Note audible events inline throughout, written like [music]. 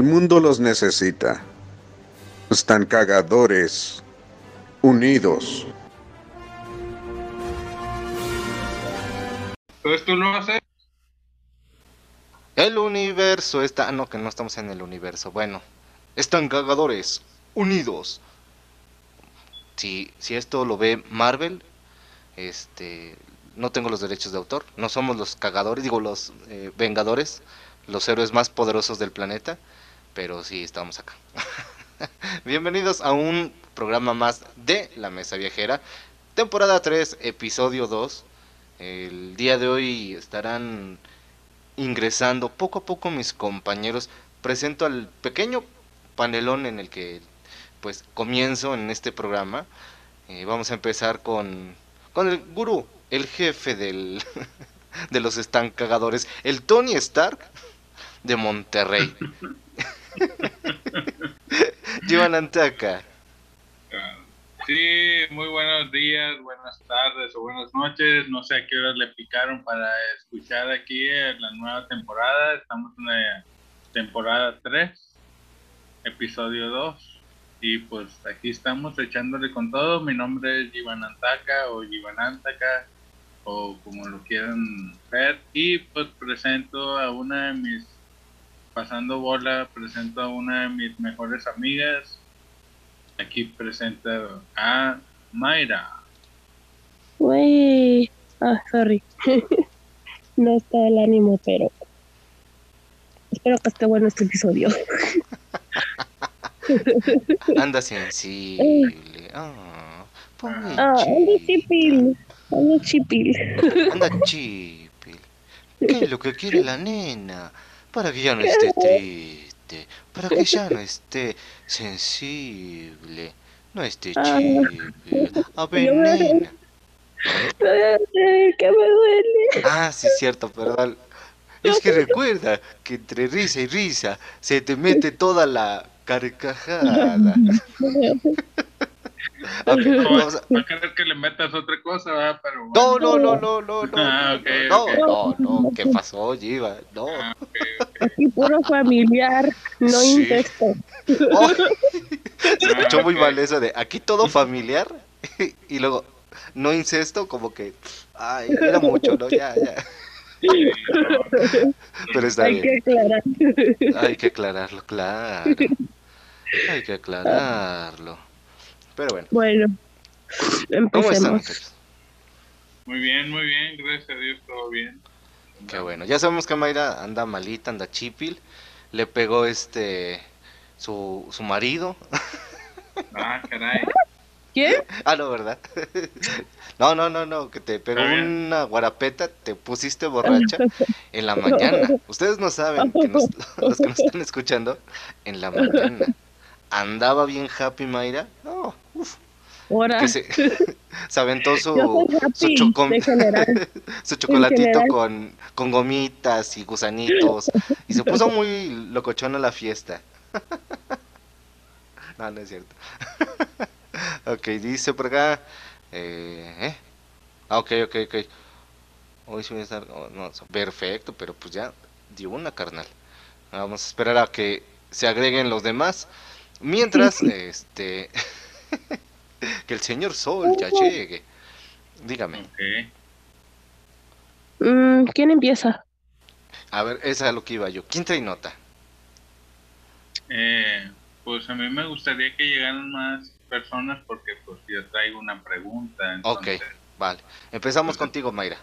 El mundo los necesita. Están cagadores, unidos. Entonces tú lo haces. El universo está. ah, No, que no estamos en el universo. Bueno, están cagadores, unidos. Si, si esto lo ve Marvel, este. No tengo los derechos de autor. No somos los cagadores, digo, los eh, vengadores, los héroes más poderosos del planeta. Pero sí, estamos acá. [laughs] Bienvenidos a un programa más de La Mesa Viajera. Temporada 3, episodio 2. El día de hoy estarán ingresando poco a poco mis compañeros. Presento al pequeño panelón en el que pues comienzo en este programa. Eh, vamos a empezar con, con el gurú, el jefe del, [laughs] de los estancagadores, el Tony Stark de Monterrey. [laughs] [laughs] Joan Antaca. Sí, muy buenos días, buenas tardes o buenas noches. No sé a qué horas le picaron para escuchar aquí la nueva temporada. Estamos en la temporada 3, episodio 2. Y pues aquí estamos echándole con todo. Mi nombre es Iván Antaca o Iván Antaca o como lo quieran ver. Y pues presento a una de mis, pasando bola, presento a una de mis mejores amigas, Aquí presento a Mayra. Wey. Ah, sorry. [laughs] no está el ánimo, pero espero que esté bueno este episodio. [laughs] Anda sensible. Ah, pobre Ah, chi- chipil. Ando chipil. Anda chipil. ¿Qué es lo que quiere la nena? Para que ya no esté triste. Para que ya no esté sensible. No esté Ah. chipil. A ver, Yo me- nena. Ay, que me duele. Ah, sí, cierto, perdón. Es que recuerda que entre risa y risa se te mete toda la carcajada. [laughs] Ok, [laughs] No, va a querer que le metas otra cosa, ¿verdad? Pero No, bueno. no, no, no, no, no, Ah, no, ok, no, ok. no, no, ¿qué pasó, Giva? No. Ah. Aquí puro familiar, no Sí. incesto. [laughs] Oh, se escuchó Ah, muy mal eso de aquí todo familiar [laughs] y luego no incesto, como que, ay, era mucho, ¿no? Ya, ya. Pero está Hay bien. que aclarar. Hay que aclararlo, claro. Hay que aclararlo. Pero bueno, Bueno, ¿cómo están? empecemos. Muy bien, muy bien, gracias a Dios, todo bien. Qué bueno. Ya sabemos que Mayra anda malita, anda chipil. Le pegó este su, su marido. Ah, caray. ¿Quién? Ah, no, ¿verdad? [laughs] No, no, no, no, que te pegó una guarapeta, te pusiste borracha en la mañana. Ustedes no saben, que nos- [laughs] los que nos están escuchando, en la mañana. Andaba bien happy Mayra. No, Ahora, que se, [laughs] se aventó su, su, chocom- [laughs] su chocolatito con, con gomitas y gusanitos. Y se puso muy locochona la fiesta. [laughs] No, no es cierto. ok, dice por acá. Eh, ¿eh? Ah, ok, ok, ok. Hoy sí voy a estar. oh, no, perfecto, pero pues ya dio una carnal. Vamos a esperar a que se agreguen los demás. Mientras, este. [laughs] que el señor Sol ya llegue. Dígame. Ok. Mm, ¿Quién empieza? A ver, esa es lo que iba yo. ¿Quién trae nota? Eh, pues a mí me gustaría que llegaran más personas porque pues yo traigo una pregunta. Ok, entonces, vale. Empezamos contigo, Mayra.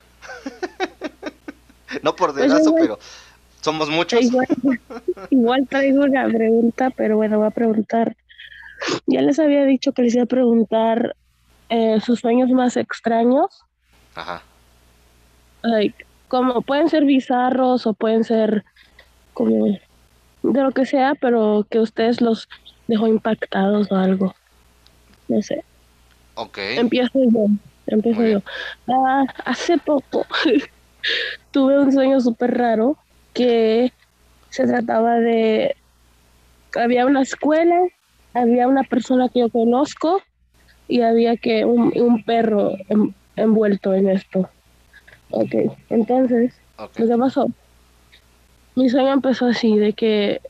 [laughs] no por Pues dedazo, pero somos muchos. Igual, [laughs] igual traigo una pregunta, pero bueno, voy a preguntar. Ya les había dicho que les iba a preguntar eh, sus sueños más extraños. Ajá. Like, como pueden ser bizarros o pueden ser como de lo que sea, pero que ustedes los dejó impactados o algo. No sé. Ok. Empiezo yo. Empiezo yo. Ah, hace poco [laughs] tuve un sueño súper raro que se trataba de había una escuela, había una persona que yo conozco y había que un, un perro en- envuelto en esto. Ok, entonces Ok. lo que pasó, mi sueño empezó así, de que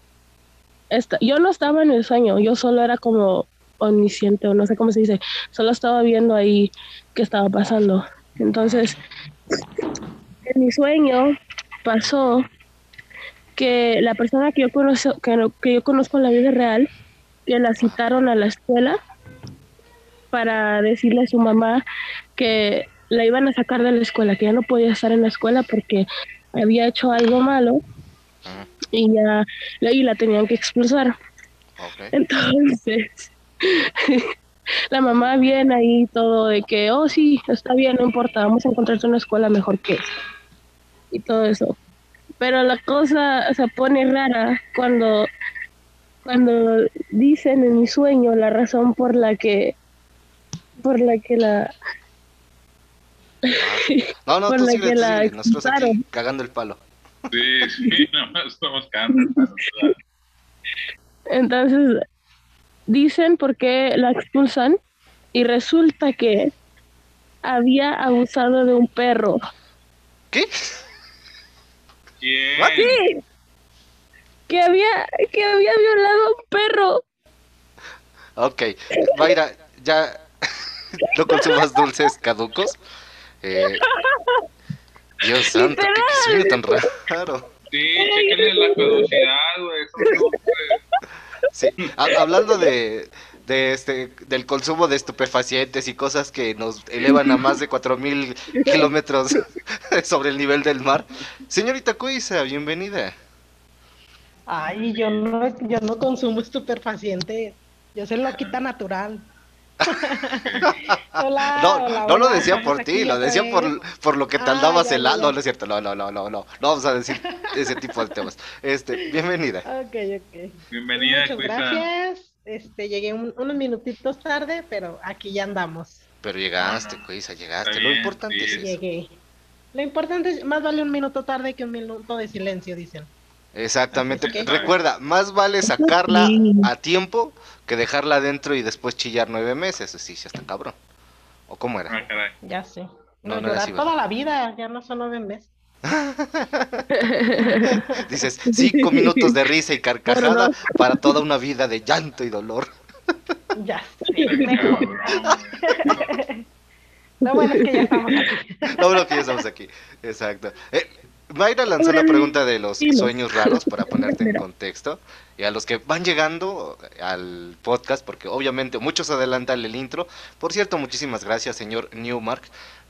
esta- yo no estaba en el sueño, yo solo era como omnisciente o no sé cómo se dice, solo estaba viendo ahí qué estaba pasando. Entonces, en mi sueño pasó que la persona que yo conozco, que, que yo conozco en la vida real, que la citaron a la escuela para decirle a su mamá que la iban a sacar de la escuela, que ya no podía estar en la escuela porque había hecho algo malo y ya y la tenían que expulsar. Entonces, [laughs] la mamá viene ahí todo de que, oh sí, está bien, no importa, vamos a encontrarte una escuela mejor que esta. Y todo eso. Pero la cosa se pone rara cuando, cuando dicen en mi sueño la razón por la que, por la que la, No, no, [laughs] Por tú la sigue, que tú la sigue, Nosotros aquí cagando el palo. Sí, sí, [laughs] nomás estamos cagando. para ayudar. Entonces, dicen por qué la expulsan y resulta que había abusado de un perro. ¿Qué? ¿Quién? What? Que había, que había violado a un perro. Ok. Mayra, ya [laughs] no consumas dulces caducos. Eh, Dios [laughs] santo, qué, qué sueño tan raro. Sí, chéquenle la caducidad, güey. Sí, ha- hablando de, de este, del consumo de estupefacientes y cosas que nos elevan a más de 4000 [laughs] kilómetros sobre el nivel del mar. Señorita Cuisa, bienvenida. Ay, yo no, yo no consumo estupefacientes. Yo soy loquita natural. [laughs] hola, No, hola, no lo decía por ti, lo decía por, por lo que te andabas ya, el No, no es cierto, no, no, no, no, no. No vamos a decir ese tipo de temas. Este, bienvenida. Ok, ok. Bienvenida, Muchas gracias. Este, llegué un- unos minutitos tarde, pero aquí ya andamos. Pero llegaste, Cuisa, llegaste. Lo importante sí. es eso. Llegué. Lo importante es, más vale un minuto tarde que un minuto de silencio, dicen. Exactamente. Es Recuerda, más vale sacarla a tiempo que dejarla adentro y después chillar nueve meses. Sí, sí, está cabrón. ¿O cómo era? Ah. Ya sé. No, No, no toda la vida, ya no son nueve meses. [laughs] Dices, cinco minutos de risa y carcajada para toda una vida de llanto y dolor. Ya sé. mejor. Lo bueno es que ya estamos aquí. Lo bueno que ya estamos aquí. Exacto. Eh, Mayra lanzó la pregunta de los sueños raros para [laughs] ponerte en contexto. Y a los que van llegando al podcast, porque obviamente muchos adelantan el intro. Por cierto, muchísimas gracias, señor Newmark,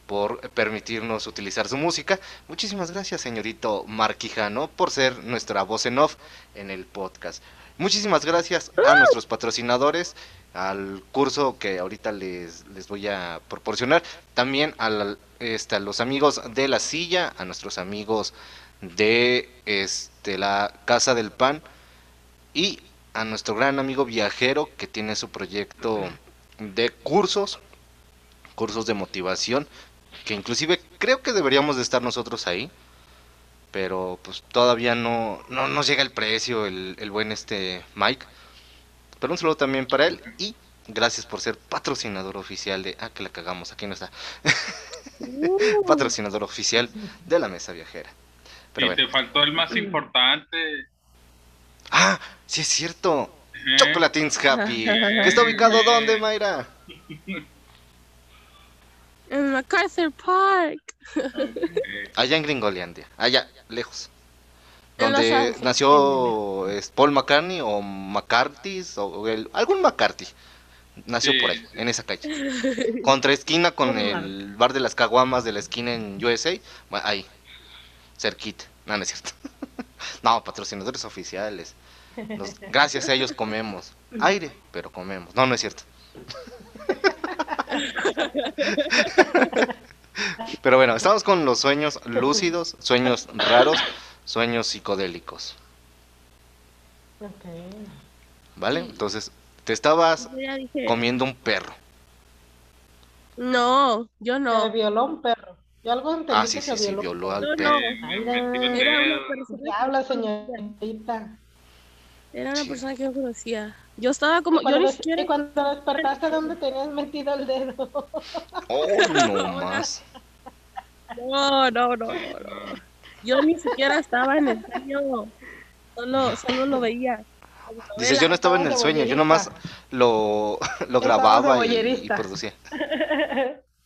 por permitirnos utilizar su música. Muchísimas gracias, señorito Marquijano, por ser nuestra voz en off en el podcast. Muchísimas gracias a nuestros patrocinadores, al curso que ahorita les, les voy a proporcionar, también a, la- este, los amigos de la silla, a nuestros amigos de este, la Casa del Pan y a nuestro gran amigo viajero que tiene su proyecto de cursos, cursos de motivación, que inclusive creo que deberíamos de estar nosotros ahí, pero pues todavía no, no nos llega el precio, el, el buen este Mike. Pero un saludo también para él y gracias por ser patrocinador oficial de... Ah, que la cagamos, aquí no está. [laughs] patrocinador oficial de la mesa viajera. Pero y bueno. te faltó el más importante. Ah, sí es cierto. ¿eh? Chocolatines Happy. [laughs] ¿Que está ubicado dónde, Mayra? [laughs] En MacArthur Park. Allá en Gringolandia. Allá, lejos. Donde nació Paul McCartney o McCarthy o el- algún McCarthy. Nació Sí, por ahí, sí. en esa calle. [laughs] Contra esquina con ¿Cómo el bar de las caguamas de la esquina en USA. Ahí, cerquita. No, no es cierto. [laughs] No, patrocinadores oficiales. [laughs] Gracias a ellos comemos. Aire, pero comemos. No, no es cierto. Pero bueno, estamos con los sueños lúcidos, sueños raros, sueños psicodélicos. Ok. ¿Vale? Entonces, te estabas comiendo un perro. no, yo Se no. violó un perro. Yo algo entendí Ah, que sí, se sí, sí, violó. violó al No, perro. no. Sí, Era una persona, ¿Qué habla, señorita? era una persona que yo conocía. Yo estaba como, yo ni siquiera. y cuando despertaste, ¿dónde tenías metido el dedo? Oh, no [laughs] más. No, no, no, no, no. Yo ni siquiera estaba en el sueño. Solo, solo lo veía. Dices, yo no estaba en el sueño, yo nomás lo, [laughs] lo grababa y, y producía. [laughs]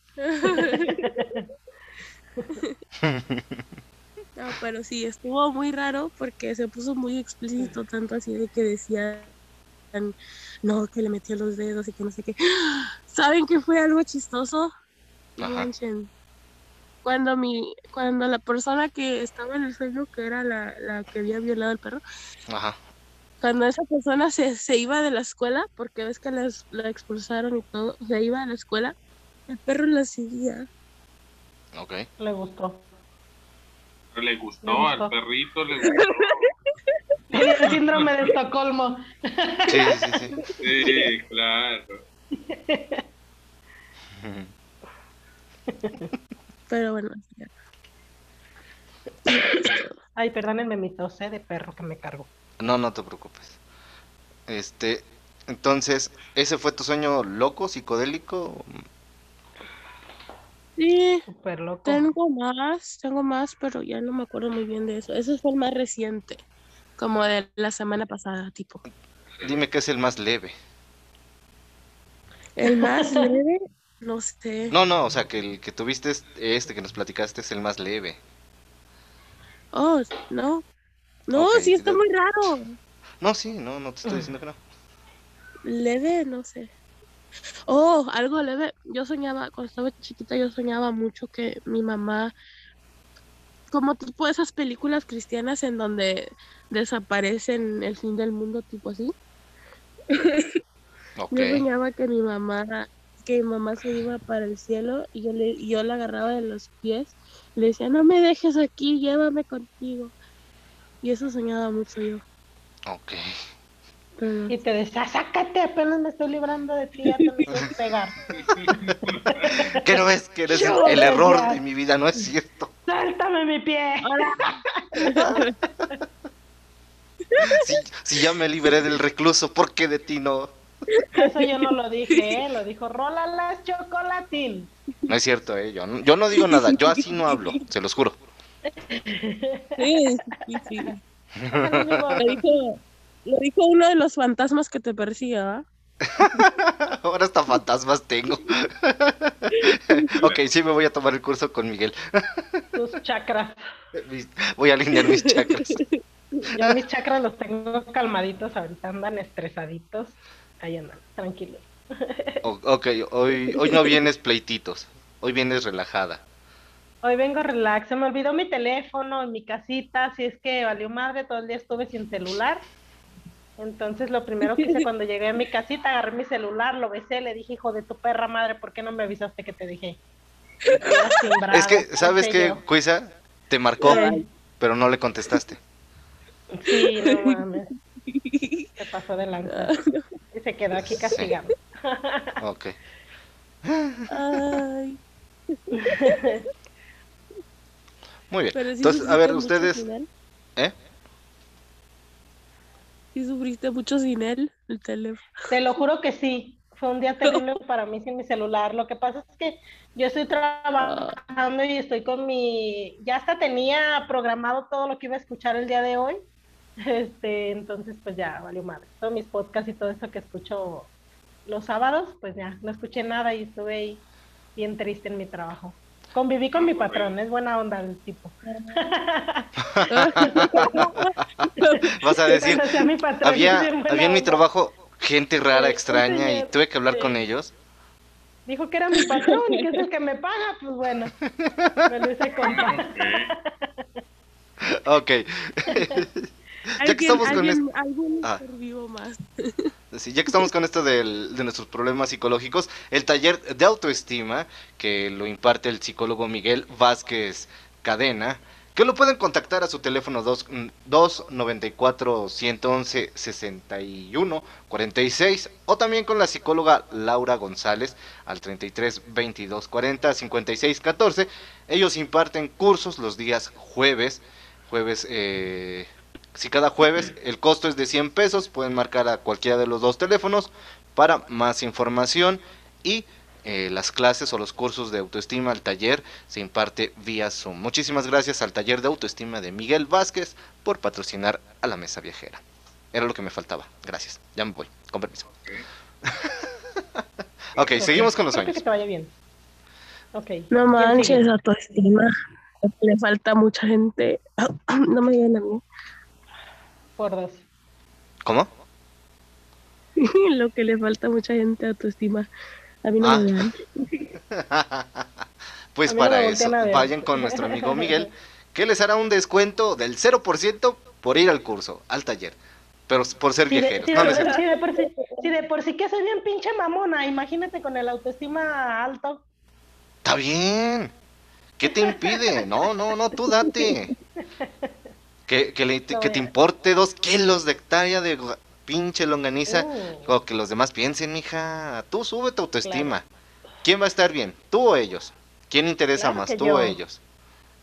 No, pero sí, estuvo muy raro porque se puso muy explícito, tanto así de que decían, no, que le metió los dedos y que no sé qué. [gasps] ¿Saben que fue algo chistoso? Cuando mi, cuando la persona que estaba en el sueño, que era la, la que había violado al perro, Ajá. Cuando esa persona se, se iba de la escuela, porque ves que las- la expulsaron y todo, se iba a la escuela, el perro la seguía. Ok. Le gustó. Le gustó al perrito, le [laughs] gustó. El síndrome de Estocolmo. Sí, sí, sí. Sí, claro. Pero bueno, ya. Ay, perdónenme mi tos eh, de perro que me cargo. No, no te preocupes. Este, entonces, ¿ese fue tu sueño loco, psicodélico? Sí, Súper loco. tengo más, tengo más, pero ya no me acuerdo muy bien de eso. Ese fue el más reciente, como de la semana pasada, tipo. Dime qué es el más leve. El más [laughs] leve, no sé. No, no, o sea, que el que tuviste es- este que nos platicaste es el más leve. Oh, no. No, Ok, sí está muy raro. No, sí, no, no te estoy diciendo que no. Leve, no sé. Oh, algo leve. Yo soñaba, cuando estaba chiquita, yo soñaba mucho que mi mamá, como tipo esas películas cristianas en donde desaparecen el fin del mundo, tipo así. [laughs] Yo soñaba que mi mamá, que mi mamá se iba para el cielo y yo le, yo la agarraba de los pies, le decía, no me dejes aquí, llévame contigo. Y eso soñaba mucho yo. Ok. Pero- Y te decía, sácate, apenas me estoy librando de ti, ya te me quieres pegar. [laughs] ¿Qué no ves que eres el, error ya. de mi vida? No es cierto. ¡Suéltame mi pie! Si, [laughs] si ya me liberé del recluso, ¿por qué de ti no? Eso yo no lo dije, ¿eh? Lo dijo Rolalas Chocolatín. No es cierto, ¿eh? Yo no, yo no digo nada, yo así no hablo, se los juro. Sí, sí, sí. Lo dijo, lo dijo uno de los fantasmas que te persigue, ¿va? [laughs] Ahora hasta fantasmas tengo. [laughs] ok, sí me voy a tomar el curso con Miguel. [laughs] Tus chakras. Mis- Voy a alinear mis chakras. Yo mis chakras los tengo calmaditos, ahorita andan estresaditos. Ahí andan, tranquilos. O- ok, hoy, hoy no vienes pleititos, hoy vienes relajada. Hoy vengo relax, se me olvidó mi teléfono en mi casita, así es que valió madre, todo el día estuve sin celular. Entonces lo primero que hice [laughs] cuando llegué a mi casita, agarré mi celular, lo besé, le dije, hijo de tu perra madre, ¿por qué no me avisaste que te dejé? [laughs] Es que, ¿sabes qué, Cuisa? Te marcó, pero no le contestaste. Sí, no [laughs] mames. Se pasó de lanza. Y se quedó aquí Sí. castigado. Ok. Ay, Muy bien. pero sí Entonces, a ver, ustedes... ¿Eh? Sí sufriste mucho sin él, el teléfono. Te lo juro que sí. Fue un día [laughs] terrible para mí sin mi celular. Lo que pasa es que yo estoy trabajando y estoy con mi. Ya hasta tenía programado todo lo que iba a escuchar el día de hoy. [laughs] Este, entonces, pues ya valió madre. Todos mis podcasts y todo eso que escucho los sábados, pues ya no escuché nada y estuve ahí bien triste en mi trabajo. Conviví con mi patrón, es buena onda el tipo. [laughs] Vas a decir, mi patrón, había, había en mi trabajo gente rara, Sí, extraña, y tuve que hablar sí. con ellos. Dijo que era mi patrón y que es el que me paga, pues bueno, me lo hice compa. [laughs] Ok. [laughs] ya que estamos con esto, Ah. más. sí, ya que estamos con esto del- de nuestros problemas psicológicos, el taller de autoestima que lo imparte el psicólogo Miguel Vázquez Cadena, que lo pueden contactar a su teléfono 2 294 111 61 46 o también con la psicóloga Laura González al 33 22 40 56 14. Ellos imparten cursos los días jueves, jueves eh, si cada jueves el costo es de 100 pesos, pueden marcar a cualquiera de los dos teléfonos para más información y eh, las clases o los cursos de autoestima al taller se imparte vía Zoom. Muchísimas gracias al taller de autoestima de Miguel Vázquez por patrocinar a la mesa viajera. Era lo que me faltaba. Gracias. Ya me voy. Con permiso. ok, [laughs] seguimos con los Espero sueños. Que te vaya bien. Ok. No ¿quién manches, autoestima. Le falta mucha gente. [clears throat] No me digan a mí. Por dos. ¿Cómo? [laughs] Lo que le falta a mucha gente autoestima. A mí no Ah. me dan. [laughs] Pues A mí no para eso, vayan con nuestro amigo Miguel, que les hará un descuento del 0% por ir al curso, al taller. Pero por ser Si de, si No, de- no si de por sí, si de por sí que soy bien pinche mamona, imagínate con el autoestima alto. Está bien. ¿Qué te impide? No, no, no, tú date. [laughs] Que, que, le- que te importe dos kilos de hectárea de pinche longaniza. Uh, O que los demás piensen, mija. Tú sube tu autoestima. ¿Quién va a estar bien? ¿Tú o ellos? ¿Quién interesa Claro más? ¿Tú yo. o ellos?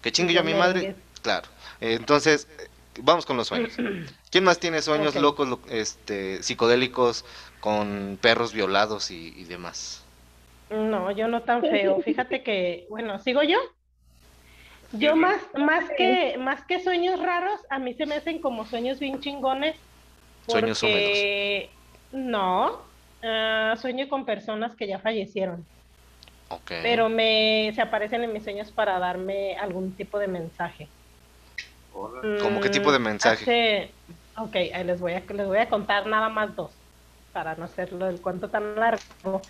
¿Que chingue yo a mi madre? Claro. Eh, Entonces, eh, vamos con los sueños. [clears throat] ¿Quién más tiene sueños locos, lo- este, psicodélicos, con perros violados y, y demás? No, yo no tan feo. [laughs] Fíjate que, bueno, ¿sigo yo? Yo más, más que, más que sueños raros, a mí se me hacen como sueños bien chingones. Sueños porque- No, ah, sueño con personas que ya fallecieron, Ok. pero me se aparecen en mis sueños para darme algún tipo de mensaje. ¿Cómo qué Mm, tipo de mensaje? hace- Ok, les voy a, les voy a contar nada más dos, para no hacerlo el cuento tan largo. No,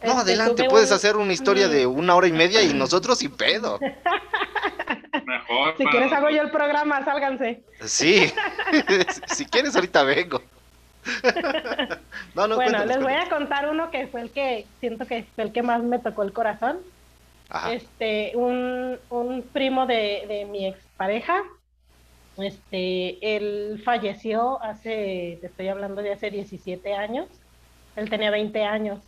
Este, adelante, puedes un- hacer una historia mm. de una hora y media y nosotros sin pedo. [laughs] Mejor. Si quieres hago yo el programa, sálganse. Sí, [laughs] si quieres ahorita vengo. [laughs] No, no, bueno, les voy a contar uno que fue el que siento que fue el que más me tocó el corazón. Ajá. Este, un, un primo de, de mi expareja, este, él falleció hace, te estoy hablando de hace 17 años, él tenía 20 años,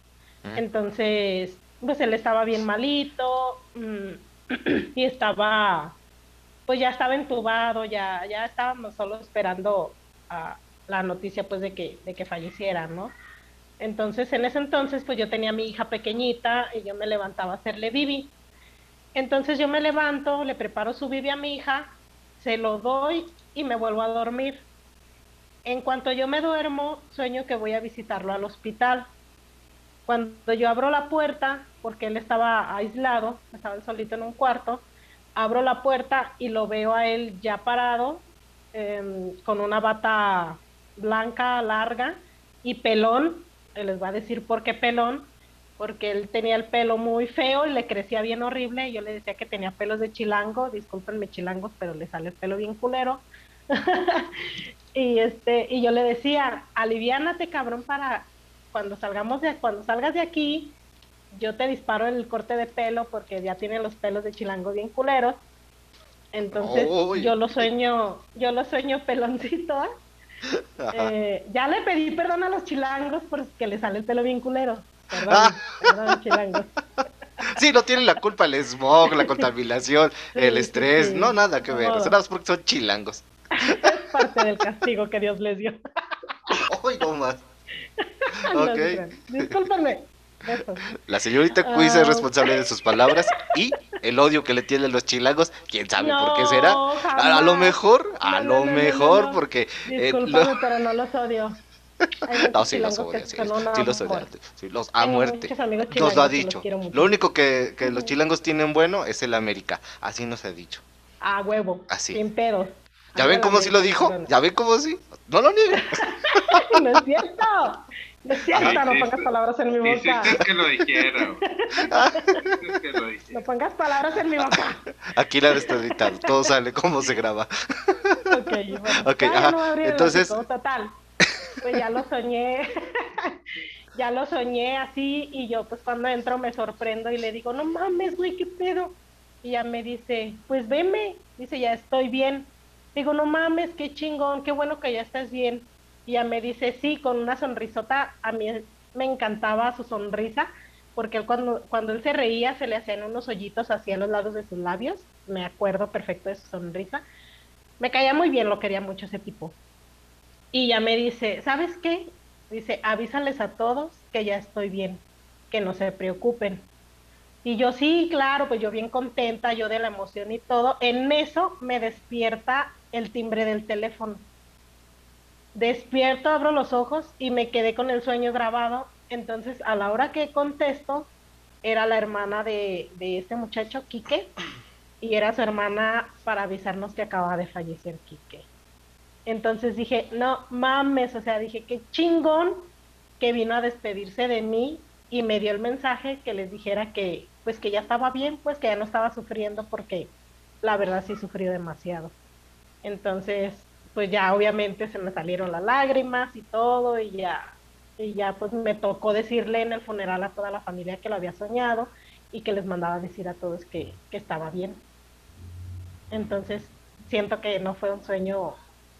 entonces, pues él estaba bien malito mm, [clears throat] y estaba, pues ya estaba entubado, ya, ya estábamos solo esperando a la noticia pues de que, de que falleciera, ¿no? Entonces, en ese entonces, pues yo tenía a mi hija pequeñita y yo me levantaba a hacerle bibi. Entonces yo me levanto, le preparo su bibi a mi hija, se lo doy y me vuelvo a dormir. En cuanto yo me duermo, sueño que voy a visitarlo al hospital. Cuando yo abro la puerta, porque él estaba aislado, estaba solito en un cuarto, abro la puerta y lo veo a él ya parado, em, con una bata blanca, larga y pelón. Él les va a decir por qué pelón, porque él tenía el pelo muy feo y le crecía bien horrible. Yo le decía que tenía pelos de chilango, discúlpenme chilangos, pero le sale el pelo bien culero. [laughs] y este, y yo le decía, aliviánate cabrón para cuando salgamos de cuando salgas de aquí, yo te disparo el corte de pelo porque ya tiene los pelos de chilango bien culeros. Entonces yo lo sueño, yo lo sueño peloncito. [laughs] ¿eh? Ya le pedí perdón a los chilangos porque le sale el pelo bien culero. Perdón, Ah. perdón, chilangos. [laughs] Sí, no tienen la culpa el smog, la contaminación, Sí, el estrés, sí. no, nada que ver, modo. nada más porque son chilangos. Es parte del castigo que Dios les dio. [laughs] Ay, no más. No se Ok. crean. Discúlpenme. La señorita Quiz es Ah. responsable de sus palabras y el odio que le tienen los chilangos, quién sabe por qué será. A, a lo mejor, a No, lo no, mejor, porque. eh, lo- pero no los odio. [laughs] No, sí los que sí, los odia, sí, los a muerte. Nos lo ha dicho. Lo único que, que los chilangos tienen bueno es el América. Así nos ha dicho. A huevo. Así. Sin pedos. ¿Ya ven cómo sí lo dijo? ¿Ya ven cómo sí? No lo nieguen. [laughs] No es cierto. Ajá. No pongas palabras en mi boca. Hiciste que lo dijera. güey. Hiciste que lo No pongas palabras en mi boca. Aquí la está editado. Todo sale como se graba. Ok, bueno. Ok, Ya, ya ajá. no Entonces- total. Pues ya lo soñé. [laughs] ya lo soñé así y yo pues cuando entro me sorprendo y le digo, no mames, güey, qué pedo. Y ya me dice, pues veme. Dice, ya estoy bien. Digo, no mames, qué chingón, qué bueno que ya estás bien. Y ya me dice, sí, con una sonrisota. A mí me encantaba su sonrisa, porque él cuando, cuando él se reía se le hacían unos hoyitos hacia los lados de sus labios. Me acuerdo perfecto de su sonrisa. Me caía muy bien, lo quería mucho ese tipo. Y ya me dice, ¿sabes qué? Dice, avísales a todos que ya estoy bien, que no se preocupen. Y yo sí, claro, pues yo bien contenta, yo de la emoción y todo. En eso me despierta el timbre del teléfono. Despierto, abro los ojos y me quedé con el sueño grabado. Entonces, a la hora que contesto, era la hermana de, de este muchacho, Quique, y era su hermana para avisarnos que acaba de fallecer Quique. Entonces dije, no mames, o sea, dije, qué chingón que vino a despedirse de mí y me dio el mensaje que les dijera que pues que ya estaba bien, pues que ya no estaba sufriendo porque la verdad sí sufrió demasiado. Entonces, pues ya obviamente se me salieron las lágrimas y todo y ya y ya pues me tocó decirle en el funeral a toda la familia que lo había soñado y que les mandaba decir a todos que, que estaba bien. Entonces, siento que no fue un sueño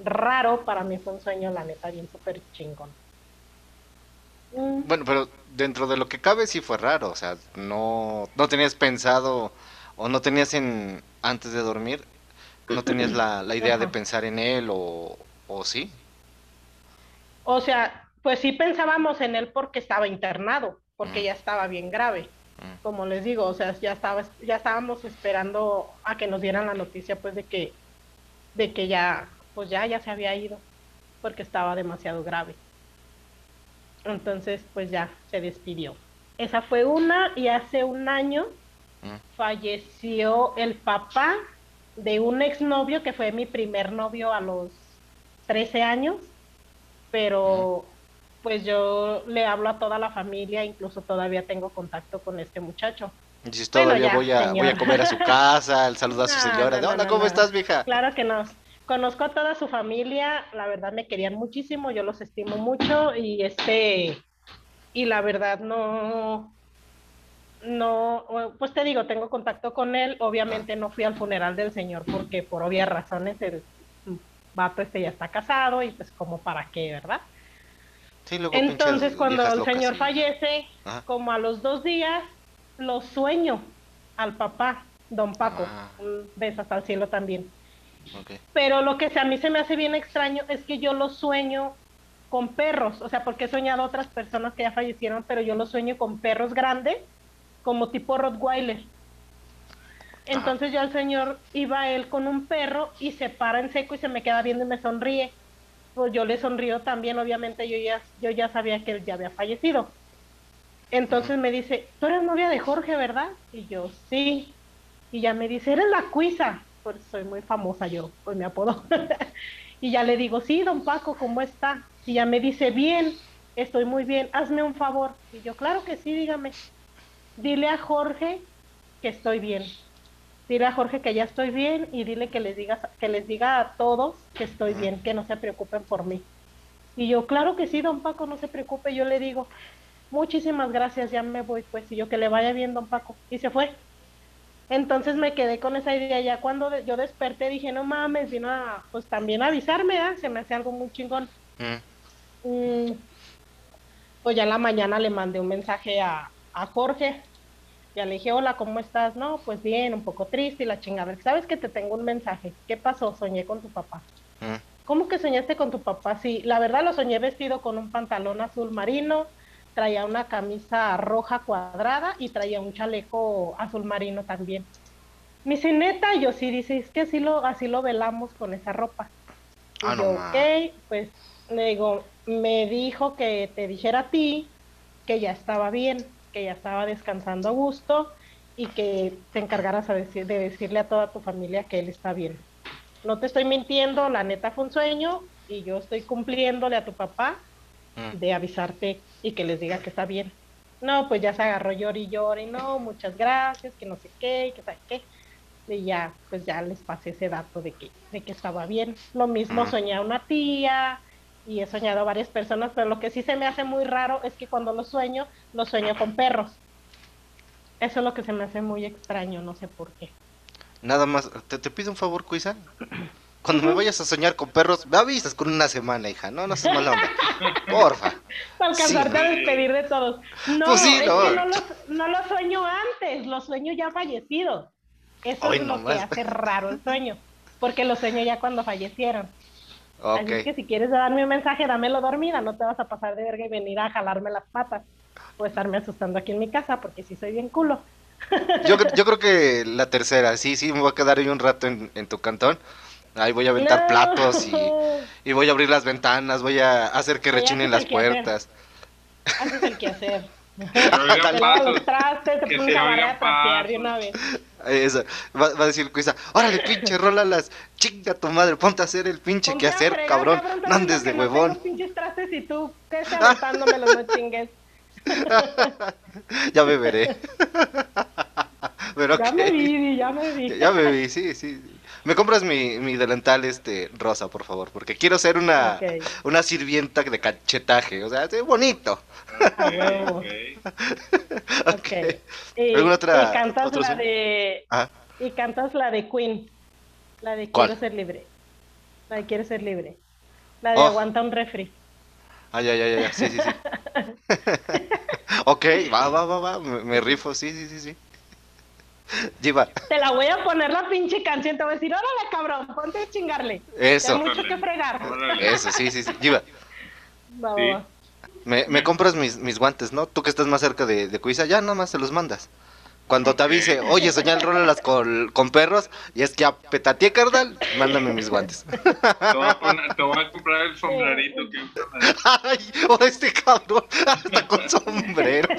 raro, para mí fue un sueño, la neta, bien súper chingón. Mm. Bueno, pero dentro de lo que cabe sí fue raro, o sea, no, no tenías pensado o no tenías en antes de dormir, no tenías la, la idea de pensar en él o, o sí. O sea, pues sí pensábamos en él porque estaba internado, porque ya estaba bien grave. Como les digo, o sea, ya estaba, ya estábamos esperando a que nos dieran la noticia, pues, de que, de que ya, pues ya, ya se había ido, porque estaba demasiado grave. Entonces, pues ya se despidió. Esa fue una y hace un año falleció el papá de un exnovio que fue mi primer novio a los 13 años, pero pues yo le hablo a toda la familia, incluso todavía tengo contacto con este muchacho. Dices, todavía voy, a, voy a comer a su casa, el saludo a [laughs] su señora. Hola, ¿cómo estás, vieja? Claro que no. Conozco a toda su familia, la verdad me querían muchísimo, yo los estimo mucho y este, y la verdad no, no, pues te digo, tengo contacto con él, obviamente no fui al funeral del señor porque por obvias razones el vato este ya está casado y pues como para qué, ¿verdad? Entonces, cuando el señor fallece, como a los dos días, lo sueño al papá, don Paco. Ah. Un beso hasta el cielo también. Pero lo que a mí se me hace bien extraño es que yo lo sueño con perros, o sea, porque he soñado a otras personas que ya fallecieron, pero yo lo sueño con perros grandes, como tipo Rottweiler. Entonces yo al señor iba él con un perro y se para en seco y se me queda viendo y me sonríe pues yo le sonrío también, obviamente yo ya, yo ya sabía que él ya había fallecido. Entonces me dice, tú eres novia de Jorge, ¿verdad? Y yo, sí. Y ya me dice, eres la cuisa. Pues soy muy famosa yo, pues me apodo. [laughs] y ya le digo, sí, don Paco, ¿cómo está? Y ya me dice, bien, estoy muy bien, hazme un favor. Y yo, claro que sí, dígame. Dile a Jorge que estoy bien. Dile a Jorge que ya estoy bien y dile que les diga, que les diga a todos que estoy bien, que no se preocupen por mí. Y yo, claro que sí, don Paco, no se preocupe. Yo le digo, muchísimas gracias, ya me voy, pues. Y yo, que le vaya bien, don Paco. Y se fue. Entonces me quedé con esa idea. Ya cuando yo desperté dije, no mames, vino a, pues también a avisarme, ¿eh? se me hace algo muy chingón. Mm, pues ya en la mañana le mandé un mensaje a, a Jorge, ya le dije, hola, ¿cómo estás? No, pues bien, un poco triste y la chingada. ¿Sabes que te tengo un mensaje? ¿Qué pasó? Soñé con tu papá. Mm. ¿Cómo que soñaste con tu papá? Sí, la verdad lo soñé vestido con un pantalón azul marino, traía una camisa roja cuadrada y traía un chaleco azul marino también. Me dice, neta, yo sí, dice, es que así lo, así lo velamos con esa ropa. Y ah, yo, ok, pues le digo, me dijo que te dijera a ti que ya estaba bien que ya estaba descansando a gusto y que te encargaras a decir, de decirle a toda tu familia que él está bien. No te estoy mintiendo, la neta fue un sueño y yo estoy cumpliéndole a tu papá mm. de avisarte y que les diga que está bien. No, pues ya se agarró llor y llor y no, muchas gracias, que no sé qué, que sabe qué. Y ya, pues ya les pasé ese dato de que, de que estaba bien. Lo mismo mm. soñé a una tía, y he soñado a varias personas, pero lo que sí se me hace muy raro es que cuando lo sueño, lo sueño con perros. Eso es lo que se me hace muy extraño, no sé por qué. Nada más, te, pido un favor, Cuisa. [clears throat] Cuando me vayas a soñar con perros, me avisas con una semana, hija. No, no seas mala onda. [laughs] Porfa. Para alcanzarte a despedir de todos. No, pues es no. Que no, lo, no lo sueño antes, lo sueño ya fallecido. Eso es lo que hace raro el sueño. Porque lo sueño ya cuando fallecieron. Así que si quieres darme un mensaje, dámelo dormida, no te vas a pasar de verga y venir a jalarme las patas o estarme asustando aquí en mi casa, porque si soy bien culo. Yo, [laughs] yo creo que la tercera, sí, sí, me voy a quedar ahí un rato en, tu cantón, Ahí voy a aventar No. platos y, y voy a abrir las ventanas, voy a hacer que Sí, rechinen las puertas. Haces el quehacer. Que pasos. los trastes, que se a trapear de una vez. Eso. Va, va a decir Cuisa, órale pinche, rólalas, chinga tu madre, ponte a hacer el pinche quehacer, fregar, cabrón, no andes de que no huevón. pinches trastes y tú, que estés [laughs] aventándomelos, no chingues. ya me veré. [laughs] Pero Ya me vi, ya me vi. Ya me vi, sí, sí. Me compras mi, mi delantal este rosa, por favor, porque quiero ser una, una sirvienta de cachetaje, o sea, es bonito. A huevo. [laughs] Ok. Ok. Y, ¿Alguna otra- y cantas otro la de Ah, y cantas la de Queen. La de ¿Cuál? Quiero ser libre. La de Quiero ser libre. La de Oh. aguanta un refri. ay, ay, ay, ay, sí, sí, sí. [laughs] [laughs] ok, va, va, va, va, me, me rifo, sí, sí, sí, sí. [laughs] Te la voy a poner la pinche canción, te voy a decir, órale cabrón, ponte a chingarle. Hay eso, mucho que fregar. Órale. eso, sí, sí, sí. Me, me compras mis, mis guantes, ¿no? Tú que estás más cerca de, de Cuisa, ya nada más se los mandas. Cuando te avise, oye, soñar rólalas con, con perros, y es que a petateé, carnal, mándame mis guantes. Te voy a, poner- te voy a [laughs] comprar el sombrerito que Ay, oh, este cabrón, hasta con sombrero. [laughs]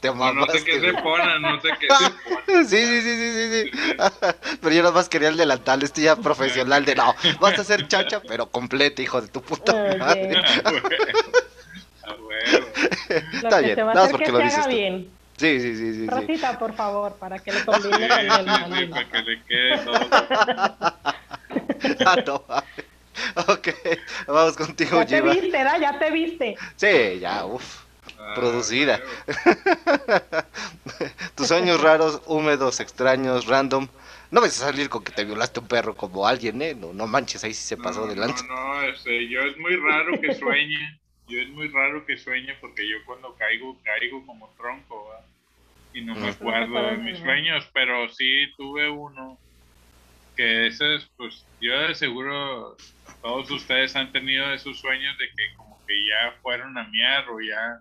Te No, no mamaste. sé qué se güey. pone, no sé qué se pone. [laughs] Sí, sí, sí, sí, sí, sí. Pero yo nada más quería el delantal, este ya profesional de no, vas a ser chacha, pero completa, hijo de tu puta Ok. madre. A huevo. Lo Está bien, nada más porque que lo dices bien. Sí, sí, sí, sí, sí. Rosita, por favor, para que le Sí, combine sí, con el sí, para que le quede todo. [laughs] Ah, no. Ok, vamos contigo, Ya te viste, ¿verdad? Ya te viste. Sí, ya, uff. Ah, Producida. [laughs] Tus sueños raros, húmedos, extraños, random. No vas a salir con que te violaste un perro como alguien, ¿eh? No, no manches, ahí sí se pasó no, de lanza. No, no, este, yo es muy raro que sueñe. Yo es muy raro que sueñe porque yo cuando caigo, caigo como tronco, ¿va? Y no me Ujú. acuerdo de mis sueños, pero sí tuve uno que ese es, pues, yo de seguro todos ustedes han tenido esos sueños de que como que ya fueron a miar o ya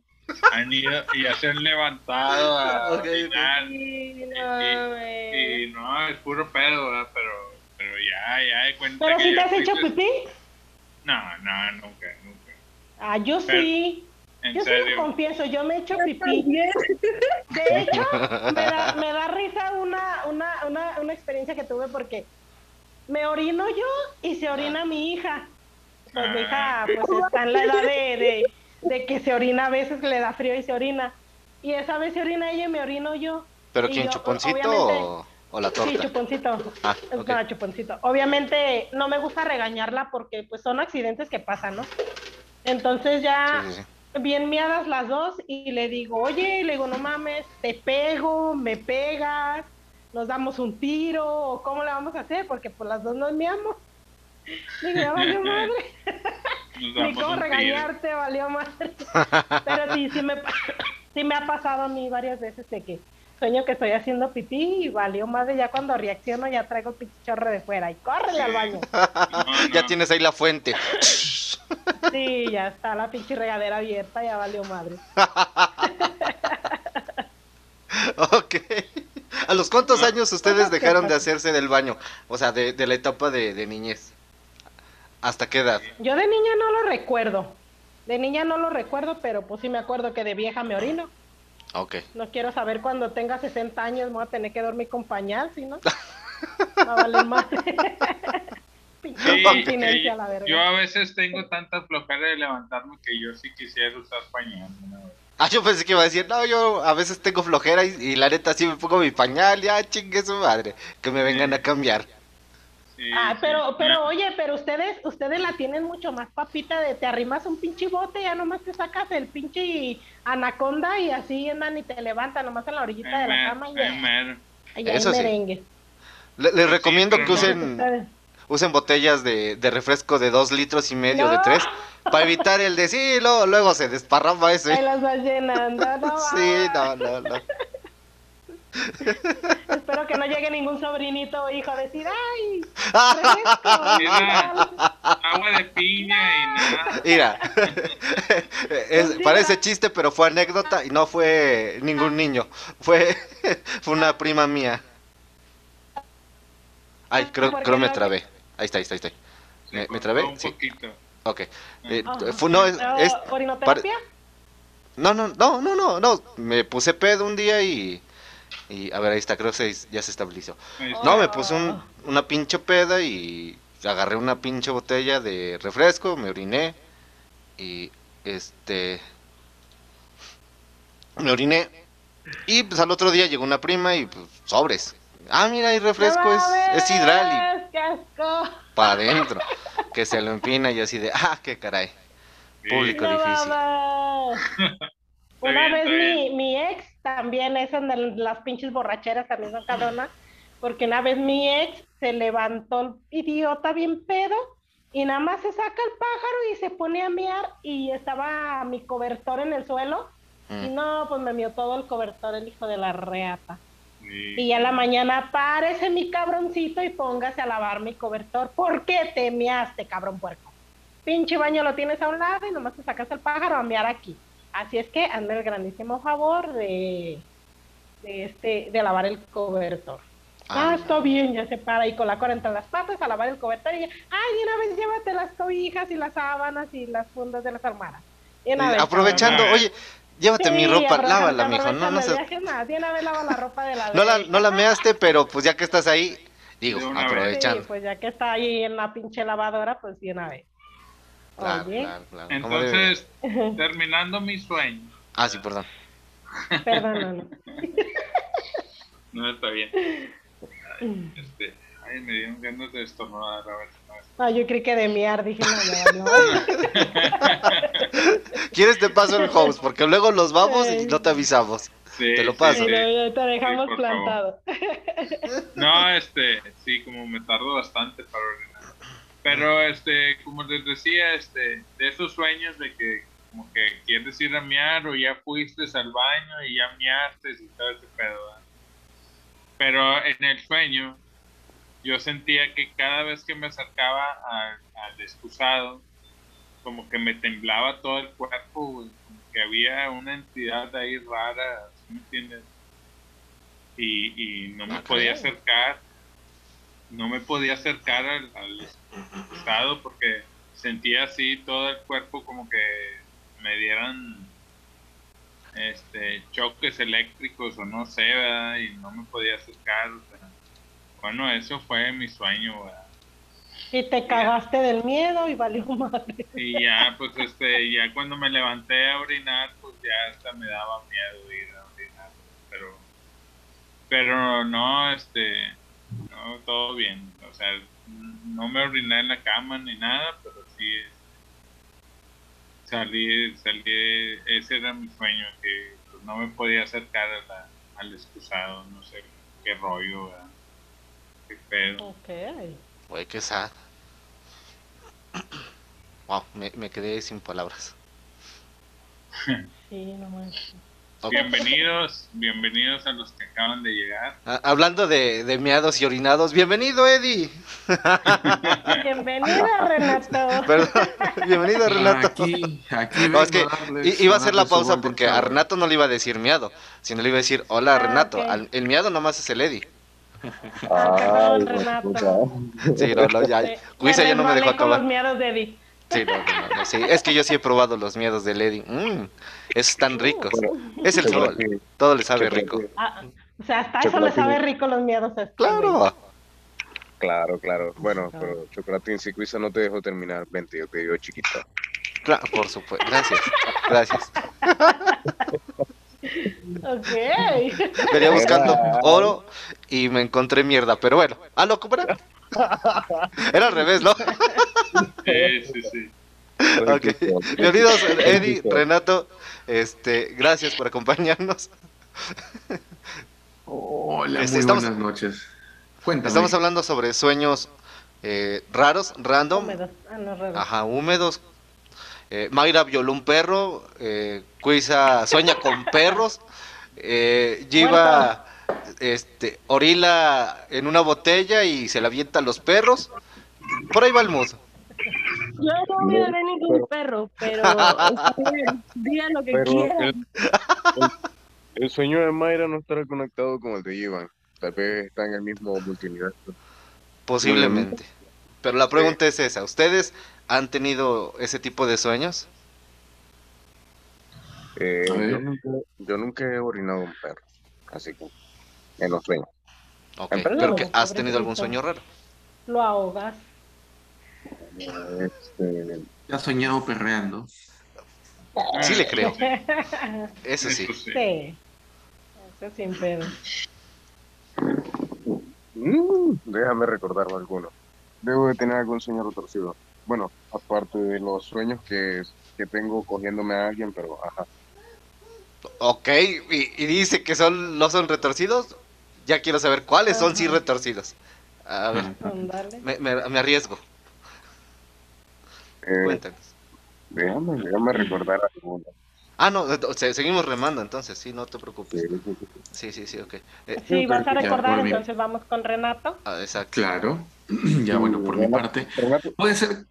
han ido y ya se han levantado a [laughs] Ok, ok. orinar. Sí, no, Y, no, es puro pedo, ¿verdad? Pero, pero ya, ya de cuenta Pero que si te has hecho pipí. No, no, nunca, nunca. Ah, yo Pero- sí. En Yo sí lo serio. confieso, yo me he hecho pipí. [laughs] De hecho, me da, [laughs] me da risa una, una, una, una experiencia que tuve porque me orino yo y se orina mi hija. Pues mi hija pues está en la edad de, de, de que se orina a veces, le da frío y se orina. Y esa vez se orina ella y me orino yo. ¿Pero quién, yo, chuponcito o, o la Sí, torta? chuponcito. Ah, Es ok. una chuponcito. Obviamente no me gusta regañarla porque pues son accidentes que pasan, ¿no? Entonces ya Sí, sí, sí. Bien miadas las dos y le digo, oye, le digo, no mames, te pego, me pegas, nos damos un tiro, o cómo le vamos a hacer, porque pues las dos nos miamos. [laughs] Digo, ya valió madre, [laughs] [laughs] ni cómo tiro. regañarte, valió madre. Pero sí, sí me, sí me ha pasado a mí varias veces de que sueño que estoy haciendo pipí y valió madre, ya cuando reacciono ya traigo el pichorre de fuera y córrele al baño. No, [laughs] Ya tienes ahí la fuente. [laughs] Sí, ya está la pinche regadera abierta, ya valió madre. [laughs] ok. ¿A los cuántos años ustedes dejaron de hacerse del baño? O sea, de, de la etapa de, de niñez. ¿Hasta qué edad? Yo de niña no lo recuerdo. De niña no lo recuerdo, pero pues sí me acuerdo que de vieja me orino. Ok. No quiero saber cuando tenga 60 años me voy a tener que dormir con pañal, ¿sí no? [laughs] Va a valer [laughs] Sí, la verga. yo a veces tengo tanta flojera de levantarme que yo sí quisiera usar pañal. ¿no? Ah, yo pensé que iba a decir, no, yo a veces tengo flojera y, y la neta sí me pongo mi pañal, ya chingue su madre, que me vengan a cambiar. Sí, Ah, sí. pero, pero oye, pero ustedes, ustedes la tienen mucho más papita de te arrimas un pinche bote, ya nomás te sacas el pinche anaconda y así andan y te levantan nomás en la orillita de la cama y ya, mero. y ya hay Eso sí. merengue. Le- les recomiendo que no. usen, usen botellas de, de refresco de dos litros y medio, de tres, para evitar el de sí, luego, luego se desparrama Ahí ese. las vas llenando, no [laughs] Sí, no, no, no. [laughs] [laughs] Espero que no llegue ningún sobrinito o hijo a decir, ¡ay! Mira, refresco". agua de piña y nada. Mira, [laughs] es- Pues parece chiste, pero fue anécdota y no fue ningún niño, fue, [laughs] fue una prima mía. Ay, Ah, creo, ¿por creo me trabé. Ahí está, ahí está, ahí está. ¿Me, me trabé? Un Sí. poquito. Ok. Eh, fue- no, es, ¿No, es- ¿Orinoterapia? no, no, no, no, no, no. Me puse pedo un día y. Y a ver, ahí está, creo que se- ya se estabilizó. Está. No, me puse un- una pinche peda y agarré una pinche botella de refresco, me oriné y este me oriné y pues al otro día llegó una prima y pues sobres. Ah, mira, hay refresco, ¡No es, es hidral para adentro. Que se lo empina y así de, ah, qué caray. Público No difícil. [laughs] Una vez mi, mi ex también es donde las pinches borracheras también son cabronas, porque una vez mi ex se levantó el idiota bien pedo y nada más se saca el pájaro y se pone a miar y estaba mi cobertor en el suelo y Mm. no, pues me mió todo el cobertor el hijo de la reata. Sí. Y en la mañana párese mi cabroncito y póngase a lavar mi cobertor. ¿Por qué te miaste, cabrón puerco? Pinche baño lo tienes a un lado y nomás te sacas el pájaro a miar aquí. Así es que hazme el grandísimo favor de, de este de lavar el cobertor. Ah, Ah, está bien, ya se para y con la cola entre las patas a lavar el cobertor y ya, ay, de una vez llévate las cobijas y las sábanas y las fundas de las almohadas. Vez, aprovechando, cabrón. oye, llévate mi ropa, lávala, mijo. No, no, aprovechando se- el viaje, nada, de una vez lava la ropa de la no la, vez. no la measte, pero pues ya que estás ahí, digo, vez. aprovechando. Sí, pues ya que está ahí en la pinche lavadora, pues de una vez. Claro, Oye, claro, claro. ¿Cómo debe? Entonces, terminando mi sueño. Ah, sí, perdón. perdón, no, [laughs] no. No está bien. Este, ay, me dieron ganas de estornudar. A ver no Ah, yo creí que de miar, dije, no, ya, no. [laughs] ¿Quieres te paso el host? Porque luego los vamos y no te avisamos. Sí, Te lo paso. Sí, sí. no, ya te dejamos plantado. No, este, sí, como me tardo bastante para orinar. Pero, este, como les decía, este, de esos sueños de que como que quieres ir a miar o ya fuiste al baño y ya miaste y todo ese pedo. ¿verdad? Pero en el sueño yo sentía que cada vez que me acercaba al, al excusado, como que me temblaba todo el cuerpo, güey, como que había una entidad ahí rara, ¿sí me entiendes? Y, y no me podía acercar, no me podía acercar al, al porque sentía así todo el cuerpo como que me dieran este choques eléctricos o no sé, ¿verdad? Y no me podía acercar. o sea, bueno, eso fue mi sueño, ¿verdad? Y te cagaste del miedo y valió madre. Y ya, pues, este, ya cuando me levanté a orinar, pues ya hasta me daba miedo ir a orinar. Pero, pero no, este, no, todo bien. O sea, no me oriné en la cama ni nada, pero sí salí, salí, ese era mi sueño, que pues, no me podía acercar a la- al excusado, no sé qué rollo, ¿verdad? Qué pedo. Ok. Güey, qué sad. Wow, me, me quedé sin palabras. Sí, no manches. Bienvenidos, bienvenidos a los que acaban de llegar. Ah, hablando de, de meados y orinados, bienvenido Eddie. [laughs] Bienvenida, Renato. Perdón, bienvenido Renato. Aquí, aquí No, es que darles- iba a hacer la pausa porque a. Renato no le iba a decir miado, sino le iba a decir, hola Ah, Renato. ok. Al- el miado nomás es el Eddie. Ah, Renato. Sí, no, no, ya. Me- Cuisa ya no me dejó acabar. los miedos de Eddie. Sí, no, no, no, sí. Es que yo sí he probado los miedos del Eddie. Mm, esos están ricos. Es el sol. Chocolate- Todo le sabe rico. chocolate- Ah, o sea, hasta eso le Chocolate. sabe rico los miedos. a este. Claro. Claro, claro. Bueno, pero Chocolatín, si Cuisa no te dejó terminar, vente, yo te digo chiquito. Claro, por supuesto. Gracias. Gracias. Ok. Venía buscando oro y me encontré mierda. Pero bueno. Ah, loco, ¿verdad? Era al revés, ¿no? Sí, sí, sí. Ok. Bienvenidos, Eddie, Renato. Este, gracias por acompañarnos. Hola, Este, muy estamos- buenas noches. Cuéntame. Estamos hablando sobre sueños eh, raros, random, Húmedos. Ah, no, raro. ajá, húmedos. Eh, Mayra violó un perro. Eh, Cuisa sueña con perros. Eh, Giva este, orila en una botella y se la avienta a los perros. Por ahí va el mood. Yo no violé ningún perro, pero [laughs] digan lo que Pero quieran. el, el- el sueño de Mayra no estará conectado con el de Ivan. Tal vez está en el mismo multiverso. Posiblemente. Pero la pregunta es esa, ¿ustedes han tenido ese tipo de sueños? Eh, A ver. yo, nunca, yo nunca he orinado un perro, así que en los sueños. Ok, En verdad, pero que has tenido algún sueño raro. Lo ahogas. Este, ¿Te has soñado perreando? Sí le creo, [laughs] eso sí. Eso sí. Sí. Eso sin pedo. mm, déjame recordar alguno. Debo de tener algún sueño retorcido. Bueno, aparte de los sueños que, que tengo cogiéndome a alguien, pero ajá. Ok, y, y dice que son no son retorcidos. Ya quiero saber cuáles son sí retorcidos. A ver, me, me- me arriesgo. Eh, Cuéntanos. déjame, déjame recordar alguno. Ah, no, eh, se- seguimos remando entonces, sí, no te preocupes. Sí, sí, sí. Ok. Eh, Sí, vas a recordar, entonces vamos con Renato. ah, exacto. Claro. [clears throat] ya, bueno, por mi parte. Renato, Puede ser,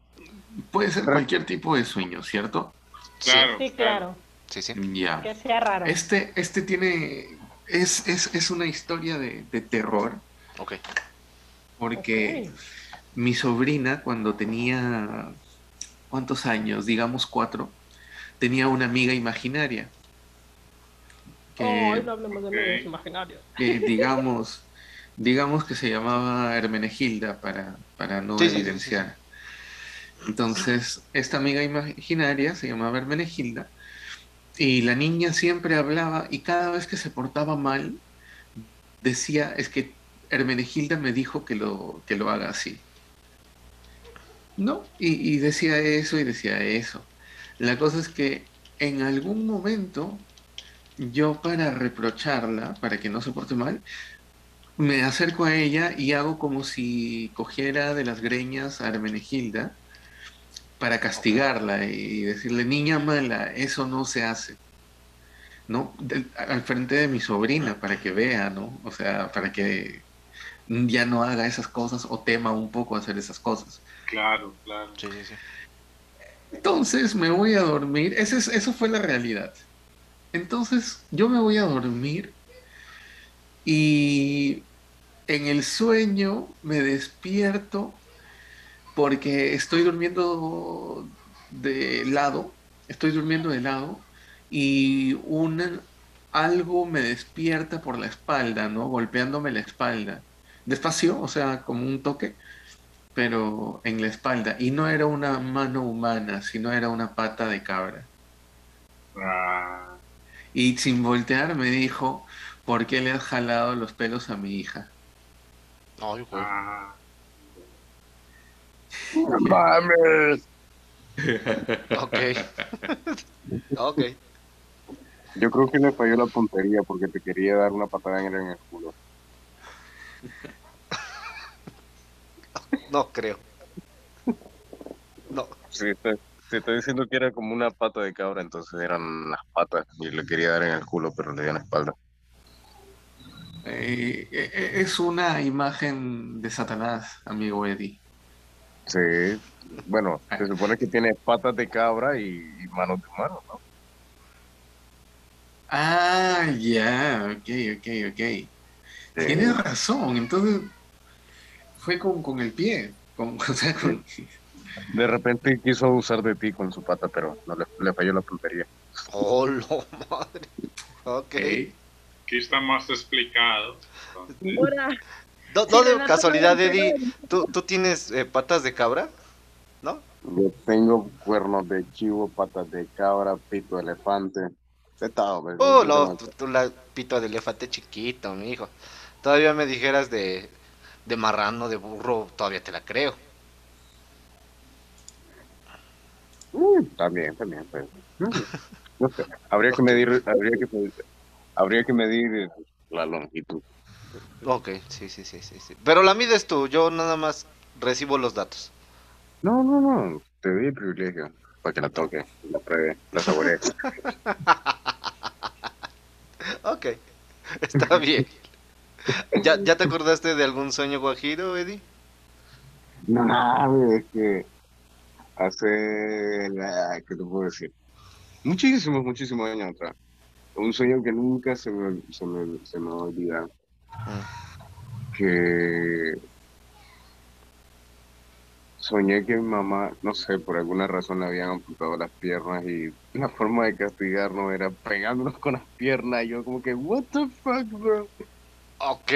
puede ser cualquier tipo de sueño, ¿cierto? Claro, Sí, claro. Sí, sí. Ya. Que sea raro. Este, este tiene. Es, es, es una historia de, de terror. Ok. Porque mi sobrina, cuando tenía. ¿Cuántos años? Digamos cuatro. Tenía una amiga imaginaria. Que, no hablemos de amigos imaginarios. que, digamos. Digamos que se llamaba Hermenegilda para, para no Sí, sí, sí, evidenciar. Entonces, esta amiga imaginaria se llamaba Hermenegilda y la niña siempre hablaba y cada vez que se portaba mal decía, es que Hermenegilda me dijo que lo, que lo haga así. ¿No? Y, y decía eso y decía eso. La cosa es que en algún momento yo para reprocharla, para que no se porte mal, me acerco a ella y hago como si cogiera de las greñas a Hermenegilda para castigarla y decirle, niña mala, eso no se hace. ¿No? Al frente de mi sobrina, para que vea, ¿no? O sea, para que ya no haga esas cosas o tema un poco hacer esas cosas. Claro, claro. Sí, sí, sí. Entonces me voy a dormir. Ese es- eso fue la realidad. Entonces yo me voy a dormir y en el sueño me despierto porque estoy durmiendo de lado, estoy durmiendo de lado y un algo me despierta por la espalda, ¿no? Golpeándome la espalda. Despacio, o sea, como un toque, pero en la espalda. Y no era una mano humana, sino era una pata de cabra. Ah, Y sin voltear me dijo, ¿por qué le has jalado los pelos a mi hija? Ay, ah. ¡No mames! [laughs] Ok. [laughs] ok. Yo creo que le falló la puntería porque te quería dar una patada en el, en el culo. No creo. No. Sí, te, te estoy diciendo que era como una pata de cabra, entonces eran las patas y le quería dar en el culo, pero le dio en la espalda. Eh, eh, es una imagen de Satanás, amigo Eddie. Sí, bueno, se supone que tiene patas de cabra y, y manos de humano, ¿no? Ah, ya, ok, ok, ok. Tienes razón, entonces fue con, con el pie. Con, [laughs] o sea, con- De repente quiso abusar de ti con su pata, pero no le, le falló la puntería. Oh, lo madre. Ok. ok. Aquí está más explicado. Entonces, Ahora, No, no de casualidad, Eddie, ¿tú, tú tienes eh, patas de cabra? ¿No? Yo tengo cuernos de chivo, patas de cabra, pito de elefante. Pues, Oh, no, tú, tú la pito de elefante chiquito, mi hijo. Todavía me dijeras de, de marrano, de burro, todavía te la creo. Mm, También, también, pues. No sé, habría que medir, habría que, medir- habría que medir la longitud. Ok, sí, sí, sí, sí, sí. Pero la mides tú, yo nada más recibo los datos. No, no, no, te doy el privilegio para que la toque, la pruebe, la saboree. [laughs] Ok, está [laughs] bien. ¿Ya, ¿Ya te acordaste de algún sueño guajiro, Eddie? No, es que hace, ¿qué te puedo decir? Muchísimos, muchísimos años atrás. Un sueño que nunca se me, se me, se me olvida. Que soñé que mi mamá, no sé, por alguna razón le habían amputado las piernas y la forma de castigarnos era pegándonos con las piernas. Y yo como que, what the fuck, bro. Ok.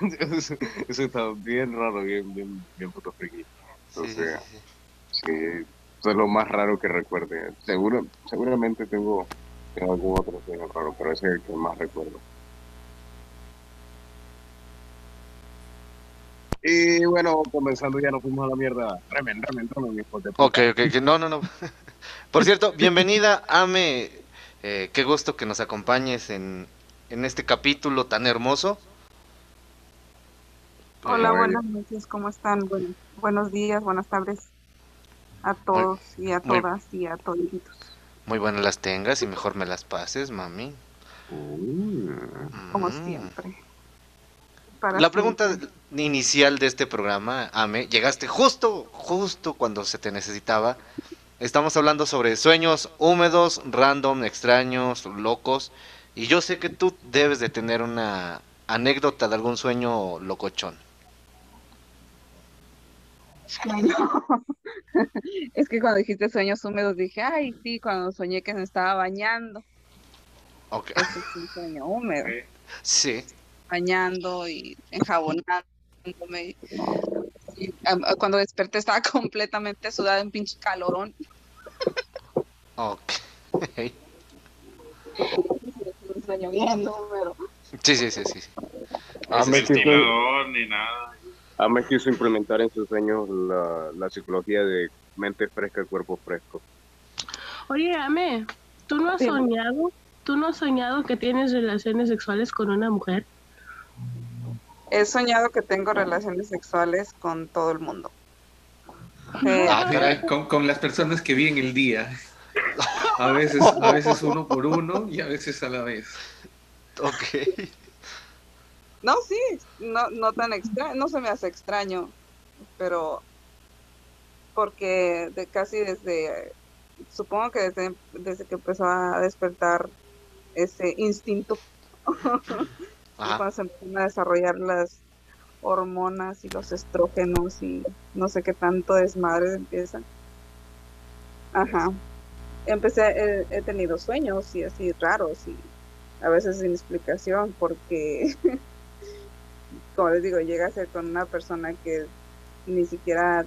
[laughs] Eso, eso estaba bien raro, bien, bien, bien puto friki. Sí, Entonces, sí, sí. sí, eso es lo más raro que recuerde. Seguro, seguramente tengo, tengo algún otro sueño raro, pero ese es el que más recuerdo. Y bueno, comenzando ya nos fuimos a la mierda. Remen, remen, remen, hijos de puta. Ok, ok, no, no, no. Por cierto, bienvenida, Ame. Eh, qué gusto que nos acompañes en, en este capítulo tan hermoso. Hola, buenas noches, ¿cómo están? Bueno, buenos días, buenas tardes a todos y a muy- todas y a toditos. Muy buenas las tengas y mejor me las pases, mami. Uh, como Mm. siempre. Para La pregunta inicial de este programa, Ame, llegaste justo, justo cuando se te necesitaba. Estamos hablando sobre sueños húmedos, random, extraños, locos. Y yo sé que tú debes de tener una anécdota de algún sueño locochón. [laughs] Es que cuando dijiste sueños húmedos dije, ay, sí, cuando soñé que me estaba bañando. Ok. Ese es un sueño húmedo. Sí. Bañando y enjabonándome. Y, cuando desperté estaba [laughs] completamente sudada en pinche calorón. Ok. Sí, sí, sí, sí. Ventilador ni nada. Ame quiso implementar en sus sueños la, la psicología de mente fresca, cuerpo fresco. Oye, Ame, ¿tú no has soñado? ¿Tú no has soñado que tienes relaciones sexuales con una mujer? He soñado que tengo relaciones sexuales con todo el mundo. Eh, Ah, caray. Con, con las personas que vi en el día. A veces, a veces uno por uno y a veces a la vez. Ok. no, sí, no, no tan extraño, no se me hace extraño, pero porque de casi desde, supongo que desde, desde que empezó a despertar ese instinto. [laughs] cuando se empiezan a desarrollar las hormonas y los estrógenos y no sé qué tanto desmadre empieza. Ajá. Empecé, he, he tenido sueños y así raros y a veces sin explicación porque, [laughs] como les digo, llega a ser con una persona que ni siquiera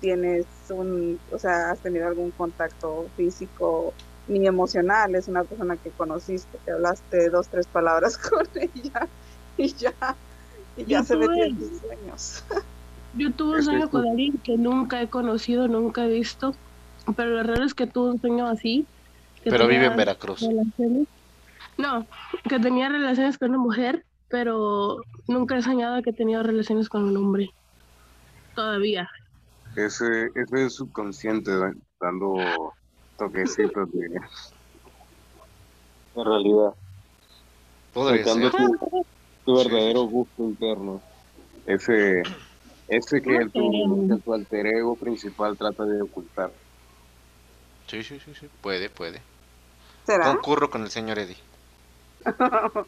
tienes un, o sea, has tenido algún contacto físico ni emocional, es una persona que conociste, que hablaste dos, tres palabras [laughs] con ella y ya, y ya Yo se metió en tus sueños. [laughs] Yo tuve un sueño es con alguien que nunca he conocido, nunca he visto, pero lo raro es que tuve un sueño así. Pero vive en Veracruz. relaciones- No, que tenía relaciones con una mujer, pero nunca he soñado que he tenido relaciones con un hombre. Todavía. Ese, ese es subconsciente da- dando toquecitos [laughs] de, de realidad. Podría sacando ser. tu, tu verdadero gusto interno. Ese, ese que, el tu, que tu alter ego principal trata de ocultar. Sí, sí, sí, sí. Puede, puede. ¿Será? Concurro con el señor Eddie. [laughs]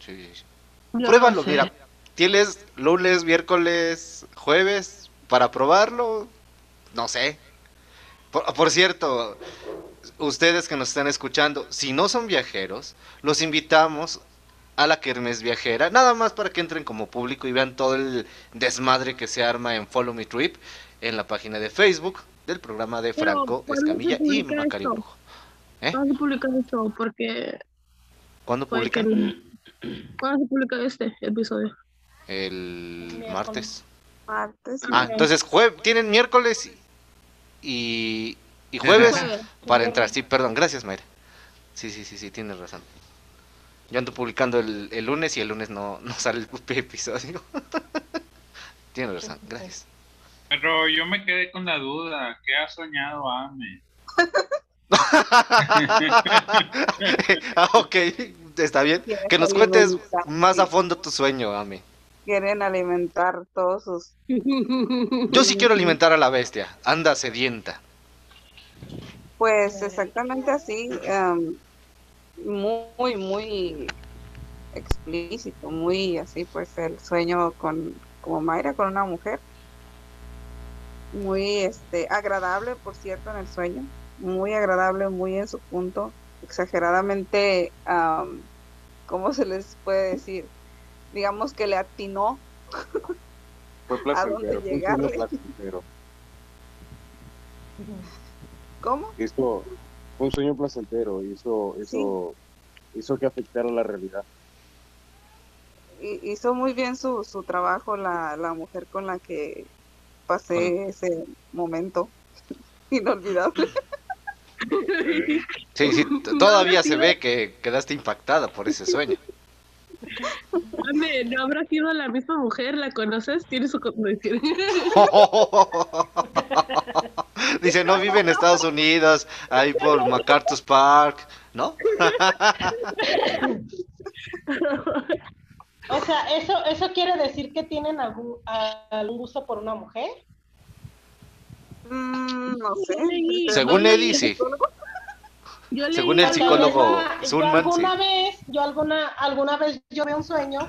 Sí, sí, Pruébalo, no sé. mira. Tienes lunes, miércoles, jueves para probarlo. No sé. Por, por cierto, ustedes que nos están escuchando, si no son viajeros, los invitamos a la Kermes Viajera, nada más para que entren como público y vean todo el desmadre que se arma en Follow Me Trip en la página de Facebook del programa de Franco ¿cuándo se Escamilla y publica Macari? Brujo. ¿Eh? ¿Cuándo se publica esto? Porque ¿Cuándo publican? ¿Cuándo se publica este episodio? El Miércoles. martes. Martes. Ah, entonces jue- tienen miércoles y, y jueves para entrar. Sí, perdón, gracias Mayra. Sí, sí, sí, sí, tienes razón. Yo ando publicando el, el lunes y el lunes no, [laughs] no sale el episodio. [laughs] tienes razón, gracias. Pero yo me quedé con la duda. ¿Qué ha soñado Ame? [laughs] ah, ok, está bien. Que nos cuentes más a fondo tu sueño, Ame. Quieren alimentar todos sus Yo sí quiero alimentar a la bestia. Anda sedienta. Pues exactamente así, em, muy, muy explícito, muy así, pues el sueño con, como Mayra, con una mujer. muy este, agradable, por cierto, en el sueño. Muy agradable, muy en su punto. Exageradamente, am, ¿cómo se les puede decir? Digamos que le atinó. Fue [laughs] ¿A dónde placentero, fue un sueño llegarle? placentero. ¿Cómo? Hizo, fue un sueño placentero, hizo, hizo, hizo que afectara la realidad. hi- hizo muy bien su, su trabajo la, la mujer con la que pasé ese momento [laughs] inolvidable. Sí, sí, [laughs] todavía se ve que quedaste impactada por ese sueño. ¿No habrá sido la misma mujer? ¿La conoces? ¿Tiene su condición? [laughs] Dice, no vive en Estados Unidos, ahí por MacArthur's Park, ¿no? [laughs] O sea, ¿eso, ¿eso quiere decir que tienen algún, gusto por una mujer? Mm, no sé. Según Eddie, sí. Yo Según el psicólogo Zulman, alguna sí. vez, yo alguna, alguna vez yo vi un sueño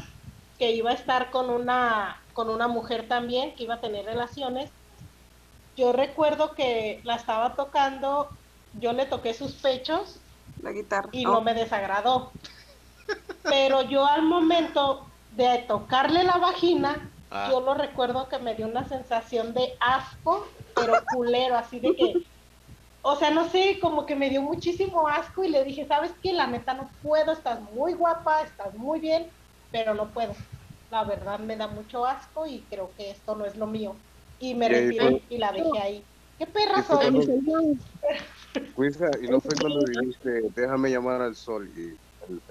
que iba a estar con una, con una mujer también, que iba a tener relaciones. Yo recuerdo que la estaba tocando, yo le toqué sus pechos La guitarra. y Oh, no me desagradó. Pero yo al momento de tocarle la vagina, Ah. yo lo recuerdo que me dio una sensación de asco, pero culero, así de que, o sea, no sé, como que me dio muchísimo asco y le dije, ¿sabes qué? La neta no puedo, estás muy guapa, estás muy bien, pero no puedo. La verdad me da mucho asco y creo que esto no es lo mío. Y me retiré y la dejé ahí. ¿Qué perra soy? cuando- Cuisa, y no fue cuando dijiste, déjame llamar al sol y el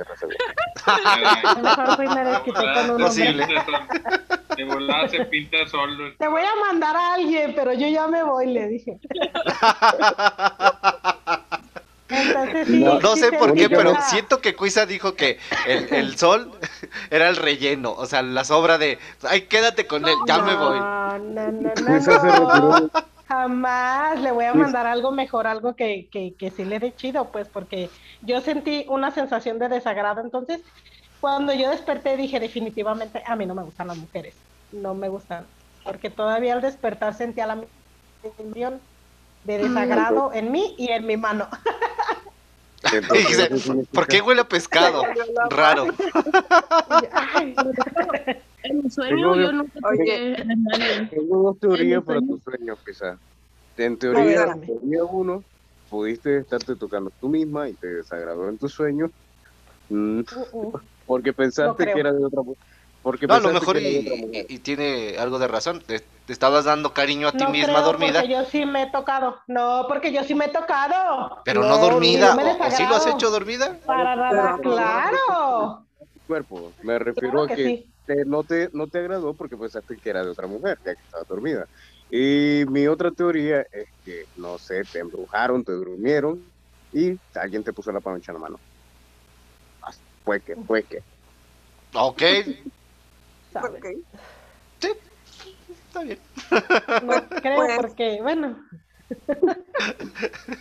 [laughs] mejor un Posible. De volada se pinta solo. Te voy a mandar a alguien, pero yo ya me voy, le dije. Entonces, sí, No- No sí sé por qué, pero siento que Cuisa dijo que el, el sol era el relleno, o sea, la sobra de, ay, quédate con él, ya me voy. No, no, no, no, Jamás le voy a mandar algo mejor, algo que, que, que sí le dé chido, pues, porque yo sentí una sensación de desagrado. Entonces, cuando yo desperté, dije, definitivamente, a mí no me gustan las mujeres. No me gustan. Porque todavía al despertar sentía la sensación de desagrado en mí y en mi mano. [laughs] Y Entonces, ¿por qué huele a pescado? [laughs] Raro. En mi sueño Tengo- yo toqué animales. Tengo dos teorías En para tu sueño, quizás. En teoría, teoría uno, pudiste estarte tocando tú misma y te desagradó en tu sueño. mm, uh, uh. [laughs] porque pensaste que era de otra. Porque No, a lo pensaste mejor que era de otra y, mujer. y- y tiene algo de razón, te, te estabas dando cariño a ti No misma creo, dormida, Porque yo sí me he tocado. No, porque yo sí me he tocado. pero no dormida, o, o sí lo has hecho dormida. Para nada, claro. cuerpo. Me refiero Claro a que que sí. Te- no, te, no te agradó porque pensaste que era de otra mujer, ya que estaba dormida. Y mi otra teoría es que, no sé, te embrujaron, te durmieron y alguien te puso la pancha en la mano. Fue que, fue que. Ok, ok. está bien. No creo Pues- porque, bueno.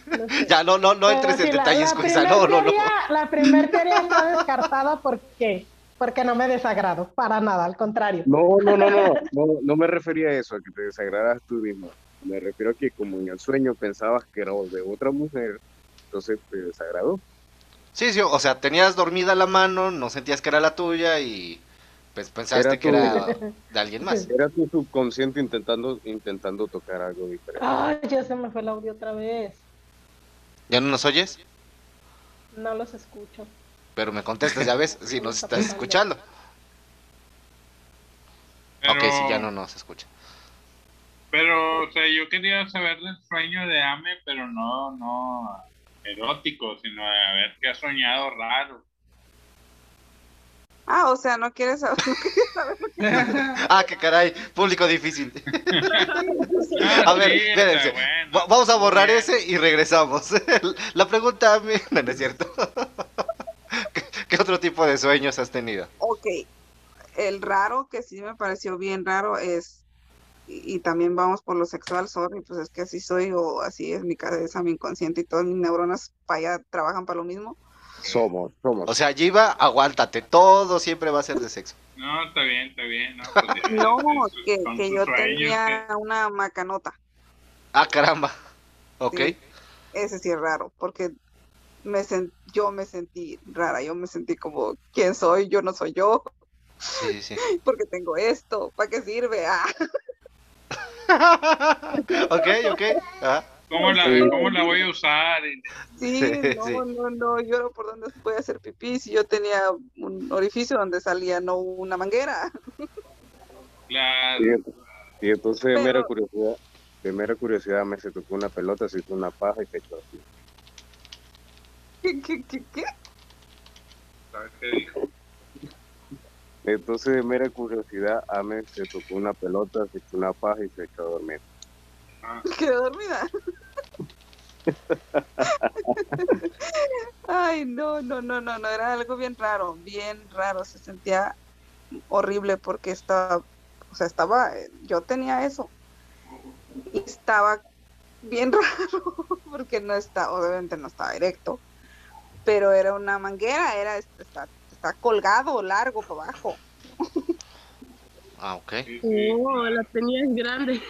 No [laughs] sé. Ya, no, no, no entres en sí, la- detalles, la primer no, no, no. La primera teoría está descartada porque, porque no me desagrado, para nada, al contrario. No, no, no, no, [laughs] no, no me refería a eso, a que te desagradas tú mismo. Me refiero a que como en el sueño pensabas que era de otra mujer, entonces te desagradó. Sí, sí, o sea, tenías dormida la mano, no sentías que era la tuya y pues pensaste Era que tu- era de alguien más. Era tu subconsciente intentando, intentando tocar algo diferente. Ay, ya se me fue el audio otra vez. ¿Ya no nos oyes? No los escucho. Pero me contestas, ya ves, si nos Está [laughs] estás escuchando. Pero, Ok, sí, ya no nos escucha. Pero, o sea, yo quería saber del sueño de Ame, pero no, no erótico, sino a ver qué ha soñado raro. Ah, o sea, no quieres saber. [laughs] no quieres saber. [laughs] Ah, qué caray, público difícil. A ver, espérense. bueno. Va- Vamos a borrar Bien. ese y regresamos. La pregunta, no, no es cierto. ¿Qué, otro tipo de sueños has tenido? Ok, el raro que sí me pareció bien raro es, y, y también vamos por lo sexual, sorry, pues es que así soy o así es mi cabeza, mi inconsciente y todas mis neuronas para allá trabajan para lo mismo. Somos, somos. O sea, Jiva, aguántate, todo siempre va a ser de sexo. No, está bien, está bien. No, pues, [laughs] ya, No, que, que yo tenía una macanota. Ah, caramba. Ok. Sí. Ese sí es raro, porque me sen- yo me sentí rara, yo me sentí como, ¿quién soy? Yo no soy yo, Sí, sí. [laughs] porque tengo esto, ¿para qué sirve? Ah, [laughs] ok, ok. Ah, ¿Cómo la, Sí. ¿Cómo la voy a usar? Sí, Sí, no, sí. no, no, yo no por dónde voy a hacer pipí si yo tenía un orificio donde salía no una manguera. [laughs] la- Y, y entonces de mera Pero- curiosidad, de mera curiosidad me se tocó una pelota, se hizo una paja y se echó así. ¿Qué, qué, qué, qué? ¿sabes qué dijo? Entonces de mera curiosidad, Ame se tocó una pelota, se echó una paja y se echó a dormir. Ah, Quedó dormida. [laughs] [laughs] Ay, no, no, no, no, no, era algo bien raro, bien raro, se sentía horrible porque estaba, o sea, estaba, yo tenía eso y estaba bien [laughs] raro porque no está, obviamente no estaba directo, pero era una manguera, era, está, está colgado largo para abajo. ah, ok. Oh, la tenías grande.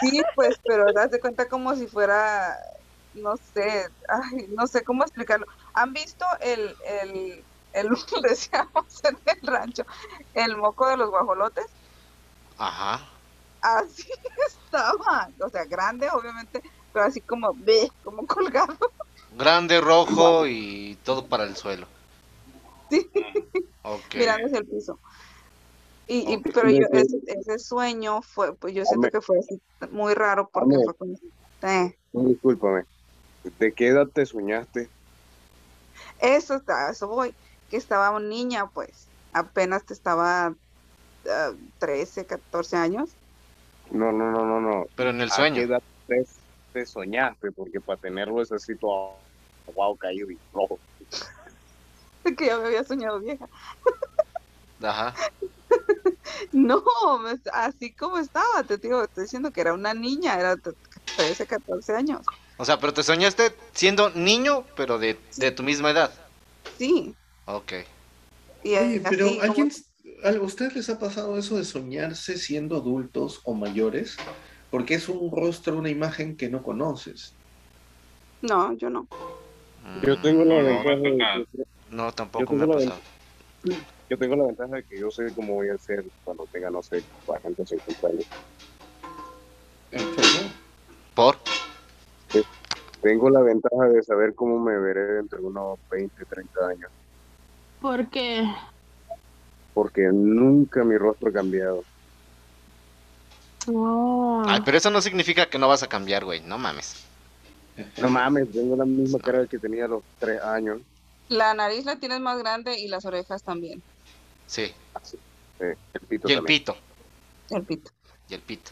Sí, pues, pero das de cuenta como si fuera, no sé, ay, no sé cómo explicarlo. ¿Han visto el, el, el, [laughs] decíamos en el rancho, el moco de los guajolotes? Ajá. Así [laughs] estaba, o sea, grande, obviamente, pero así como, ve, como colgado. Grande, rojo y todo para el suelo. Sí. Ok. mirando hacia el piso. Y, y- pero yo, ese, ese sueño fue, pues yo siento que fue así muy raro porque fue como, eh, discúlpame. ¿De qué edad te soñaste? Eso está, a eso voy, que estaba una niña, pues, apenas te estaba ah, 13, 14 años. No, no, no, no, no. Pero en el ¿A qué sueño. edad te, te soñaste? Porque para tenerlo es así todo wow, caído y rojo. [laughs] Que ya me había soñado vieja. Ajá. [laughs] No, así como estaba, te digo, estoy diciendo que era una niña, era de 13, 14 años. O sea, pero te soñaste siendo niño, pero de, de tu misma edad. Sí, Ok. y Oye, pero así como- ¿alguien, ¿a ustedes les ha pasado eso de soñarse siendo adultos o mayores? Porque es un rostro, una imagen que no conoces. No, yo no. Yo tengo la Mm, no, ventaja de que, No, tampoco Yo me ha tengo la pasado. [clears throat] yo tengo la ventaja de que yo sé cómo voy a ser cuando tenga, no sé, 40 o 50 años. ¿Por? Tengo la ventaja de saber cómo me veré dentro de unos 20, 30 años. Porque Porque nunca mi rostro ha cambiado. No. Ay, pero eso no significa que no vas a cambiar, güey. No mames. No mames, tengo la misma cara que tenía a los 3 años. La nariz la tienes más grande y las orejas también, Sí. Sí, el pito Y el también. pito. el pito. Y el pito.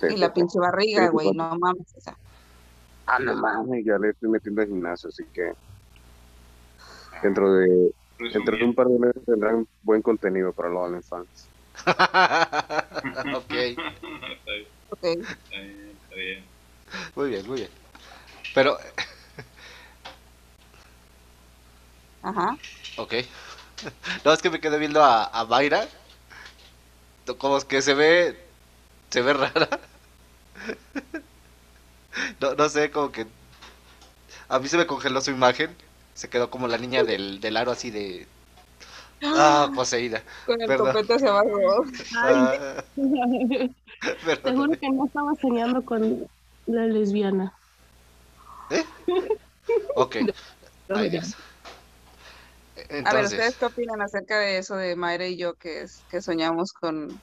Sí, Y la pinche barriga, güey, no mames. O sea, Ah, no mames, ya le estoy metiendo al gimnasio, así que dentro de dentro de un par de meses tendrán buen contenido para los OnlyFans. [laughs] ok. Está bien, ok. está bien, está bien. Muy bien, muy bien. Pero, [laughs] Ajá. ok. No, es que me quedé viendo a, a Mayra. Como es que se ve. Se ve [laughs] rara. No, no sé, como que. A mí se me congeló su imagen. Se quedó como la niña del, del aro así de. Ah, [gasps] poseída. Con el Perdón. copete hacia abajo. Ah, [laughs] juro que no estaba soñando con la lesbiana. Ok. [laughs] No, Ay, ya. Dios. A ver, ¿ustedes qué opinan acerca de eso de Mayra y yo que es que soñamos con,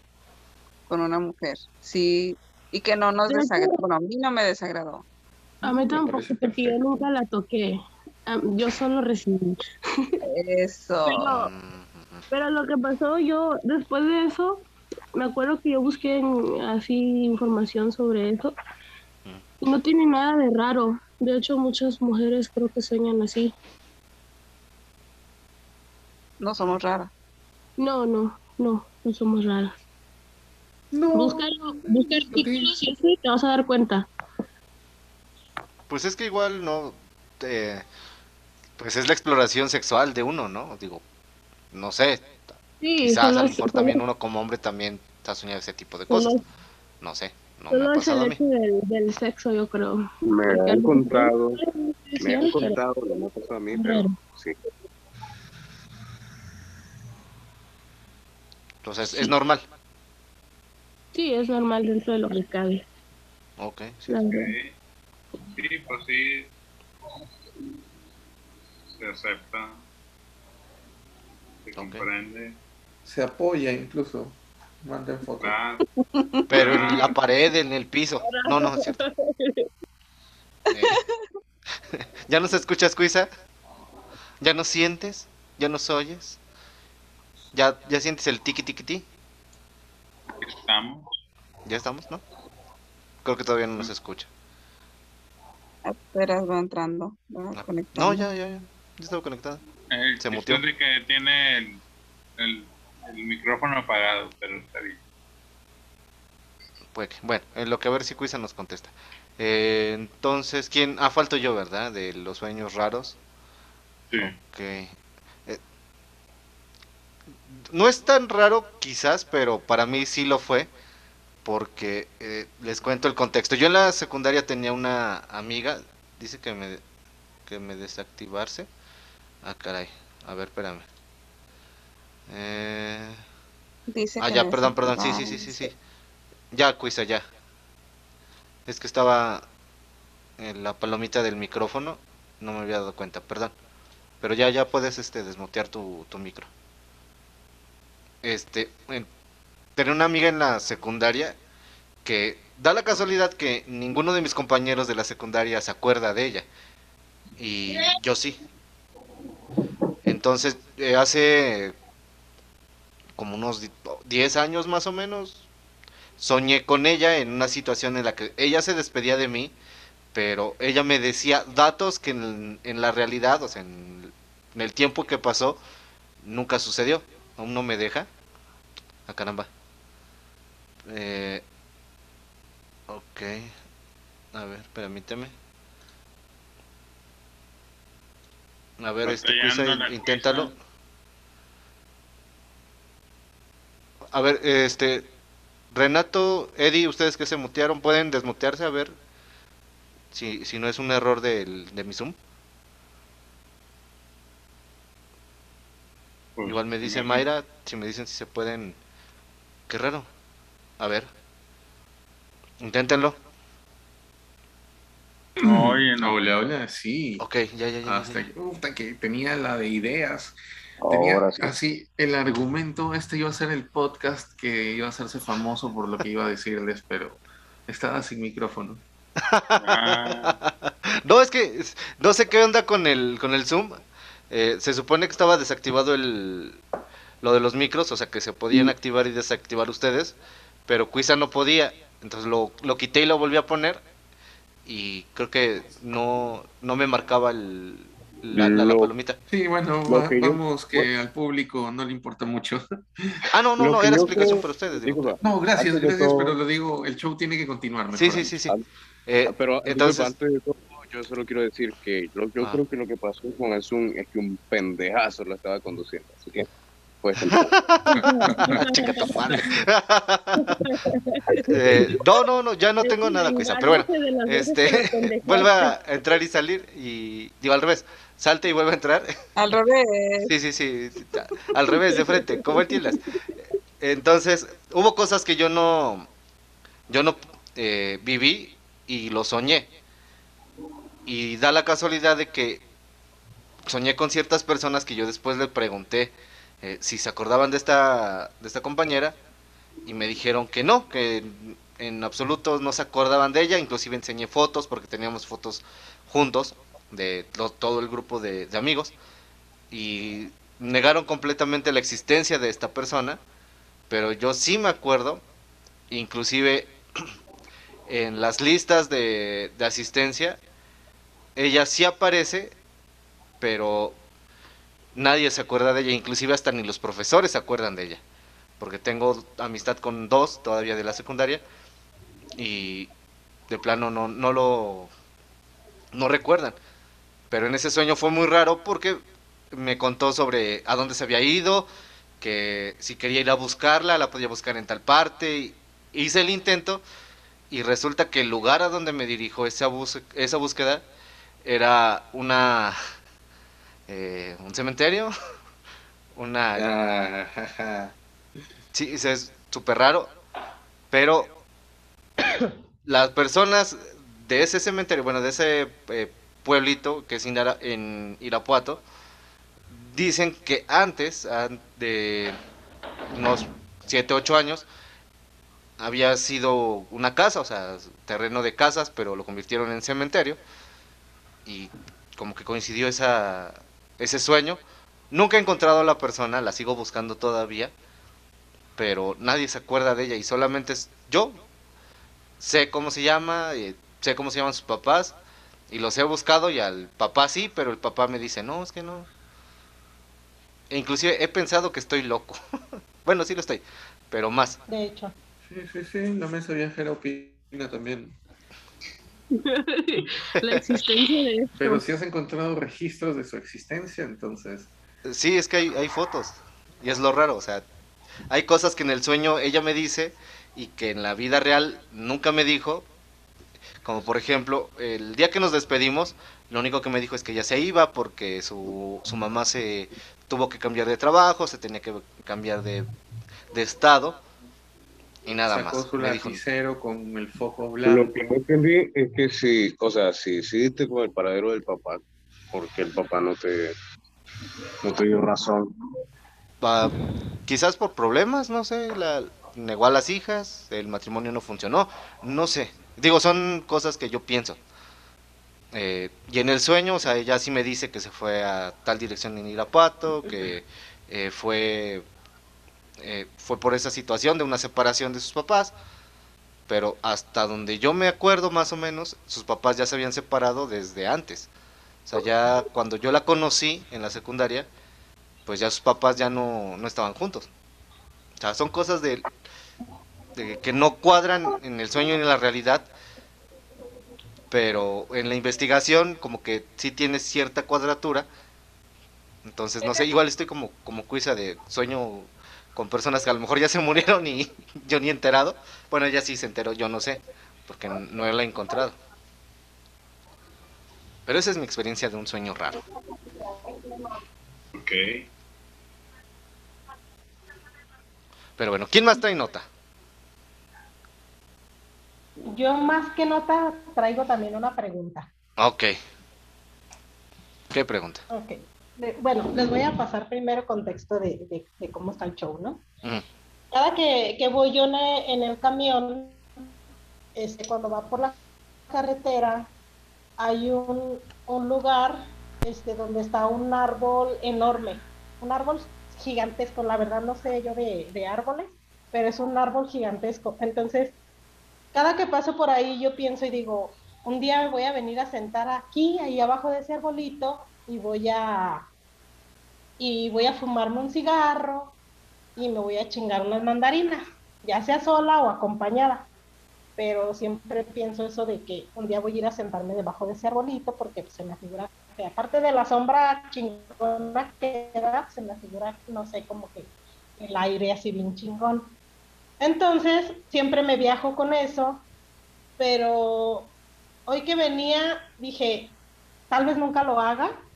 con una mujer? Sí, y que no nos desagradó. Bueno, a mí no me desagradó. A mí tampoco, porque yo nunca la toqué. Yo solo recibí. Eso. Pero- mm, Pero lo que pasó, yo después de eso, me acuerdo que yo busqué en- así información sobre eso. Y no tiene nada de raro. De hecho, muchas mujeres creo que sueñan así. No somos raras. No, no, no, no somos raras. No. Búscalo, busca artículos y así te vas a dar cuenta. Pues es que igual no. eh, pues es la exploración sexual de uno, ¿no? Digo, no sé. Sí, Quizás a lo mejor también uno como hombre también está soñando ese tipo de cosas. No sé. No me Solo ha es el pasado a mí. hecho del, del sexo, yo creo. Me Porque han contado, me han pero- contado, no me ha pasado a mí, pero sí. Entonces, es normal. Sí, es normal dentro de lo que cabe. Ok, sí. Sí, sí, pues sí. Se acepta. Se comprende. Se apoya incluso. Manden fotos. Claro. Pero en la pared, en el piso. No, no, es cierto. Eh, [laughs] ¿Ya nos escuchas, Cuisa? ¿Ya nos sientes? ¿Ya nos oyes? ¿Ya, ya sientes el tiki tiki ti? Estamos. ¿Ya estamos, no? Creo que todavía no nos escucha. Apenas va entrando. va Ah. No, ya, ya, ya. Ya estaba conectado. El Se muteó. es de que tiene el, el, el micrófono apagado, pero está bien. Que- Bueno, en lo que a ver si Cuisa nos contesta. Eh, entonces, ¿quién? Ah, falto yo, ¿verdad? De los sueños raros. Sí. Ok. Eh, no es tan raro quizás, pero para mí sí lo fue. Porque eh, les cuento el contexto. Yo en la secundaria tenía una amiga. Dice que me, que me desactivarse. Ah, caray. A ver, espérame. Eh, Dice ah, ya, perdón, perdón. Sí, sí, sí, sí, sí. Ya, Cuisa, ya. Es que estaba en la palomita del micrófono. No me había dado cuenta, perdón. Pero ya, ya puedes este, desmutear tu, tu micro. Este, en- tenía una amiga en la secundaria que da la casualidad que ninguno de mis compañeros de la secundaria se acuerda de ella. Y yo sí. Entonces, eh, hace como unos di- 10 años más o menos, soñé con ella en una situación en la que ella se despedía de mí, pero ella me decía datos que en, la realidad, o sea, en, en el tiempo que pasó, nunca sucedió. Aún no me deja. Ah, caramba. Eh, ok. A ver, permíteme. A ver, este, la inténtalo. Cuisa. A ver, este, Renato, Eddie, ustedes que se mutearon, pueden desmutearse a ver si, si no es un error del, de mi Zoom. Pues, Igual me dice Mayra, si me dicen si se pueden... Qué raro. A ver. Inténtenlo. No, [laughs] Oye, no. Hola, hola, sí. Ok, ya, ya, ya. Hasta ya. que, tenía la de ideas. Tenía Ahora sí. así el argumento, este iba a ser el podcast que iba a hacerse famoso por lo que iba a decirles, pero estaba sin micrófono. Ah, No, es que no sé qué onda con el, con el Zoom. Eh, se supone que estaba desactivado el, lo de los micros, o sea que se podían activar y desactivar ustedes, pero Cuisa no podía. Entonces lo, lo quité y lo volví a poner y creo que no, no me marcaba el, la, la- la Lo- palomita. Sí, bueno, Lo va- que yo- vamos que al público no le importa mucho. [laughs] Ah, no, no, Lo no, era explicación creo- para ustedes. digo. No, gracias, gracias, todo- pero lo digo, el show tiene que continuar. Sí, mejor. sí, sí, sí. An- Eh, pero entonces- disculpa, antes de todo, yo solo quiero decir que lo- yo Ah. creo que lo que pasó con el Zoom es que un pendejazo lo estaba conduciendo. Así que, pues, [laughs] [laughs] Chica tu madre. [laughs] Eh, no, no, no, ya no tengo nada, Cuisa, pero bueno. Este, vuelve a entrar y salir y digo al revés, salte y vuelve a entrar. Al revés. Sí, sí, sí, al revés, de frente, como entiendas. Entonces, hubo cosas que yo no, yo no eh, viví y lo soñé. Y da la casualidad de que soñé con ciertas personas que yo después le pregunté eh, si se acordaban de esta, de esta compañera y me dijeron que no, que en, absoluto no se acordaban de ella, inclusive enseñé fotos porque teníamos fotos juntos de todo el grupo de, de amigos y negaron completamente la existencia de esta persona, pero yo sí me acuerdo, inclusive [clears throat] en las listas de, de asistencia, ella sí aparece, pero nadie se acuerda de ella, inclusive hasta ni los profesores se acuerdan de ella, porque tengo amistad con dos todavía de la secundaria y de plano no, no lo no recuerdan. Pero en ese sueño fue muy raro porque me contó sobre a dónde se había ido, que si quería ir a buscarla, la podía buscar en tal parte. hice el intento y resulta que el lugar a donde me dirijo esa, bus- esa búsqueda era una eh, un cementerio, [laughs] una Ah. Sí, es súper raro, pero [coughs] las personas de ese cementerio, bueno, de ese eh, pueblito que es en, Ira- en Irapuato, dicen que antes, an- de unos 7, 8 años, había sido una casa, o sea, terreno de casas, pero lo convirtieron en cementerio, y como que coincidió esa, ese sueño. Nunca he encontrado a la persona, la sigo buscando todavía pero nadie se acuerda de ella y solamente es yo sé cómo se llama, eh, sé cómo se llaman sus papás y los he buscado y al papá sí, pero el papá me dice, no, es que no. E inclusive he pensado que estoy loco. [laughs] bueno, sí lo estoy, pero más. De hecho. Sí, sí, sí, la mesa viajera opina también. [laughs] La existencia de esto. Pero si has encontrado registros de su existencia, entonces. Sí, es que hay, hay fotos y es lo raro, o sea, hay cosas que en el sueño ella me dice y que en la vida real nunca me dijo, como por ejemplo, el día que nos despedimos, lo único que me dijo es que ya se iba porque su, su mamá se tuvo que cambiar de trabajo, se tenía que cambiar de, de estado y nada sacó más. su lapicero con el foco Lo blanco. que no entendí es que si, o sea, si diste con el paradero del papá, porque el papá no te, no te dio razón. "Pa- quizás por problemas, no sé, la, negó a las hijas, el matrimonio no funcionó, no sé. Digo, son cosas que yo pienso. Eh, y en el sueño, o sea, ella sí me dice que se fue a tal dirección en Irapuato, que eh, fue, eh, fue por esa situación de una separación de sus papás, pero hasta donde yo me acuerdo más o menos, sus papás ya se habían separado desde antes. O sea, ya cuando yo la conocí en la secundaria, pues ya sus papás ya no, no estaban juntos. O sea, son cosas de, de que no cuadran en el sueño y en la realidad, pero en la investigación como que sí tiene cierta cuadratura. Entonces, no sé, igual estoy como, como cuisa de sueño con personas que a lo mejor ya se [laughs] murieron y yo ni he enterado. Bueno, ella sí se enteró, yo no sé, porque no la he encontrado. Pero esa es mi experiencia de un sueño raro. Ok. Pero bueno, ¿quién más trae nota? Yo más que nota traigo también una pregunta. Ok. ¿Qué pregunta? Ok. Bueno, les voy a pasar primero contexto de, de- de cómo está el show, ¿no? Cada que, que voy yo en el, en el camión, este, cuando va por la carretera, hay un, un lugar este, donde está un árbol enorme, un árbol gigantesco, la verdad no sé yo de, de árboles, pero es un árbol gigantesco. Entonces, cada que paso por ahí yo pienso y digo, un día me voy a venir a sentar aquí, ahí abajo de ese arbolito, y voy a y voy a fumarme un cigarro y me voy a chingar unas mandarinas, ya sea sola o acompañada. Pero siempre pienso eso de que un día voy a ir a sentarme debajo de ese arbolito porque se me figura que aparte de la sombra chingona que da, se me figura, no sé, como que el aire así bien chingón. Entonces, siempre me viajo con eso, pero hoy que venía dije, tal vez nunca lo haga,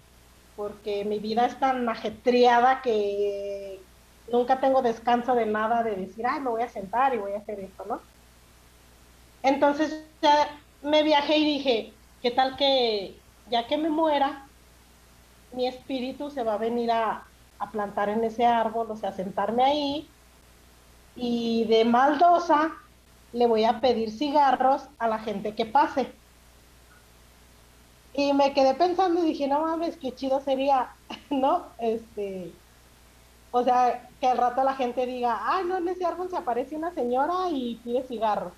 porque mi vida es tan ajetreada que nunca tengo descanso de nada de decir, ay, me voy a sentar y voy a hacer esto, ¿no? Entonces ya me viajé y dije, ¿qué tal que ya que me muera, mi espíritu se va a venir a, a plantar en ese árbol, o sea, a sentarme ahí y de maldosa le voy a pedir cigarros a la gente que pase. Y me quedé pensando y dije, no mames, qué chido sería, [laughs] ¿no? Este, o sea, que al rato la gente diga, ay, no, en ese árbol se aparece una señora y pide cigarros.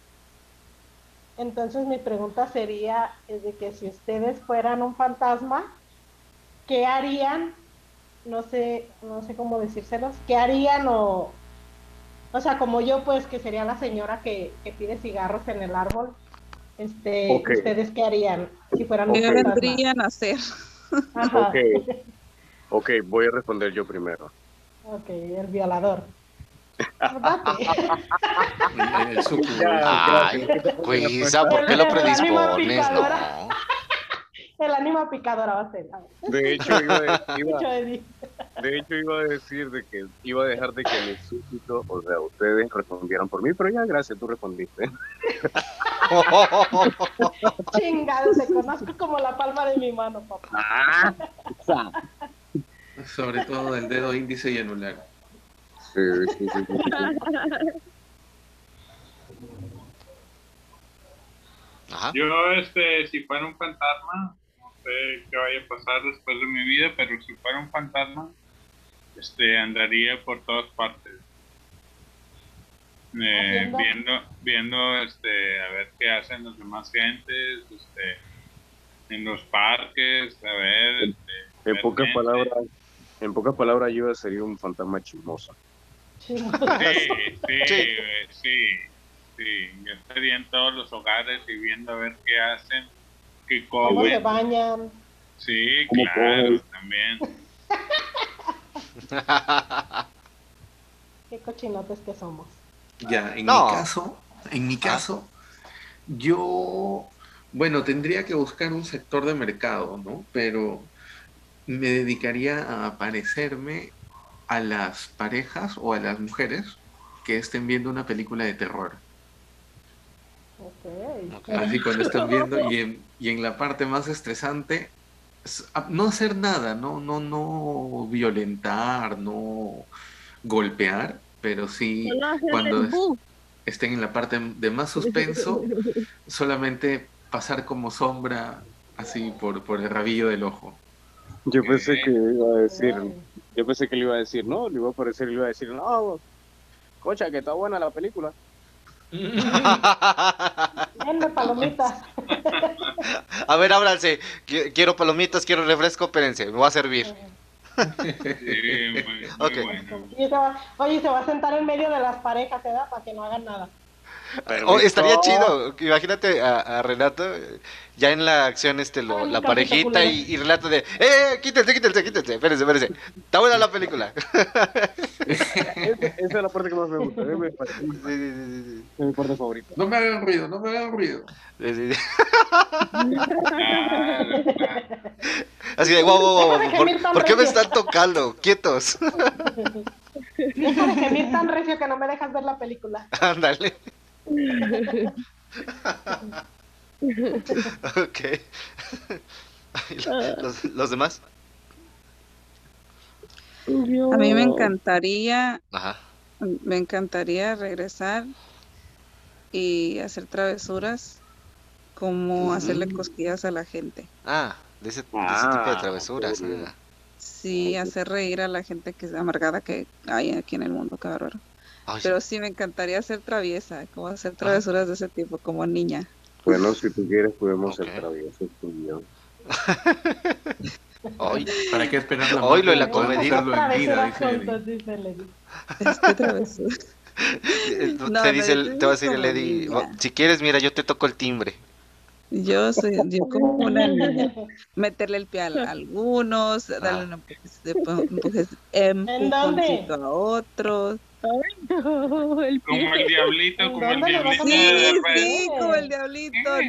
Entonces mi pregunta sería, es de que si ustedes fueran un fantasma, ¿qué harían? No sé, no sé cómo decírselos, ¿qué harían o, o sea, como yo, pues, que sería la señora que, que pide cigarros en el árbol, este, Ok. ¿ustedes qué harían si fueran un ¿Qué vendrían a hacer? Ajá. Ok. Ok, voy a responder yo primero. Ok, el violador. [laughs] Ay. Cuisa, ¿por qué lo predispones? No. El ánima picadora va a ser. a. De hecho, iba a, [laughs] de- iba- hecho, iba a decir de que iba a dejar de que mis súbditos, o sea, ustedes respondieran por mí, pero ya, gracias, tú respondiste. [laughs] Chingado, te conozco como la palma de mi mano, papá. Ah, Sobre todo el dedo índice y anular. Sí, sí, sí, sí, sí. Ajá. Yo, este, si fuera un fantasma, sé qué vaya a pasar después de mi vida, pero si fuera un fantasma, este, andaría por todas partes. Eh, viendo, viendo, este, a ver qué hacen las demás gentes, este, en los parques, a ver, este, En pocas Realmente. palabras, en pocas palabras, yo sería un fantasma chismoso. Sí, [laughs] sí, Sí. eh, sí, sí. Yo estaría en todos los hogares y viendo a ver qué hacen, qué ¿Cómo se bañan? Sí, ¿Cómo claro, comen? también. Qué cochinotes que somos. Ya, en No. mi caso, en mi caso, yo, bueno, tendría que buscar un sector de mercado, ¿no? Pero me dedicaría a aparecerme a las parejas o a las mujeres que estén viendo una película de terror. Ok. Ok. Así cuando están viendo y en, y en la parte más estresante, no hacer nada, no, no, no violentar, no golpear, pero sí cuando es- estén en la parte de más suspenso, [laughs] solamente pasar como sombra así por, por el rabillo del ojo. Yo pensé que iba a decir, yo pensé que le iba a decir, no, le iba a aparecer y le iba a decir, no, cocha, que está buena la película. Denme palomitas. [laughs] A ver, ábranse. Qui- Quiero palomitas, quiero refresco, espérense, me voy a servir. Sí, muy, muy Ok. bueno. Y se va- oye, se va a sentar en medio de las parejas, ¿verdad? Para que no hagan nada. Oh, estaría chido. Imagínate a, a Renato eh, ya en la acción, este, lo- Ay, la parejita y, y Renato de, ¡eh, quítense, quítense, quítense! Espérense, espérense. Está buena la película. Esa, es la parte que más me gusta, es mi, [laughs] parte- Sí, sí, sí, sí. es mi parte favorita. No me hagan ruido, no me hagan ruido. Sí, sí, sí. Claro, [laughs] claro. Así de, wow, wow, wow, Deja de ¿por, gemir tan por qué me están tocando? Quietos. [laughs] Deja de gemir tan recio que no me dejas ver la película. Ándale. Ok. ¿Los, los demás? Yo- A mí me encantaría, Ajá. me encantaría regresar y hacer travesuras como hacerle cosquillas a la gente. Ah, de ese, de ese tipo de Ah, travesuras. ah. Sí, hacer reír a la gente que es amargada que hay aquí en el mundo, qué bárbaro. Ay, Pero sí me encantaría ser traviesa, como hacer travesuras de ese tipo, como niña. Bueno, si tú quieres podemos Ok. ser traviesos tú y yo. [laughs] ay, ¿Para qué esperar la Oílo en la hacerlo en vida, dice. Este travesura. eh, No, te dice el- te va a decir el Eddie, niña. "Oh, si quieres, mira, yo te toco el timbre. Yo soy yo como una niña. [laughs] Meterle el pie a a algunos, darle Ah. un empujoncito a otros. No, [laughs] el Como el diablito, como el ¿Dónde le vas a diablito. Sí, sí, como el diablito. [laughs]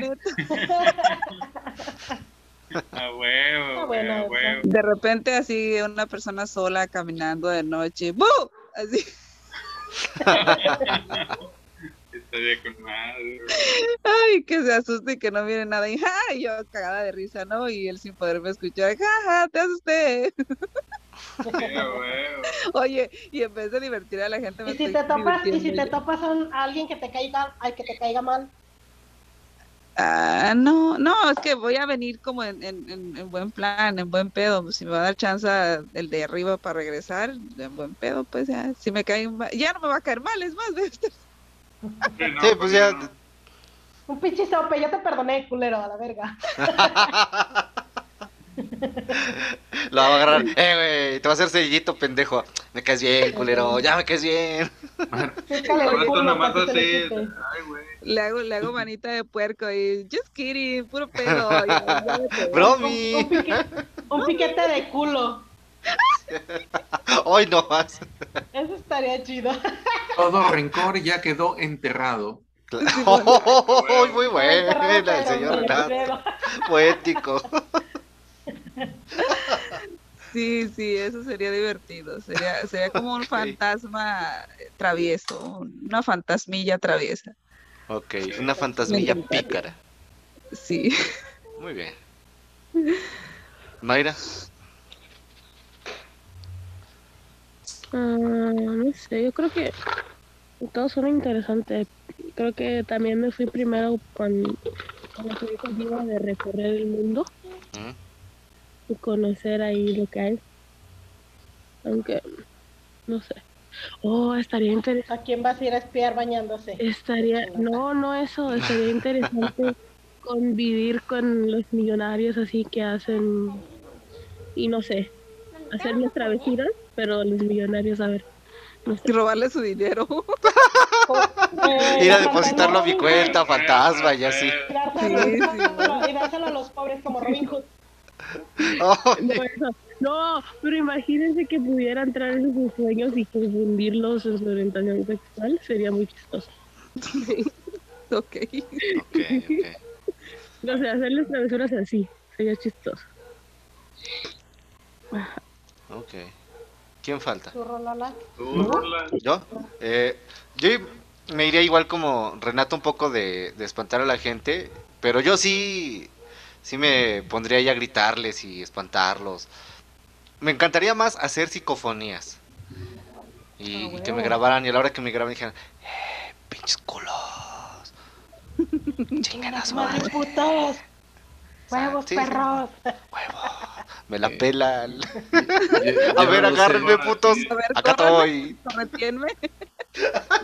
A huevo, a huevo. De repente así una persona sola caminando de noche, ¡bu! Así, [laughs] Estaría con madre. ay, que se asuste y que no mire nada. Y ¡ay! yo cagada de risa, ¿no? Y él sin poderme escuchar, ¡ja, ja! Te asusté. Oye, y en vez de divertir a la gente, me Y si te topas, y si te topas a alguien que te caiga, ay, que te caiga mal. Ah, no, no, es que voy a venir como en, en, en- en buen plan, en buen pedo. Si me va a dar chance el de arriba para regresar, en buen pedo, pues ya, si me cae mal, ya no me va a caer mal, es más, de Sí, no, Sí, pues ya. no. Un pinche sope, yo te perdoné, culero, a la verga. [laughs] Lo va a agarrar. Eh, güey, te va a hacer sellito, pendejo. Me caes bien, culero. Ya me caes bien. Nomás le así. hago, le hago manita de puerco y just kidding, puro [laughs] pedo. ya, ya vete. Bromi. Un, pique- un piquete de culo. [laughs] Hoy no más. Eso estaría chido. [laughs] Todo rencor ya quedó enterrado. Muy buena, el señor Renato. Poético. [laughs] Sí, sí, eso sería divertido. Sería, sería como un fantasma travieso, una fantasmilla traviesa. Ok, una fantasmilla pícara. Sí. Muy bien. Mayra, Ah, no sé, yo creo que todos son interesantes. Creo que también me fui primero con, con la iniciativa de recorrer el mundo ¿Mm? Y conocer ahí lo que hay. Aunque, no sé. Oh, estaría interesante. ¿A quién vas a ir a espiar bañándose? Estaría, no, no eso, estaría interesante convivir con los millonarios así que hacen, y no sé, hacerles travesuras, pero los millonarios, a ver, no sé. Y robarle su dinero. Ir a depositarlo a mi cuenta, fantasma, y así. Y dárselo a los pobres como Robin Hood. No, eso- no, pero imagínense que pudiera entrar en sus sueños y confundirlos en su orientación sexual, sería muy chistoso. [laughs] ok. ok, ok. No sé, hacerles travesuras así, sería chistoso. Ok. ¿Quién falta? ¿Tú, Rolala? Tú, Rola. ¿Yo? Eh, yo me iría igual como Renato un poco de, de espantar a la gente, pero yo sí, sí me pondría ahí a gritarles y espantarlos. Me encantaría más hacer psicofonías. Y, Ah, y que me grabaran y a la hora que me graban dijeran, ¡eh, pinches culos! [laughs] ¡Chinguen a su ¡Más madre! putos! ¡Huevos, Sí, perros! ¡Huevo! Me la pelan. [laughs] [laughs] A ver, agárrenme, putos. A ver, Acá estoy. Retienme.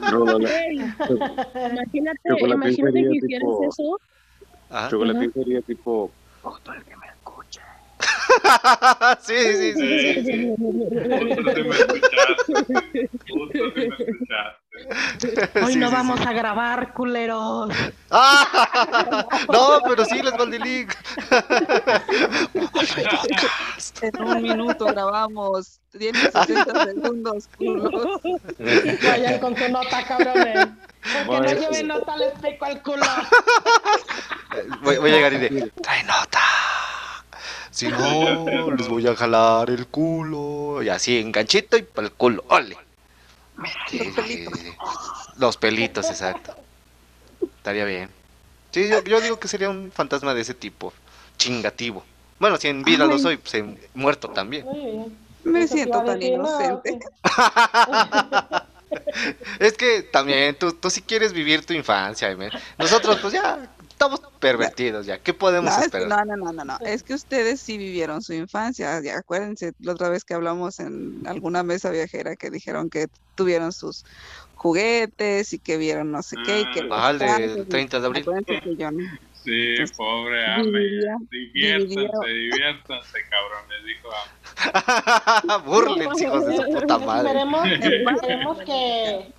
No, no, no. Ey, imagínate, imagínate que hicieras tipo- eso. Ajá. Chocolatín sería tipo. [laughs] sí, sí, sí, sí, sí. Justo si me escuchaste. Justo si me escuchaste. [laughs] Hoy Sí, no sí, vamos sí. a grabar, culeros. [laughs] ¡Ah! [laughs] No, pero sí les el link. En un minuto grabamos. Tiene 60 segundos, culos. Vayan con su nota, cabrones. El que no Vale. lleve nota les pico el culo. Voy, voy a llegar y de, trae nota. Si no, les voy a jalar el culo. Y así, enganchito y para el culo. ¡Ole! Sí, sí, sí, sí. Los pelitos, exacto. Estaría bien. Sí, yo, yo digo que sería un fantasma de ese tipo. Chingativo. Bueno, si en vida lo soy, pues en muerto también. Muy bien. Me Eso siento tan no, inocente. [laughs] Es que también tú, tú sí quieres vivir tu infancia. Nosotros, pues ya, estamos pervertidos ya. ¿Qué podemos No, es que- esperar? no, no, no, no, no. Es que ustedes sí vivieron su infancia. Ya, acuérdense la otra vez que hablamos en alguna mesa viajera que dijeron que tuvieron sus juguetes y que vieron no sé qué y que Ah, el trajes, del y- 30 de abril. Que yo no. Sí, pobre Ame. Diviértanse, diviértanse, cabrones, dijo Ame. [laughs] Burles, hijos de su puta madre. Esperemos, esperemos que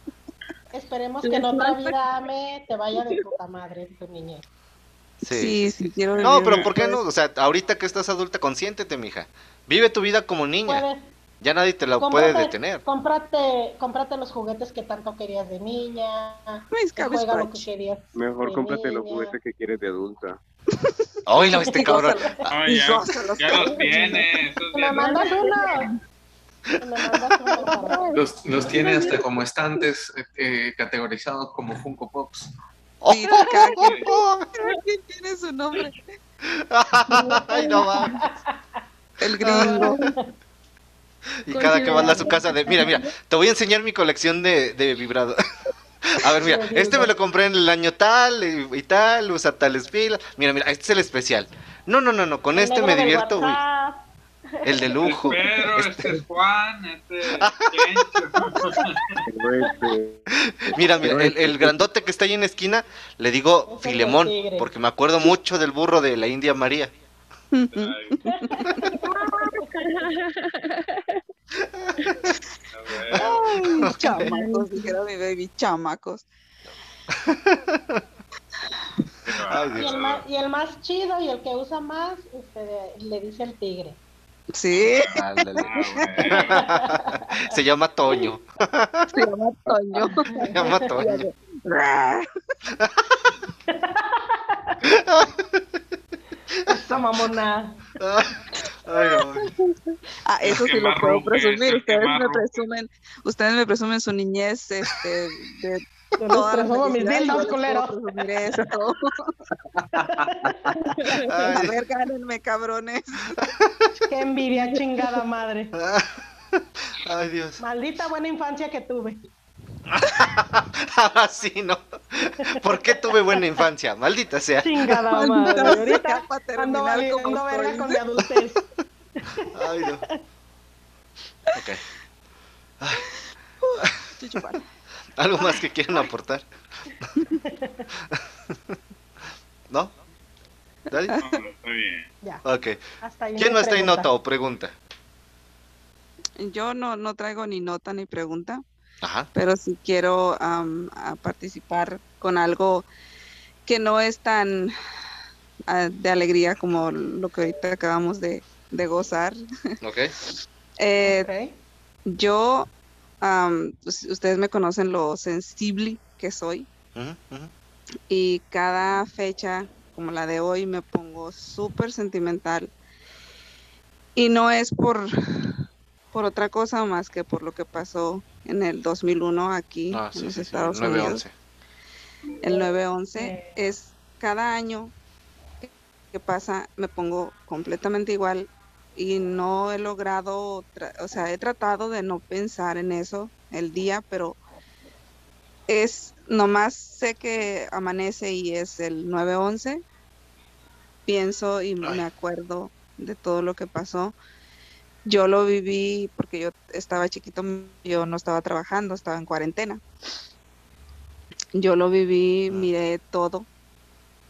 esperemos que en otra vida Ame te vaya de puta madre tu niñez. Sí, sí, quiero No, pero ¿por qué no? O sea, ahorita que estás adulta, consiéntete, mija. Vive tu vida como niña. Puedes, Ya nadie te la puede detener. Cómprate, cómprate los juguetes que tanto querías de niña. Mis lo que querías. Mejor de cómprate los juguetes que quieres de adulta. Oílo, este [laughs] cabrón. No, Y ya, los tiene. Ya mandas uno. Los, los tiene hasta como estantes eh, categorizados como Funko Pops. Sí, cada quien, cada quien tiene su nombre. [laughs] Ay, no va. El gringo. Y cada que vas a su casa de, mira, mira, te voy a enseñar mi colección de, de vibrado. [laughs] A ver, mira, este me lo compré en el año tal y, y tal, usa tales pilas. Mira, mira, este es el especial. No, no, no, no, con El este me divierto, güey. El de lujo. Pero Este- este es Juan, este es este, [laughs] Mira, mira, el, el grandote que está ahí en la esquina, le digo Es el Filemón, porque me acuerdo mucho del burro de la India María. Ay, chamacos, dijera mi baby, chamacos. Ay, Y Dios. el, más, y el más chido y el que usa más, este, le dice el tigre. Sí, Ándale. [laughs] Se llama Toño. se llama Toño. Se llama Toño. [laughs] [laughs] Esa mamona. Ay, no. Ah, Es eso sí lo puedo presumir. Ustedes me presumen, ustedes me presumen su niñez, este, de Yo les toda la presumo mis dildos, culero. esto. A ver, gánenme, cabrones. Qué envidia, chingada madre. ay, Dios. Maldita buena infancia que tuve. Ahora [laughs] sí, ¿no? ¿Por qué tuve buena infancia? Maldita sea. Chingada madre. Ahorita ando valiendo verga con mi adultez. Ay, no. Ok. ¿Algo más que quieran aportar? ¿No? ¿Dale? No, está bien. Ya, Ok. hasta ahí. ¿Quién más trae pregunta. nota o pregunta? Yo no, no traigo ni nota ni pregunta, Ajá. pero sí quiero a participar con algo que no es tan ah, de alegría como lo que ahorita acabamos de, de gozar. [laughs] Ok. Eh, Ok. Yo, pues, ustedes me conocen lo sensible que soy y cada fecha como la de hoy me pongo súper sentimental y no es por, por otra cosa más que por lo que pasó en el 2001 aquí Ah, en sí, los sí, sí. Estados Unidos. 9-11. El 9-11 Eh. es cada año que- pasa me pongo completamente igual y no he logrado, o sea, he tratado de no pensar en eso el día, pero es, nomás sé que amanece y es el 9-11, pienso y Ay. me acuerdo de todo lo que pasó. Yo lo viví porque yo estaba chiquito, yo no estaba trabajando, estaba en cuarentena. Yo lo viví, miré todo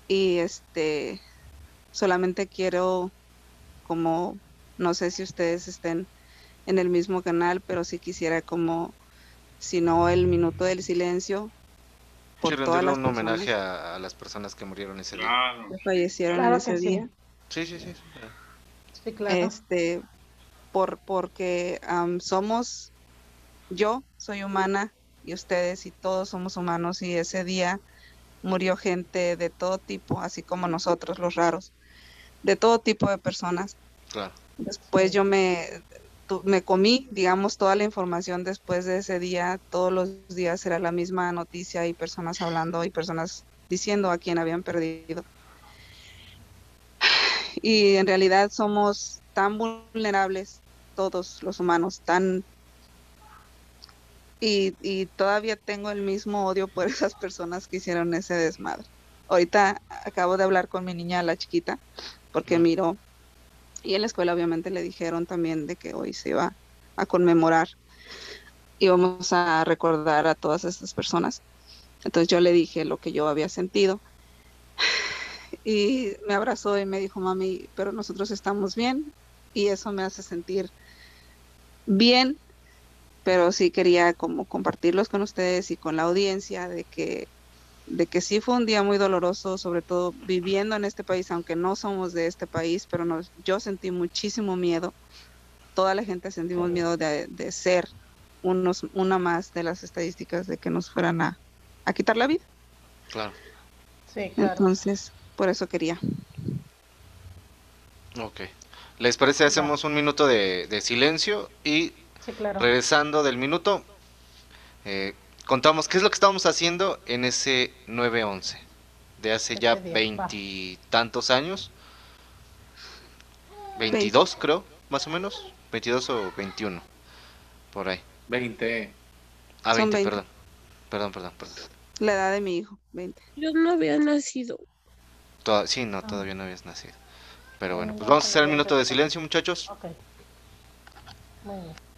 y este solamente quiero como no sé si ustedes estén en el mismo canal, pero sí quisiera como si no el minuto del silencio por Sí, todas las un personas homenaje a, a las personas que murieron ese día. Claro. que fallecieron Claro ese que día. Sí, sí, sí. Sí, claro. Este por porque am, somos yo soy humana y ustedes y todos somos humanos y ese día murió gente de todo tipo, así como nosotros los raros, de todo tipo de personas. Claro. Después yo me, me comí, digamos, toda la información después de ese día. Todos los días era la misma noticia y personas hablando y personas diciendo a quién habían perdido. Y en realidad somos tan vulnerables, todos los humanos, tan... Y, y todavía tengo el mismo odio por [laughs] esas personas que hicieron ese desmadre. Ahorita acabo de hablar con mi niña, la chiquita, porque miró y en la escuela obviamente le dijeron también de que hoy se iba a conmemorar y vamos a recordar a todas estas personas. Entonces yo le dije lo que yo había sentido [sighs] y me abrazó y me dijo, mami, pero nosotros estamos bien y eso me hace sentir bien, pero sí quería como compartirlos con ustedes y con la audiencia de que de que sí fue un día muy doloroso, sobre todo viviendo en este país, aunque no somos de este país, pero nos, yo sentí muchísimo miedo. Toda la gente sentimos miedo de, de ser unos, una más de las estadísticas de que nos fueran a, a quitar la vida. Claro. Sí, claro. Entonces, por eso quería. Ok. ¿Les parece? Hacemos un minuto de, de silencio y Sí, claro. regresando del minuto, eh, contamos qué es lo que estábamos haciendo en ese 9-11 de hace ya día, va. veintitantos años. 22 creo, más o menos. 22 o 21. Por ahí. 20. Ah, Son 20, 20. perdón. Perdón, perdón, perdón. La edad de mi hijo, 20. Yo no había nacido. Toda- sí, Ah. no, todavía no habías nacido. Pero bueno, pues vamos a hacer el minuto de silencio, muchachos. Muy bien.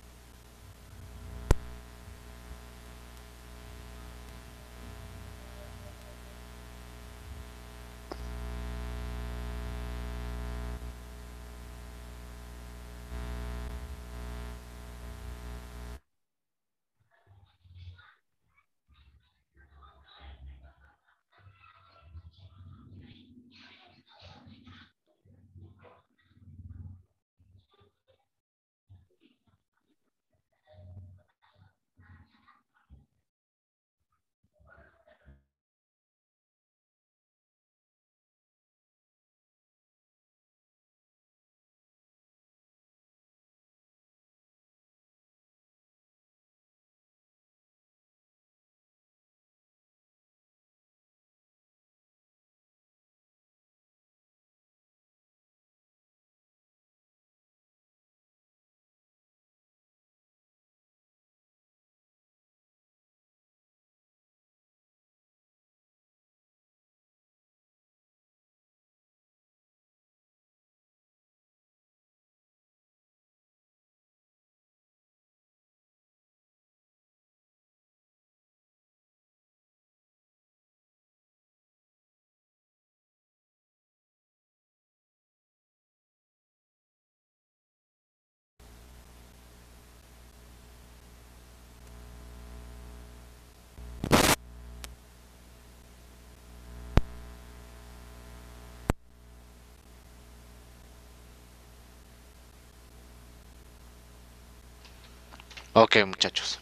Ok, muchachos.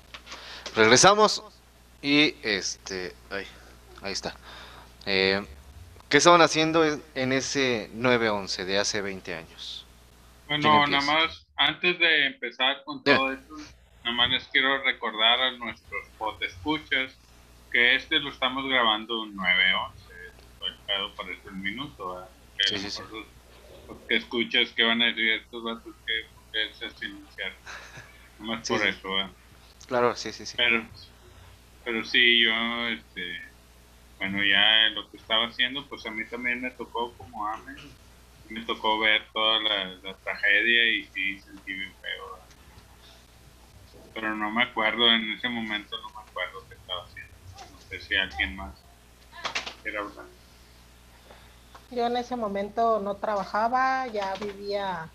Regresamos y este... Ay, ahí está. Eh, ¿Qué estaban haciendo en- ese 9-11 de hace 20 años? ¿Quién Bueno, nada más, antes de empezar con todo esto, nada más les quiero recordar a nuestros escuchas que este lo estamos grabando un 9-11. Estoy pedo por eso el minuto. Sí, sí, sí. los- los que escuchas que van a decir estos vatos que, que se silenciar. Más Sí, por sí. eso, ¿verdad? Claro, sí, sí, sí. Pero, pero sí, yo, este, bueno, ya lo que estaba haciendo, pues a mí también me tocó como AME. Me tocó ver toda la, la tragedia y sí sentí bien feo. Pero no me acuerdo, en ese momento no me acuerdo qué estaba haciendo. No sé si alguien más quiere hablar. Yo en ese momento no trabajaba, ya vivía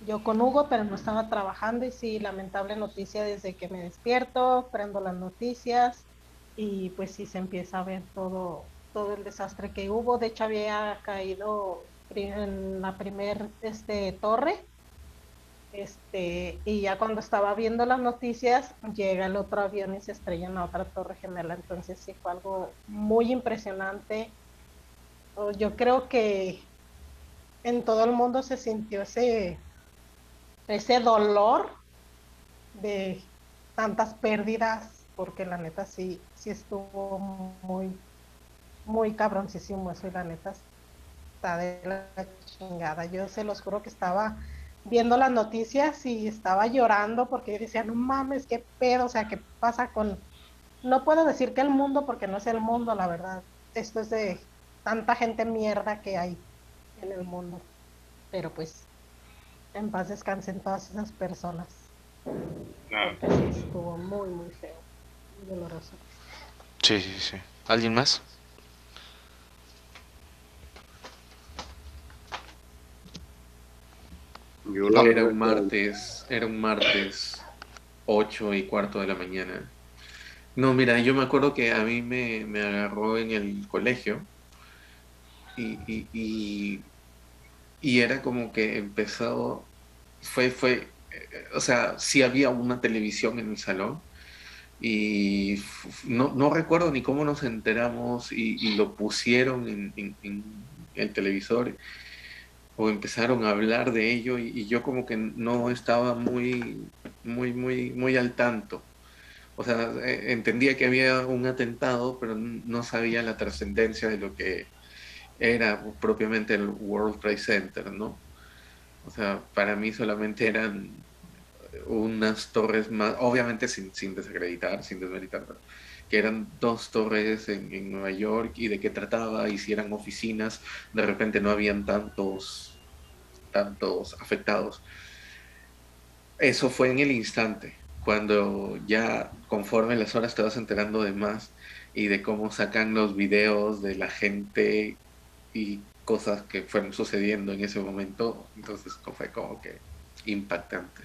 yo con Hugo, pero no estaba trabajando y sí, lamentable noticia desde que me despierto, prendo las noticias y pues sí se empieza a ver todo, todo el desastre que hubo. De hecho había caído en la primer este, torre este, y ya cuando estaba viendo las noticias llega el otro avión y se estrella en la otra torre gemela. Entonces sí fue algo muy impresionante. Oh, Yo creo que en todo el mundo se sintió ese, ese dolor de tantas pérdidas, porque la neta sí, sí estuvo muy, muy cabroncísimo eso y la neta está de la chingada. Yo se los juro que estaba viendo las noticias y estaba llorando porque yo decía, no mames, qué pedo, o sea, qué pasa con... No puedo decir que el mundo porque no es el mundo, la verdad. Esto es de tanta gente mierda que hay en el mundo. Pero pues, en paz descansen todas esas personas. Claro. Porque sí estuvo muy, muy feo, muy doloroso. Sí, sí, sí. ¿Alguien más? Yo la Era un martes, era un martes 8 y cuarto de la mañana. No, mira, yo me acuerdo que a mí me, me agarró en el colegio y, y, y, y era como que empezó, fue, fue, eh, o sea, sí había una televisión en el salón y no, no recuerdo ni cómo nos enteramos y, lo pusieron en, el televisor o empezaron a hablar de ello y, y yo como que no estaba muy, muy, muy, muy al tanto. O sea, eh, entendía que había un atentado, pero no sabía la trascendencia de lo que era propiamente el World Trade Center, ¿no? O sea, para mí solamente eran unas torres más, obviamente sin, desacreditar, sin desmeritar, pero que eran dos torres en, en Nueva York y de qué trataba, y si oficinas, de repente no habían tantos, tantos afectados. Eso fue en el instante, cuando ya conforme las horas te vas enterando de más y de cómo sacan los videos de la gente y cosas que fueron sucediendo en ese momento, entonces fue como que impactante.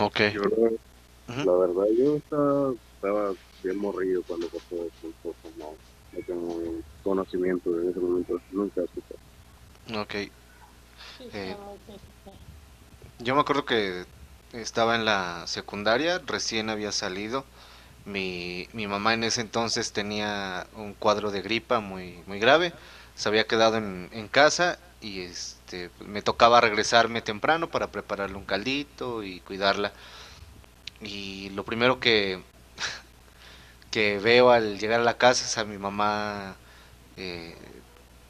Ok. Yo la, verdad, yo estaba, estaba bien morrido cuando pasó eso, entonces no, no tengo conocimiento en ese momento, nunca supe. Ok. Eh. Yo me acuerdo que estaba en la secundaria, recién había salido. Mi, mi mamá en ese entonces tenía un cuadro de gripa muy, muy grave. Se había quedado en, en casa y este, me tocaba regresarme temprano para prepararle un caldito y cuidarla. Y lo primero que, [laughs] que veo al llegar a la casa es a mi mamá eh,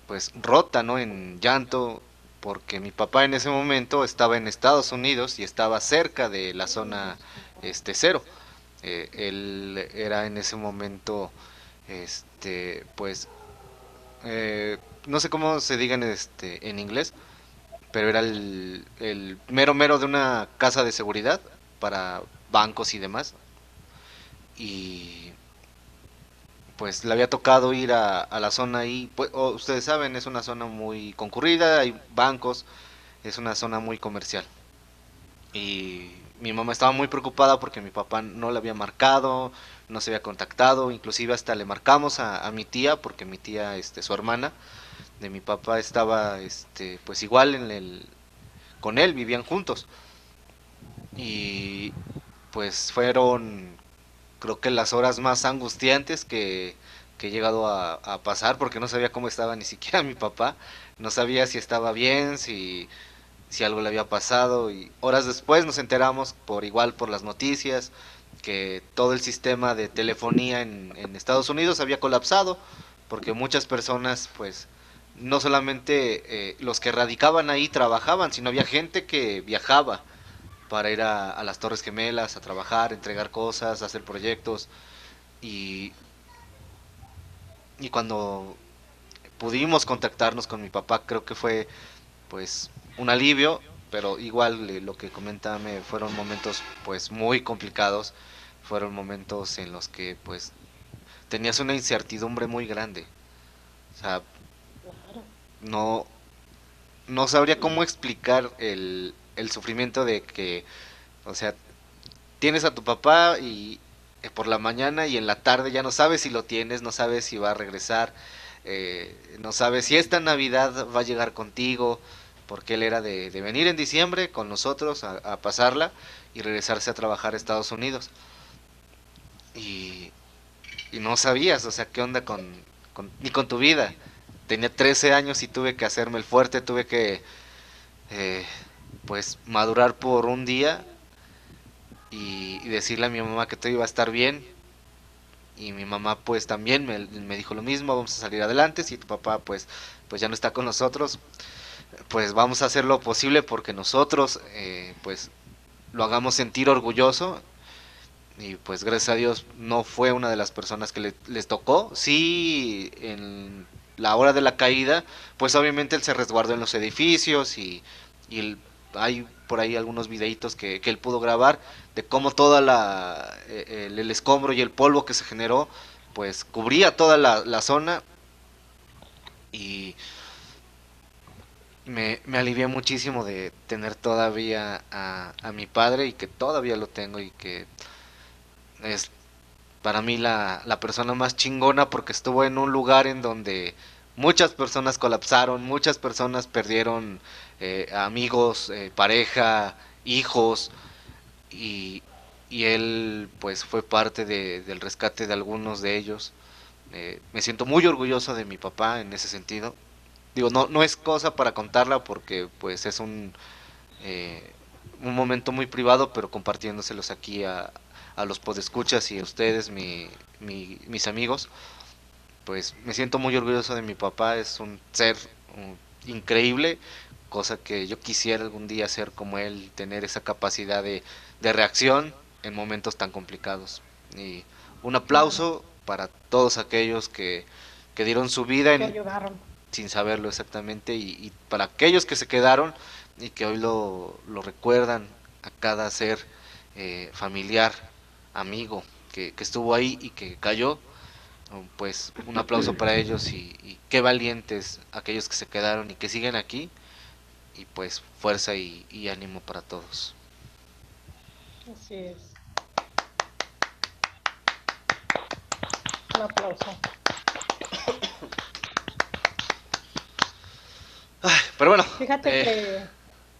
pues rota, ¿no? En llanto, porque mi papá en ese momento estaba en Estados Unidos y estaba cerca de la zona este cero. Eh, él era en ese momento, este, pues, eh, no sé cómo se diga en, este, en inglés, pero era el, el mero mero de una casa de seguridad para bancos y demás. Y pues le había tocado ir a, la zona ahí, pues, o ustedes saben, es una zona muy concurrida, hay bancos, es una zona muy comercial. Y mi mamá estaba muy preocupada porque mi papá no le había marcado, no se había contactado, inclusive hasta le marcamos a, mi tía, porque mi tía, este, su hermana de mi papá estaba, este, pues igual en el, con él, vivían juntos. Y pues fueron, creo que las horas más angustiantes que, he llegado a pasar, porque no sabía cómo estaba ni siquiera [laughs] mi papá, no sabía si estaba bien, si, si algo le había pasado, y horas después nos enteramos por igual por las noticias que todo el sistema de telefonía en, Estados Unidos había colapsado, porque muchas personas pues no solamente eh, los que radicaban ahí trabajaban, sino había gente que viajaba para ir a, a las Torres Gemelas a trabajar, entregar cosas, hacer proyectos. Y, y cuando pudimos contactarnos con mi papá, creo que fue pues un alivio, pero igual eh, lo que comentame fueron momentos pues muy complicados, fueron momentos en los que pues tenías una incertidumbre muy grande. O sea, no, no sabría cómo explicar el, el sufrimiento de que, o sea, tienes a tu papá y eh, por la mañana y en la tarde ya no sabes si lo tienes, no sabes si va a regresar, eh, no sabes si esta Navidad va a llegar contigo, porque él era de, venir en diciembre con nosotros a, pasarla y regresarse a trabajar a Estados Unidos. Y, y no sabías, o sea, qué onda con, ni con tu vida. Tenía 13 años y tuve que hacerme el fuerte, tuve que, eh, pues, madurar por un día y, y decirle a mi mamá que todo iba a estar bien. Y mi mamá, pues, también me, me dijo lo mismo, vamos a salir adelante. Si tu papá, pues, pues ya no está con nosotros, pues vamos a hacer lo posible porque nosotros, eh, pues, lo hagamos sentir orgulloso y pues gracias a Dios no fue una de las personas que le- les tocó. Sí, en la hora de la caída, pues obviamente él se resguardó en los edificios y, y hay por ahí algunos videitos que, que él pudo grabar de cómo toda la eh, el, el escombro y el polvo que se generó pues cubría toda la, la zona y me, me alivié muchísimo de tener todavía a, a mi padre y que todavía lo tengo y que es para mí la, la persona más chingona porque estuvo en un lugar en donde muchas personas colapsaron, muchas personas perdieron eh, amigos, eh, pareja, hijos y, y él pues fue parte de- del rescate de algunos de ellos. Eh, me siento muy orgulloso de mi papá en ese sentido. Digo, no, no es cosa para contarla porque pues es un, eh, un momento muy privado, pero compartiéndoselos aquí a, a los podescuchas y a ustedes, mi, mi- mis amigos, pues me siento muy orgulloso de mi papá, es un ser increíble, cosa que yo quisiera algún día ser como él, tener esa capacidad de, de reacción en momentos tan complicados. Y un aplauso para todos aquellos que, que dieron su vida en, ayudaron. Sin saberlo exactamente y, para aquellos que se quedaron y que hoy lo, lo recuerdan a cada ser eh, familiar, amigo que, que estuvo ahí y que cayó, pues un aplauso para ellos y, y qué valientes aquellos que se quedaron y que siguen aquí y pues fuerza y, y ánimo para todos. Así es. Un aplauso. Pero bueno, Fíjate eh,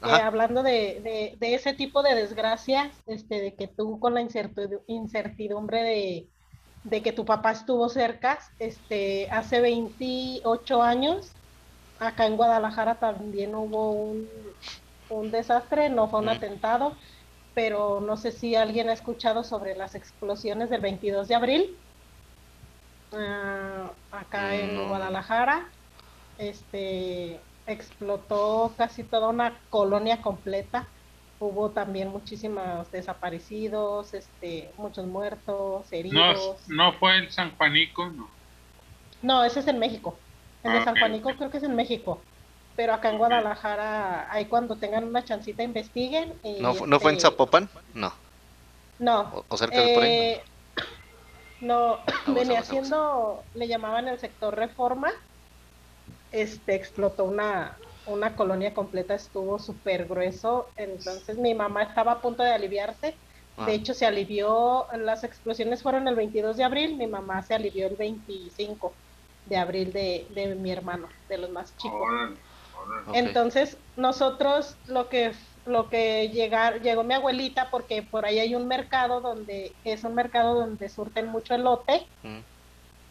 que, hablando de, de- de ese tipo de desgracias, este, de que tú con la incertidu- incertidumbre de, de que tu papá estuvo cerca, este, hace 28 años, acá en Guadalajara también hubo un, un desastre, no fue un atentado, pero no sé si alguien ha escuchado sobre las explosiones del 22 de abril, ah, acá en. Guadalajara, este, explotó casi toda una colonia completa. Hubo también muchísimos desaparecidos, este, muchos muertos, No, heridos. no fue en San Juanico, no. No, ese es en México. El de San. Juanico creo que es en México. Pero acá en Guadalajara, ahí cuando tengan una chancita investiguen. y, ¿no, fu- ¿no fue en este, Zapopan? No, No, o, o cerca de por ahí. eh, no, venía aguas, aguas. siendo, le llamaban el sector Reforma, este explotó una, una colonia completa, estuvo súper grueso, entonces mi mamá estaba a punto de aliviarse, Ah, de hecho se alivió, las explosiones fueron el 22 de abril, mi mamá se alivió el 25 de abril de, de mi hermano, de los más chicos. Órale, Órale. Entonces, nosotros lo que lo que llegar, llegó mi abuelita porque por ahí hay un mercado donde es un mercado donde surten mucho elote Mm.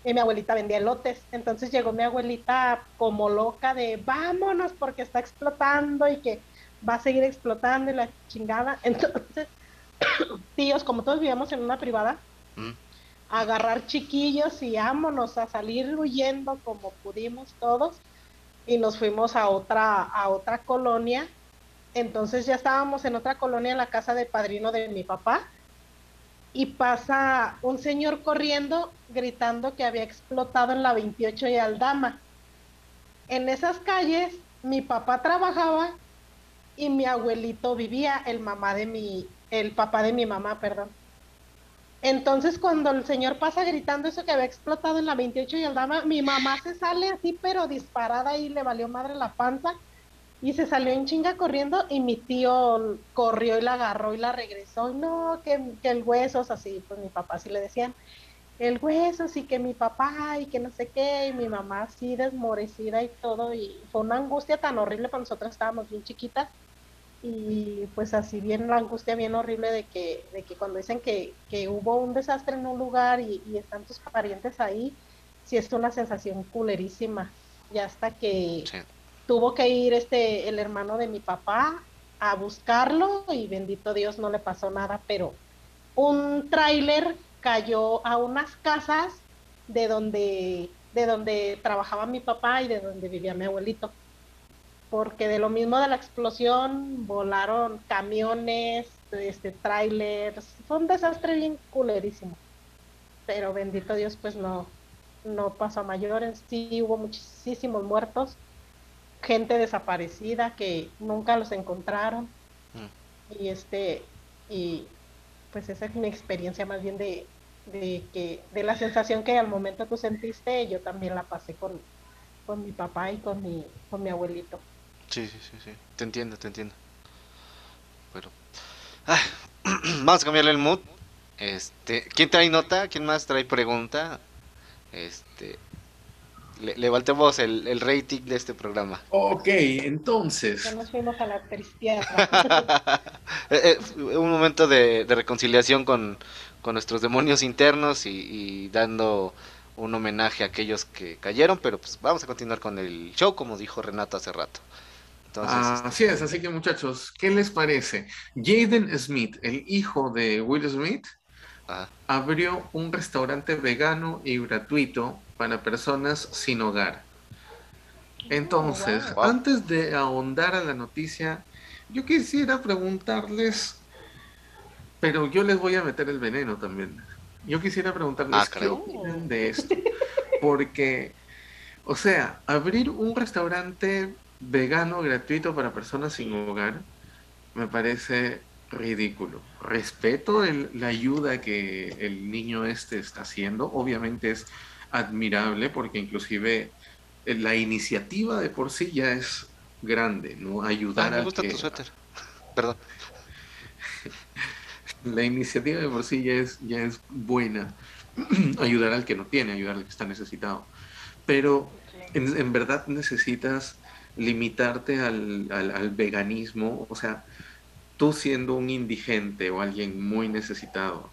Y mi abuelita vendía elotes. Entonces llegó mi abuelita como loca de vámonos porque está explotando y que va a seguir explotando y la chingada. [laughs] Entonces, [coughs] tíos, como todos vivíamos en una privada, Mm. agarrar chiquillos y vámonos a salir huyendo como pudimos todos y nos fuimos a otra a otra colonia. Entonces ya estábamos en otra colonia en la casa del padrino de mi papá y pasa un señor corriendo gritando que había explotado en la 28 y Aldama. En esas calles mi papá trabajaba y mi abuelito vivía, el mamá de mi el papá de mi mamá, perdón. Entonces, cuando el señor pasa gritando eso que había explotado en la 28 y Aldama, mi mamá se sale así, pero disparada y le valió madre la panza y se salió en chinga corriendo y mi tío corrió y la agarró y la regresó. Y no, que, que el hueso, así, pues mi papá sí le decían, el hueso, sí que mi papá y que no sé qué, y mi mamá así desmorecida y todo. Y fue una angustia tan horrible, para nosotros estábamos bien chiquitas y pues así bien la angustia bien horrible de que, de que cuando dicen que, que hubo un desastre en un lugar y, están tus parientes ahí, sí es una sensación culerísima. Y hasta que. Tuvo que ir este el hermano de mi papá a buscarlo y bendito Dios no le pasó nada, pero un tráiler cayó a unas casas de donde de donde trabajaba mi papá y de donde vivía mi abuelito porque de lo mismo de la explosión volaron camiones, este trailers, fue un desastre bien culerísimo. Pero bendito Dios, pues no, no pasó a mayores, sí hubo muchísimos muertos, gente desaparecida que nunca los encontraron. Y este, y pues esa es mi experiencia más bien de, de que, de la sensación que al momento tú sentiste, yo también la pasé con, con mi papá y con mi, con mi abuelito. Sí, sí, sí, sí. Te entiendo, te entiendo. Pero. ah, [clears throat] vamos a cambiarle el mood. Este. ¿Quién trae nota? ¿Quién más trae pregunta? Este. Le, levantemos el, el rating de este programa. Ok, entonces. Ya nos fuimos a la cristiana. [laughs] Eh, eh, un momento de, de reconciliación con, con nuestros demonios internos y, y dando un homenaje a aquellos que cayeron, pero pues vamos a continuar con el show, como dijo Renato hace rato. Entonces, Ah, Así es, así que muchachos, ¿qué les parece? Jaden Smith, el hijo de Will Smith, ah, abrió un restaurante vegano y gratuito para personas sin hogar. Entonces, wow. antes de ahondar a la noticia, yo quisiera preguntarles, pero yo les voy a meter el veneno también. Yo quisiera preguntarles Ah, qué opinan de esto, porque, o sea, abrir un restaurante vegano gratuito para personas sin hogar me parece ridículo. Respeto el- la ayuda que el niño este está haciendo, obviamente es admirable porque inclusive eh, la iniciativa de por sí ya es grande, ¿no? ah, Ayudar me al gusta que- tu suéter. Perdón. [laughs] la iniciativa de por sí ya es, ya es buena. [clears throat] ayudar al que no tiene, ayudar al que está necesitado. Pero en, en verdad necesitas limitarte al, al- al veganismo, o sea, tú siendo un indigente o alguien muy necesitado,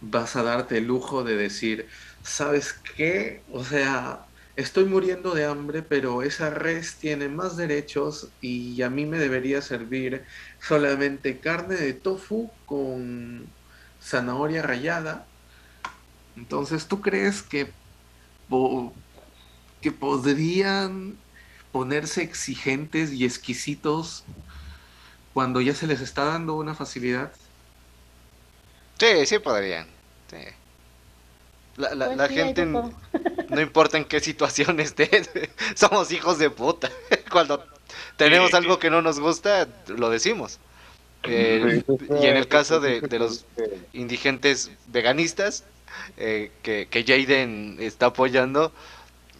vas a darte el lujo de decir, ¿sabes qué? O sea, estoy muriendo de hambre, pero esa res tiene más derechos y a mí me debería servir solamente carne de tofu con zanahoria rallada. Entonces, ¿tú crees que, que podrían ponerse exigentes y exquisitos cuando ya se les está dando una facilidad? Sí, sí podrían. sí. La, la- Pues la sí, hay gente, [laughs] no importa en qué situación esté, [laughs] somos hijos de puta. [laughs] Cuando tenemos Sí. algo que no nos gusta, lo decimos. Eh, y en el caso de, de los indigentes veganistas eh, que, que Jaden está apoyando,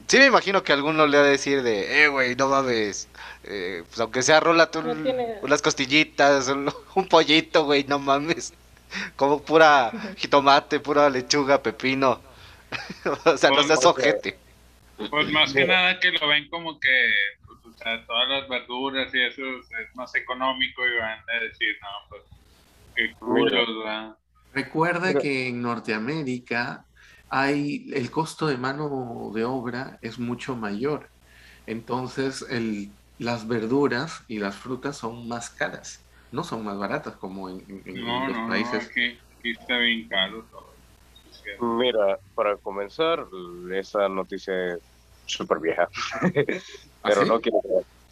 sí me imagino que alguno le va a decir de, eh, güey, no mames, eh, pues aunque sea rola tú No tiene- unas costillitas, un, [laughs] un pollito, güey, no mames. Como pura jitomate, pura lechuga, pepino. [laughs] o sea, no seas ojete. Pues más que nada que lo ven como que, pues, o sea, todas las verduras y eso es, es más económico y van a decir, no, pues, qué culos, ¿verdad? Recuerda Pero- que en Norteamérica hay el costo de mano de obra es mucho mayor. Entonces, el, las verduras y las frutas son más caras, no son más baratas como en, en- No, los no, no, países. aquí, aquí está bien caro todo. Mira, para comenzar, esa noticia es súper vieja. [laughs] ¿Ah, Pero sí? no quiero.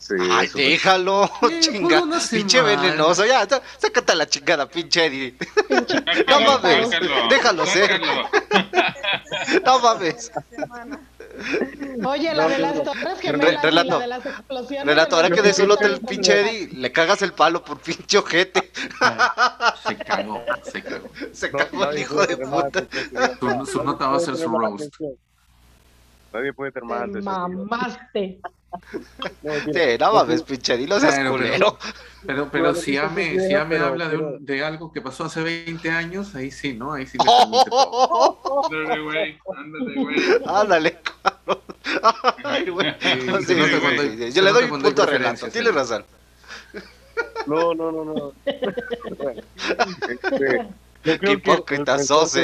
Sí, Ay, déjalo, Eh, chinga. Pinche venenoso. Ya, sácate a la chingada, pinche Eddie. [laughs] No mames, déjalo ser. [laughs] No mames. Oye, la No, de las torres Re- gemelas relato. la de las explosiones. Relato, ahora de que los- desolote el pinche Eddie, le cagas el palo por pinche ojete. [laughs] Se cagó, se cagó. Se No, cagó el hijo de puta. atención. Su, su nota va a ser su roast. Nadie puede tener más Te atención. mamaste. No, Sí, no mames, pinche no seas Claro, pero- culero. Pero, pero Bueno, si Ame, si Ame pero- habla de, pero- un- de algo que pasó hace 20 años, ahí sí, ¿no? Ahí sí le [laughs] permite todo. Ándale, güey, ándale, güey. Ándale, cabrón. [laughs] Ay, güey. Sí, sí, Yo le doy hay punto a Renato, tienes razón. No, no, no, no. Bueno, este, yo creo que el hipócrita pensar sos,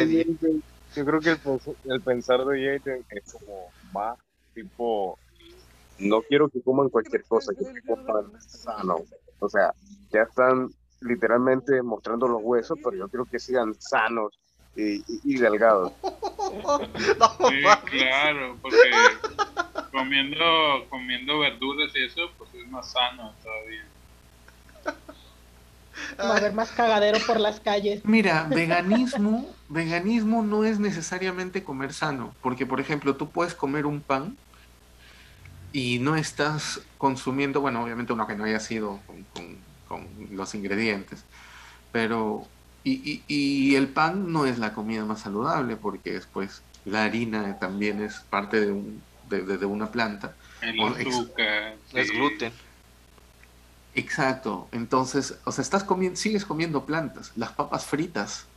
Yo creo que el, el pensar de Jaden es como más tipo, no quiero que coman cualquier cosa, quiero que coman sano. O sea, ya están literalmente mostrando los huesos, pero yo quiero que sigan sanos y, y- y delgados. [laughs] Sí, claro, porque comiendo, comiendo verduras y eso, pues es más sano todavía. Va a haber más cagadero por las calles. Mira, veganismo, veganismo no es necesariamente comer sano, porque por ejemplo, tú puedes comer un pan y no estás consumiendo, bueno, obviamente uno que no haya sido con, con- con los ingredientes, pero y, y- y el pan no es la comida más saludable, porque después la harina también es parte de, un, de, de- de una planta. El azúcar. Es gluten. Exacto, entonces, o sea, estás comiendo, sigues comiendo plantas, las papas fritas,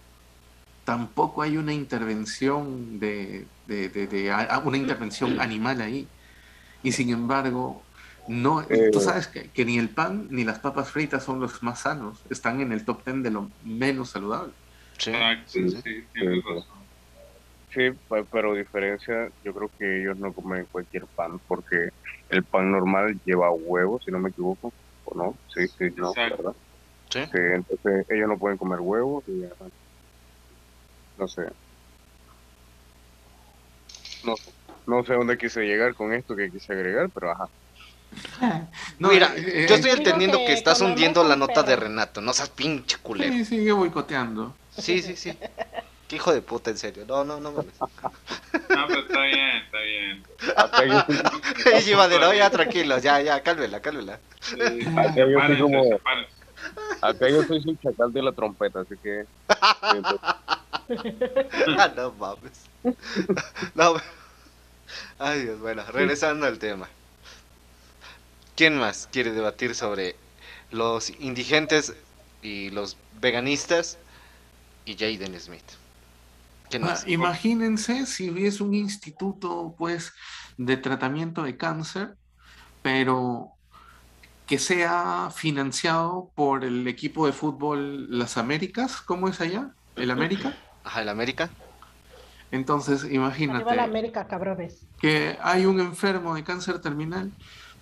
tampoco hay una intervención de, de- de- de- a- una intervención [clears throat] animal ahí. Y sin embargo, no, Eh. tú sabes que, que ni el pan ni las papas fritas son los más sanos, están en el top 10 de lo menos saludable. Sí. Exacto, Sí, sí, tienes sí. razón. Sí, pe- pero diferencia, yo creo que ellos no comen cualquier pan, porque el pan normal lleva huevo, si no me equivoco, o no, sí, sí, no, Exacto. ¿verdad? Sí. Sí, entonces ellos no pueden comer huevos y no sé. No, no sé dónde quise llegar con esto que quise agregar, pero ajá. [laughs] No, Mira, eh, yo eh, estoy Digo entendiendo que que estás hundiendo la nota de. Renato. No seas pinche culero. sí, sigue boicoteando. Sí, sí, sí. Qué hijo de puta, en serio. No, no, no mames. [laughs] No, pero está bien, está bien. Y Iván [laughs] de, no, ya tranquilo, ya, ya, cálmela, cálmela. Sí, Acá yo sepárense, como- acá yo soy su chacal de la trompeta, así que Ah, no mames. No, ay Dios, bueno, regresando al tema. ¿Quién más quiere debatir sobre los indigentes y los veganistas y Jaden Smith? ¿Quién Ah, más? imagínense si hubiese un instituto, pues, de tratamiento de cáncer, pero que sea financiado por el equipo de fútbol Las Américas, ¿cómo es allá? ¿El América? Ajá, el América. Entonces, Arriba la imagínate América, cabrones. que hay un enfermo de cáncer terminal,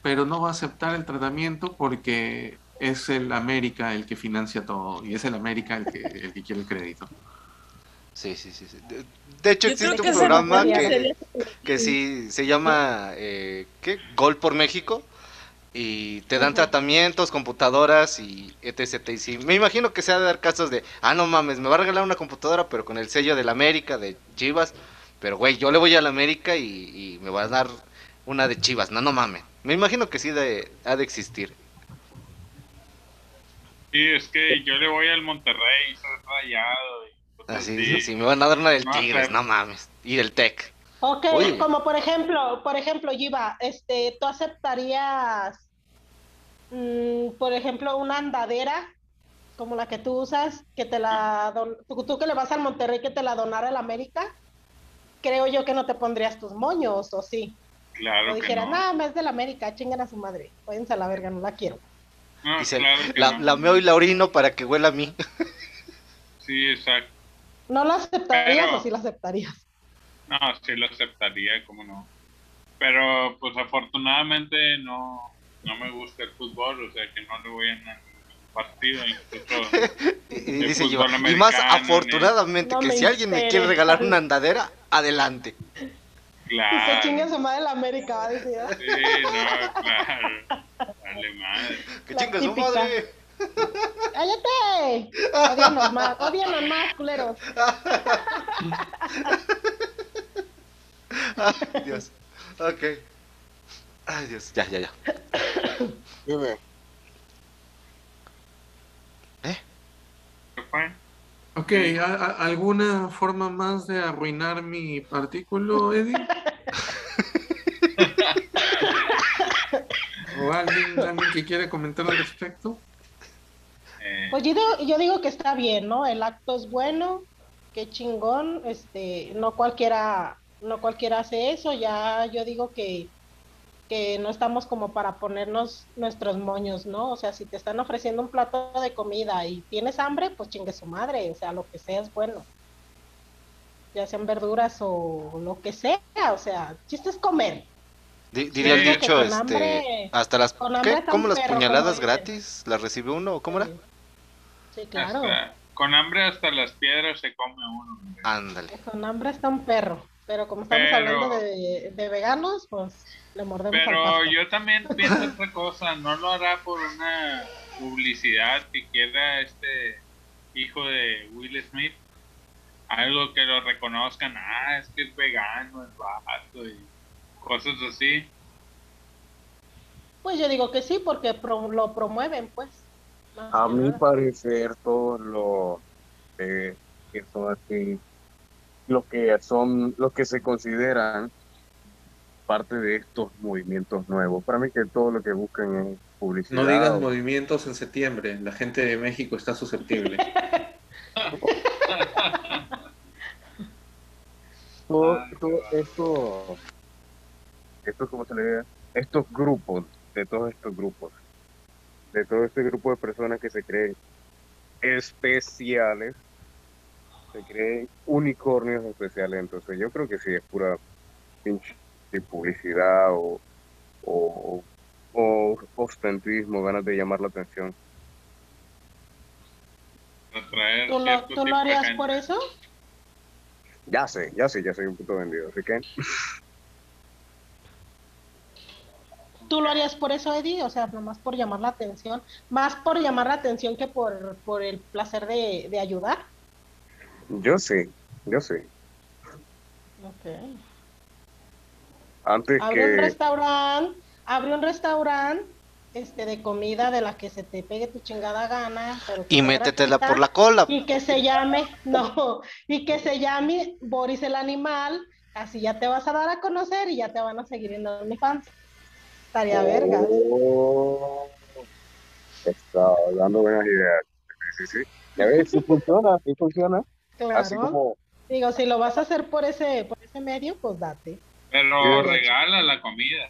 pero no va a aceptar el tratamiento porque es el América el que financia todo y es el América el que, el que quiere el crédito. Sí, sí, sí. sí. De, de hecho, Yo existe un programa que sí se llama eh, ¿qué? Gol por México y te dan tratamientos, computadoras y etc. Y sí, me imagino que se ha de dar casos de, ah, no mames, me va a regalar una computadora, pero con el sello de la América, de Chivas. Pero, güey, yo le voy a la América y, y me va a dar una de Chivas. No, no mames. Me imagino que sí de, ha de existir. Sí, es que yo le voy al Monterrey, soy rayado. Y Así, así. sí, sí, me van a dar una del No, Tigres, no mames. Y del Tec. Ok, Oye. como por ejemplo, por ejemplo, Giva, este, ¿tú aceptarías, mm, por ejemplo, una andadera como la que tú usas, que te la don- tú, tú que le vas al Monterrey que te la donara el América? Creo yo que no te pondrías tus moños, ¿o sí? Claro O que dijera, no. nada más de la América, chingan a su madre. Váyanse a la verga, no la quiero. No, Dice, claro la, no. la meo y la orino para que huela a mí. Sí, exacto. ¿No la aceptarías Pero- o sí la aceptarías? No, sí lo aceptaría, cómo no. Pero pues afortunadamente no, no me gusta el fútbol, o sea que no le voy a ningún partido, incluso [laughs] Y, dice yo, y más afortunadamente No que si alguien me quiere regalar una andadera, adelante. Y se claro. chinga su madre la América, va a decir. ¿ah? Sí, no, claro. Dale madre. Que chinga su madre. ¡Cállate! Odianos más, odianos más, culeros. [laughs] Ay, Dios. Ok. Ay, Dios. Ya, ya, ya. Dime, ¿Qué fue? Ok, ¿a- a- ¿alguna forma más de arruinar mi artículo, Eddie? ¿O alguien, alguien que quiere comentar al respecto? Eh, Pues yo digo, yo digo que está bien, ¿no? El acto es bueno, qué chingón, este, no cualquiera, no cualquiera hace eso, ya yo digo que, que no estamos como para ponernos nuestros moños, ¿no? O sea, si te están ofreciendo un plato de comida y tienes hambre, pues chingue su madre, o sea, lo que sea es bueno. Ya sean verduras o lo que sea, o sea, chiste es comer. Di- diría el dicho, este, hambre- hasta las, ¿qué? ¿Cómo las perro, puñaladas gratis? ¿Las recibe uno o cómo era? Sí, claro. hasta- con hambre hasta las piedras se come uno. Ándale. Con hambre está un perro, pero como estamos Pero- hablando de, de veganos, pues le mordemos al Pero pasto. yo también [laughs] pienso otra cosa, no lo hará por una publicidad que quiera este hijo de Will Smith, algo que lo reconozcan, ah, es que es vegano, es vato y cosas así. Pues yo digo que sí, porque pro- lo promueven, pues. A mi parecer, todos los eh, que son así, los que son, los que se consideran parte de estos movimientos nuevos, para mí que todo lo que buscan es publicidad. No digas o- movimientos en septiembre, la gente de México está susceptible. [laughs] todo, todo esto, esto, ¿cómo se le diga? Estos grupos, de todos estos grupos, de todo este grupo de personas que se creen especiales, se creen unicornios especiales, entonces yo creo que sí es pura pinche publicidad o, o, o ostentismo, ganas de llamar la atención. ¿Tú lo, tú lo harías por eso? Ya sé, ya sé, ya soy un puto vendido, así que ¿Tú lo harías por eso, Eddie? O sea, nomás por llamar la atención. Más por llamar la atención que por, por el placer de, de ayudar. Yo sé, yo sé. Ok. Antes Abre un que... restaurante, abre un restaurante este, de comida de la que se te pegue tu chingada gana. pero Y métetela por la cola. Y que se llame, [laughs] no, y que se llame Boris el animal. Así ya te vas a dar a conocer y ya te van a seguir en OnlyFans. Estaría verga. Oh, está dando buenas ideas. Sí, sí, sí. Ya ves, sí funciona, sí funciona. Así Claro. como, Digo, si lo vas a hacer por ese, por ese medio, pues date. Pero Sí. regala la comida.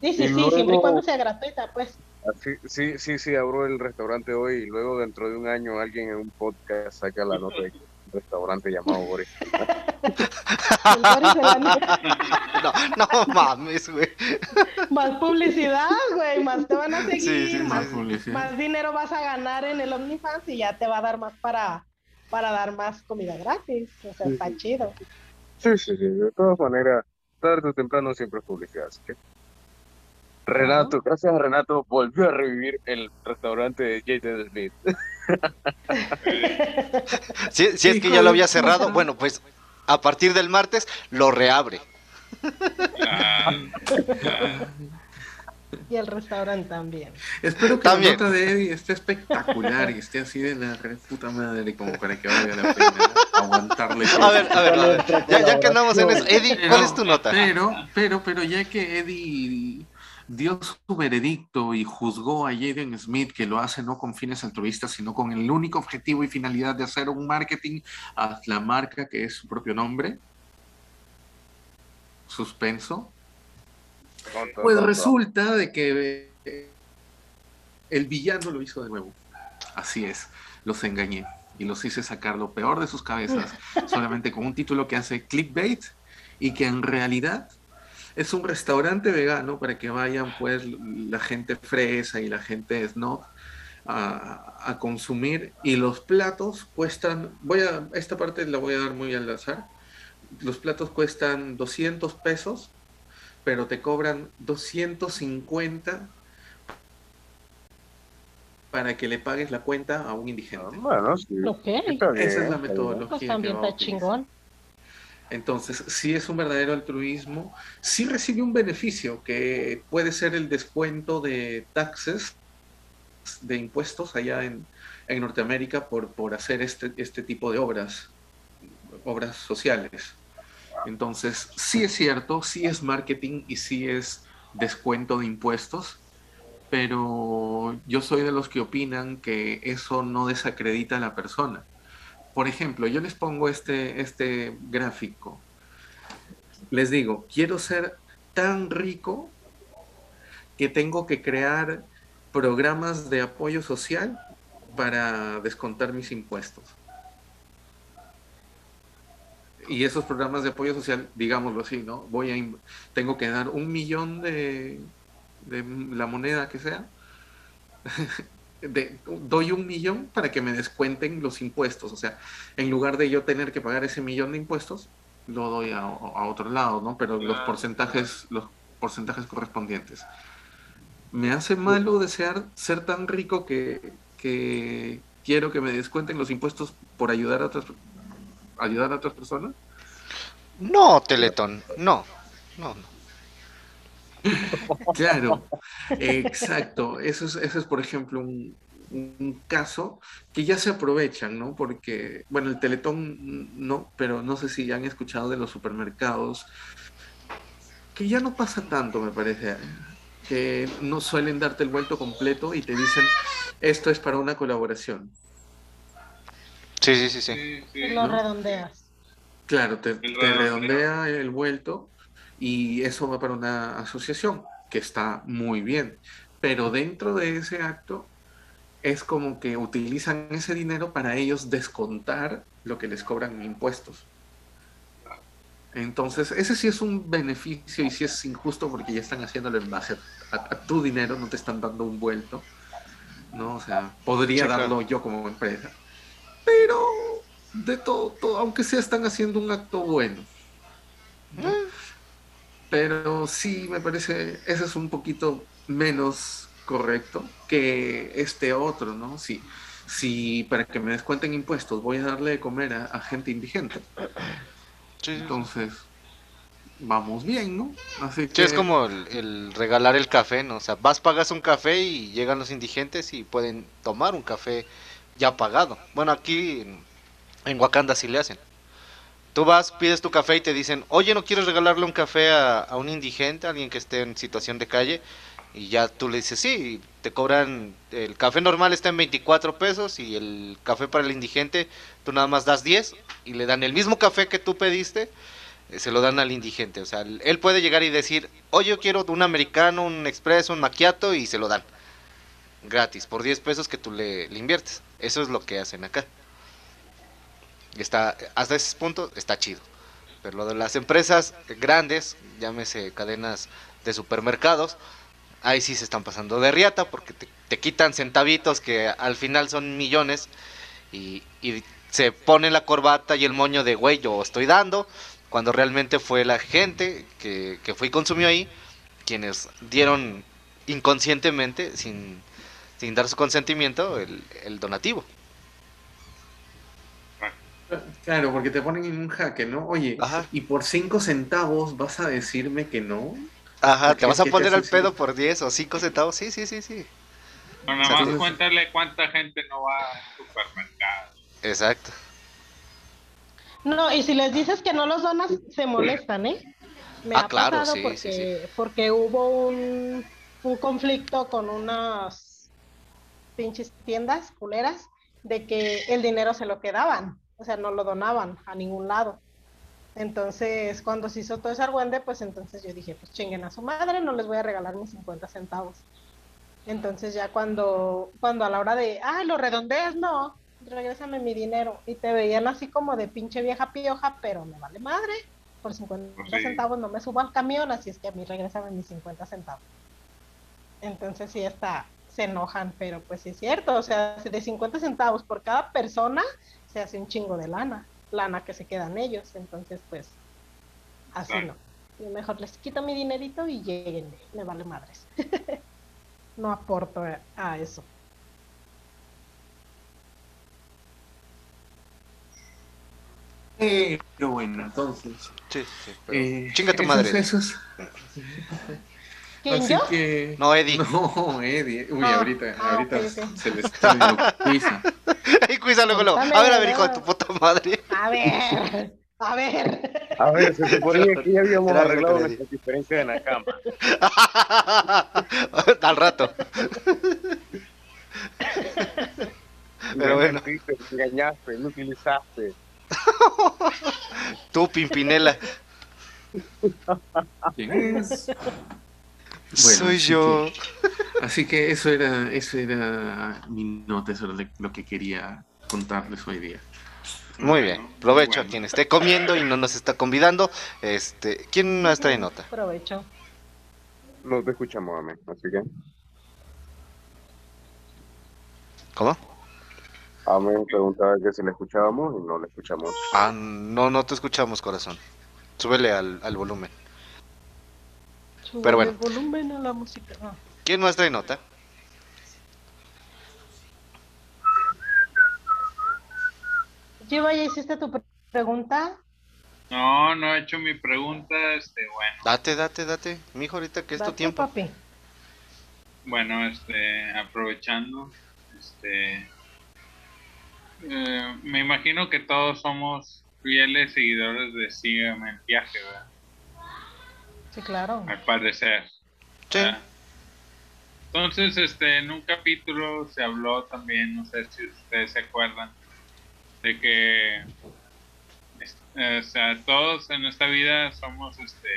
Sí, sí, Y sí, luego- siempre y cuando sea gratuita, pues. así, sí, sí, sí, abro el restaurante hoy y luego dentro de un año alguien en un podcast saca la nota de que un restaurante llamado Boris. [laughs] No, no mames, güey. Más publicidad, güey, más te van a seguir, Sí, sí, más, sí. Publicidad. más dinero vas a ganar en el OnlyFans y ya te va a dar más para, para dar más comida gratis. O sea, está chido. Sí, sí, sí, de todas maneras, tarde o temprano siempre es publicidad. Así que... Renato, gracias a Renato, volvió a revivir el restaurante de Jaden Smith. [laughs] Si, si es que ya lo había cerrado, bueno, pues a partir del martes lo reabre. Y el restaurante también. Espero que También. la nota de Eddie esté espectacular y esté así de la re puta madre como para que valga la pena aguantarle. todo. A ver, a ver, a ver. Ya, ya que andamos en eso. Eddie, ¿cuál Pero- es tu nota? Pero, pero, pero ya que Eddie dio su veredicto y juzgó a Jaden Smith, que lo hace no con fines altruistas, sino con el único objetivo y finalidad de hacer un marketing a la marca que es su propio nombre. Suspenso. Pues resulta de que eh, el villano lo hizo de nuevo. Así es, los engañé y los hice sacar lo peor de sus cabezas [laughs] solamente con un título que hace clickbait y que en realidad es un restaurante vegano para que vayan pues la gente fresa y la gente snob a, a, consumir y los platos cuestan, voy a, esta parte la voy a dar muy al azar, los platos cuestan 200 pesos, pero te cobran 250 para que le pagues la cuenta a un indigente. Ah, Bueno, sí. Ok. Está bien, Esa es la metodología. Pues también está chingón. Entonces, sí es un verdadero altruismo, sí recibe un beneficio que puede ser el descuento de taxes, de impuestos allá en, en Norteamérica por, por hacer este, este tipo de obras, obras sociales. Entonces, sí es cierto, sí es marketing y sí es descuento de impuestos, pero yo soy de los que opinan que eso no desacredita a la persona. Por ejemplo, yo les pongo este, este gráfico. Les digo, quiero ser tan rico que tengo que crear programas de apoyo social para descontar mis impuestos. Y esos programas de apoyo social, digámoslo así, ¿no? Voy a tengo que dar un millón de, de la moneda que sea. [laughs] de- doy un millón para que me descuenten los impuestos. O sea, en lugar de yo tener que pagar ese millón de impuestos, lo doy a, a otro lado, ¿no? Pero los Claro. porcentajes, los porcentajes correspondientes. Me hace malo desear ser tan rico que, que quiero que me descuenten los impuestos por ayudar a otras ayudar a otras personas. No, Teletón, no. No, no. [laughs] Claro, exacto. Eso es, eso es, por ejemplo, un, un caso que ya se aprovechan, ¿no? Porque, bueno, el Teletón no, pero no sé si han escuchado de los supermercados, que ya no pasa tanto, me parece, que no suelen darte el vuelto completo y te dicen, esto es para una colaboración. Sí, sí, sí, sí. Sí, sí. Y lo ¿no? redondeas. Claro, te, El te redondeo. redondea el vuelto y eso va para una asociación, que está muy bien. Pero dentro de ese acto es como que utilizan ese dinero para ellos descontar lo que les cobran en impuestos. Entonces, ese sí es un beneficio y sí es injusto porque ya están haciéndolo en base a, a tu dinero, no te están dando un vuelto. ¿no? O sea, podría Sí, claro. darlo yo como empresa. Pero de todo, todo, aunque sea, están haciendo un acto bueno. ¿no? Pero sí, me parece, ese es un poquito menos correcto que este otro, ¿no? Si, si para que me descuenten impuestos voy a darle de comer a, a gente indigente, Sí, sí. entonces vamos bien, ¿no? Así Sí, que es como el, el regalar el café, ¿no? O sea, vas, pagas un café y llegan los indigentes y pueden tomar un café ya pagado. Bueno, aquí en, Wakanda sí le hacen. Tú vas, pides tu café y te dicen, oye, ¿no quieres regalarle un café a, a un indigente, a alguien que esté en situación de calle? Y ya tú le dices, sí, te cobran, el café normal está en 24 pesos y el café para el indigente, tú nada más das 10 y le dan el mismo café que tú pediste, eh, se lo dan al indigente. O sea, él puede llegar y decir, oye, yo quiero un americano, un expreso, un macchiato y se lo dan. Gratis, por 10 pesos que tú le, inviertes. Eso es lo que hacen acá. Está, hasta ese punto está chido. Pero lo de las empresas grandes, llámese cadenas de supermercados, ahí sí se están pasando de riata porque te, quitan centavitos que al final son millones y, y se pone la corbata y el moño de güey, yo estoy dando, cuando realmente fue la gente que, que fue y consumió ahí quienes dieron inconscientemente, sin, sin dar su consentimiento, el, el donativo. Claro, porque te ponen en un jaque, ¿no? Oye, Ajá. y por 5 centavos vas a decirme que no. Ajá, te vas a poner al pedo por 10 o 5 centavos. Sí, sí, sí, sí. No, O nada más cuéntale cuánta gente no va al supermercado. Exacto. No, y si les dices que no los donas, se molestan, ¿eh? Me Ah, ha claro, pasado sí, porque, sí, porque hubo un, un conflicto con unas pinches tiendas culeras de que el dinero se lo quedaban, o sea, no lo donaban a ningún lado. Entonces, cuando se hizo todo ese argüende, pues entonces yo dije, pues chinguen a su madre, no les voy a regalar mis 50 centavos. Entonces ya cuando, cuando a la hora de, ah, lo redondeas, no, regrésame mi dinero. Y te veían así como de pinche vieja pioja, pero me vale madre. Por 50 Pues sí. centavos no me subo al camión, así es que a mí regrésame mis 50 centavos. Entonces sí está, se enojan, pero pues sí es cierto, o sea, de 50 centavos por cada persona se hace un chingo de lana, lana que se quedan ellos, entonces pues así no. Yo mejor les quito mi dinerito y lleguen, me vale madres. [laughs] no aporto a- eso. Pero bueno, entonces. Sí, sí, pero- eh, Chinga tu madre. es- eso es- ¿Quién Así yo? que. No, Eddie. [laughs] No, Eddie. Uy, Ah, ahorita, ah, ahorita se le está viendo quiza. Ay, cuisa luego, luego. A ver, a ver, hijo de tu puta madre. A ver, a ver. A ver, se suponía que ya habíamos arreglado Freddy. nuestras diferencias en la cama. [laughs] Al rato. Pero bueno. mentiste, me engañaste, me utilizaste. [laughs] Tú, Pimpinela. ¿Quién es? Soy así yo. que- así que eso era, eso era mi nota, eso era lo que quería contarles hoy día. Muy bien. Provecho a quien esté comiendo y no nos está convidando. Este, ¿quién nos trae nota? Provecho. Te escuchamos, amén. Así que, ¿Cómo? amén preguntaba que si le escuchábamos y no le escuchamos. Ah, no, no te escuchamos, corazón. Súbele al, al volumen. Pero bueno. El volumen a la música. Ah. ¿Quién más trae nota? Chiva, ¿ya hiciste tu pre- pregunta? No, no he hecho mi pregunta, este, bueno. Date, date, date. Mijo, ahorita que es tu Date, tiempo. papi. Bueno, este, aprovechando, este, eh, me imagino que todos somos fieles seguidores de Sígame el viaje, ¿verdad? Sí, claro. Al parecer. Sí. ¿verdad? Entonces, este, en un capítulo se habló también, no sé si ustedes se acuerdan, de que, eh, o sea, todos en esta vida somos, este,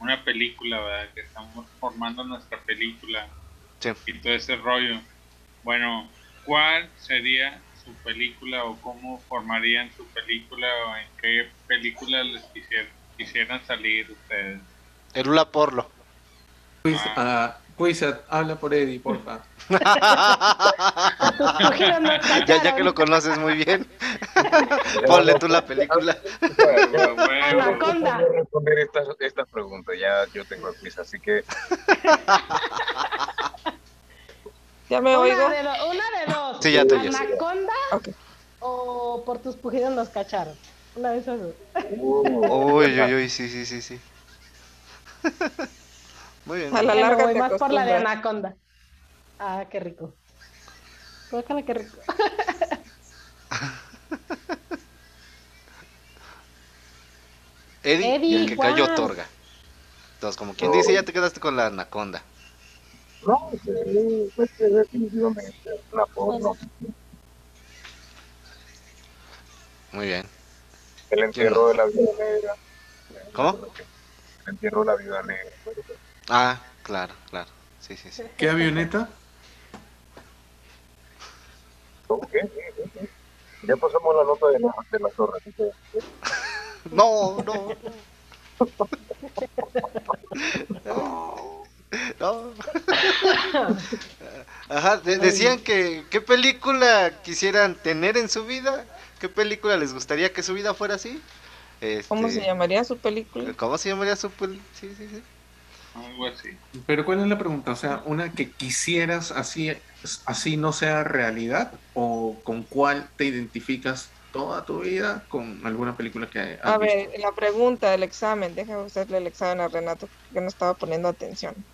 una película, ¿verdad? Que estamos formando nuestra película Sí. y todo ese rollo. Bueno, ¿cuál sería su película o cómo formarían su película o en qué película les quisier- quisieran salir ustedes? Erula Porlo. Pues, ah, pues, ah, habla por Eddie, porfa. [laughs] Ya, ya que lo conoces muy bien. [laughs] Ponle tú la película. Huevo. Anaconda. Voy a responder estas, estas preguntas, ya yo tengo el quiz, así que ¿Ya me oigo? Una de, do- una de dos. Sí, ya te oyes. ¿Anaconda Ok. o por tus pujidos nos cacharon? Una de esas dos. Uy, uy, uy, sí, sí, sí, sí. [laughs] Muy bien. A la larga voy más por la de anaconda. Ah, qué rico. Guácala, qué rico. [laughs] Eddie, Eddie, el que cayó otorga. Entonces, como quien dice, ya te quedaste con la anaconda. no, pues que definitivamente una porno. Muy bien. El entierro de la viuda negra. ¿Cómo? El entierro de la viuda negra. Ah, claro, claro. Sí, sí, sí. ¿Qué avioneta? Ya pasamos la nota de la, de la torre. [laughs] No, no. [laughs] No. No. [laughs] Ajá, de- decían que qué película quisieran tener en su vida, qué película les gustaría que su vida fuera así. ¿Cómo Este, se llamaría su película? ¿Cómo se llamaría su pel- Sí, sí, sí. Algo así. Pero ¿cuál es la pregunta? O sea, una que quisieras así, así no sea realidad o con cuál te identificas toda tu vida con alguna película que has A ver, visto? la pregunta del examen. Déjame hacerle el examen a Renato, que no estaba poniendo atención.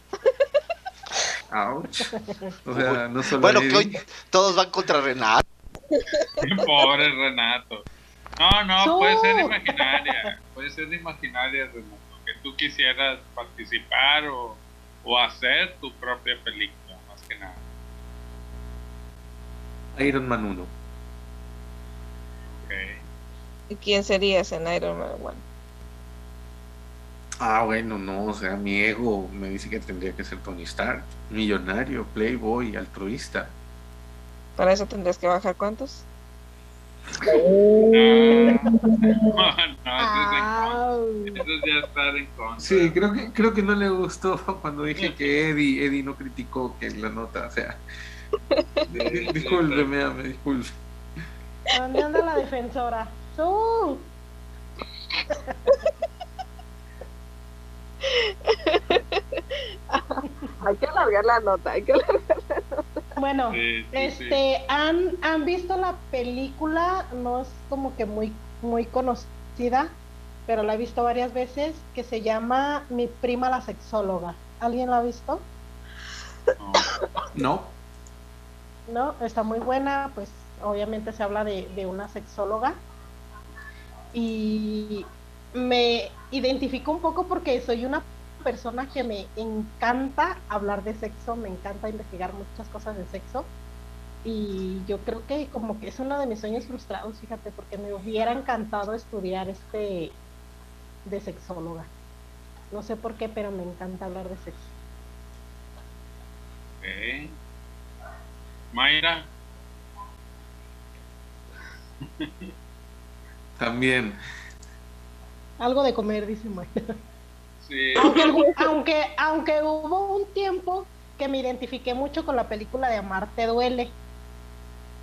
[laughs] Ouch. O sea, no solo Bueno, que hoy todos van contra Renato. [laughs] Pobre Renato. No, no, puede ser imaginaria. Puede ser imaginaria, Renato. Que tú quisieras participar o, o hacer tu propia película, más que nada. Iron Man 1. Ok. ¿Y quién serías en Iron Man 1? Ah, bueno, no, o sea, mi ego me dice que tendría que ser Tony Stark, millonario, playboy, altruista. Para eso tendrías que bajar cuántos. No, no, eso es en contra. Eso es ya estar en contra. Sí, creo que, creo que no le gustó [laughs] cuando dije que Eddie, Eddie no criticó que la nota, o sea. [laughs] di- Disculpe, me disculpe. ¿Dónde anda la defensora? ¡Tú! [laughs] Hay que alargar la nota, hay que alargar. Bueno, Sí, sí, sí. este, ¿han, ¿han visto la película? No es como que muy, muy conocida, pero la he visto varias veces, que se llama Mi prima la sexóloga. ¿Alguien la ha visto? No. ¿No? No, está muy buena, pues obviamente se habla de, de una sexóloga y me identifico un poco porque soy una persona que me encanta hablar de sexo, me encanta investigar muchas cosas de sexo y yo creo que como que es uno de mis sueños frustrados, fíjate, porque me hubiera encantado estudiar este de sexóloga. No sé por qué, pero me encanta hablar de sexo. Ok. Mayra, También. Algo de comer, dice Mayra. Sí. aunque, [laughs] aunque, aunque hubo un tiempo que me identifiqué mucho con la película de Amar te duele,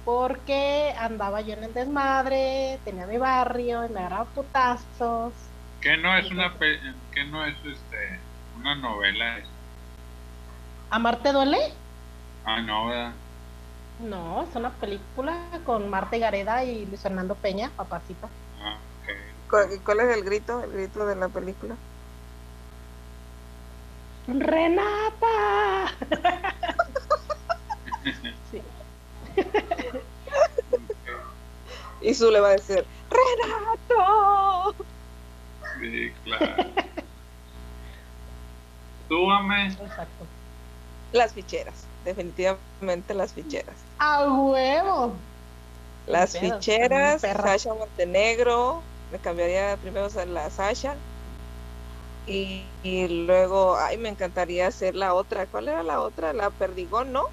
porque andaba yo en el desmadre, tenía mi barrio, y me agarraba putazos. ¿Qué no es una pe- qué no es este una novela? ¿Amar te duele? Ah, no, ¿verdad? No, es una película con Marta Gareda y Luis Fernando Peña, papacito. Ah, ok. ¿Cuál, cuál es el grito? El grito de la película. ¡Renata! Sí. Y Su le va a decir, ¡Renato! Sí, claro. Tú, ame. Exacto. Las ficheras, definitivamente las ficheras. ¡A huevo! Las ficheras. Sasha Montenegro, me cambiaría primero a la Sasha. Y, y luego, ay, me encantaría hacer la otra. ¿Cuál era la otra? La Perdigón, ¿no?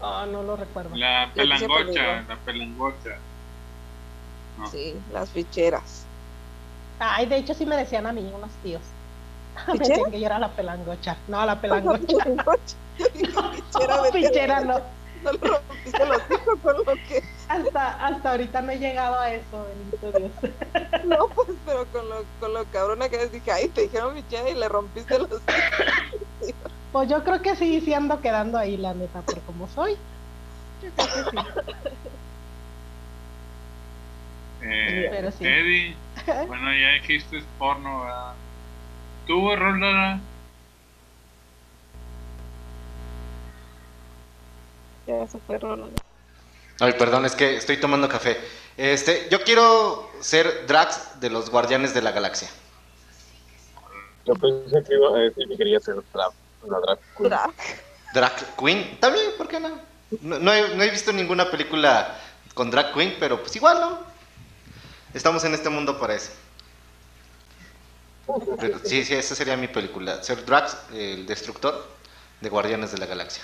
Oh, no lo recuerdo. La pelangocha, la pelangocha. No. Sí, las ficheras. Ay, de hecho sí me decían a mí unos tíos. [laughs] Me decían que yo era la pelangocha. No, la [laughs] pelangocha. [laughs] No, fichera no. No le rompiste los hijos con lo que. Hasta, hasta ahorita no he llegado a eso, bendito Dios. No, pues, pero con lo, con lo cabrona que es, dije, ay, te dijeron fichera y le rompiste los hijos. Pues yo creo que sí, sí ando quedando ahí, la neta, por como soy. Yo creo que sí. Eh, Pero sí. Eddie, [laughs] bueno, ya dijiste es porno, ¿verdad? ¿Tú, Roldana? Ya se fue Rolando. Ay, perdón, es que estoy tomando café. Este, yo quiero ser Drax de los Guardianes de la Galaxia. Yo pensé que iba a decir que quería ser trap, una drag queen. Drag. Drag Queen, también, ¿por qué no? No, no he, no he visto ninguna película con Drag Queen, pero pues igual, ¿no? Estamos en este mundo para eso. Pero sí, sí, esa sería mi película. Ser Drax, el destructor de Guardianes de la Galaxia.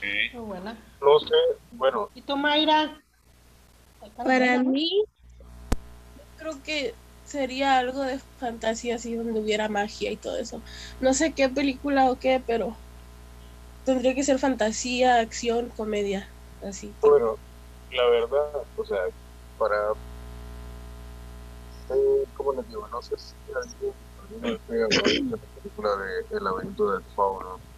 Ok. Muy buena. No sé, bueno, ¿Y tú, Mayra? Para mí, creo que sería algo de fantasía así donde hubiera magia y todo eso. No sé qué película o qué, pero tendría que ser fantasía, acción, comedia, así. bueno, la verdad, o sea, para... eh, ¿Cómo les digo? No sé si alguien, alguien me pega la película de El laberinto del fauno.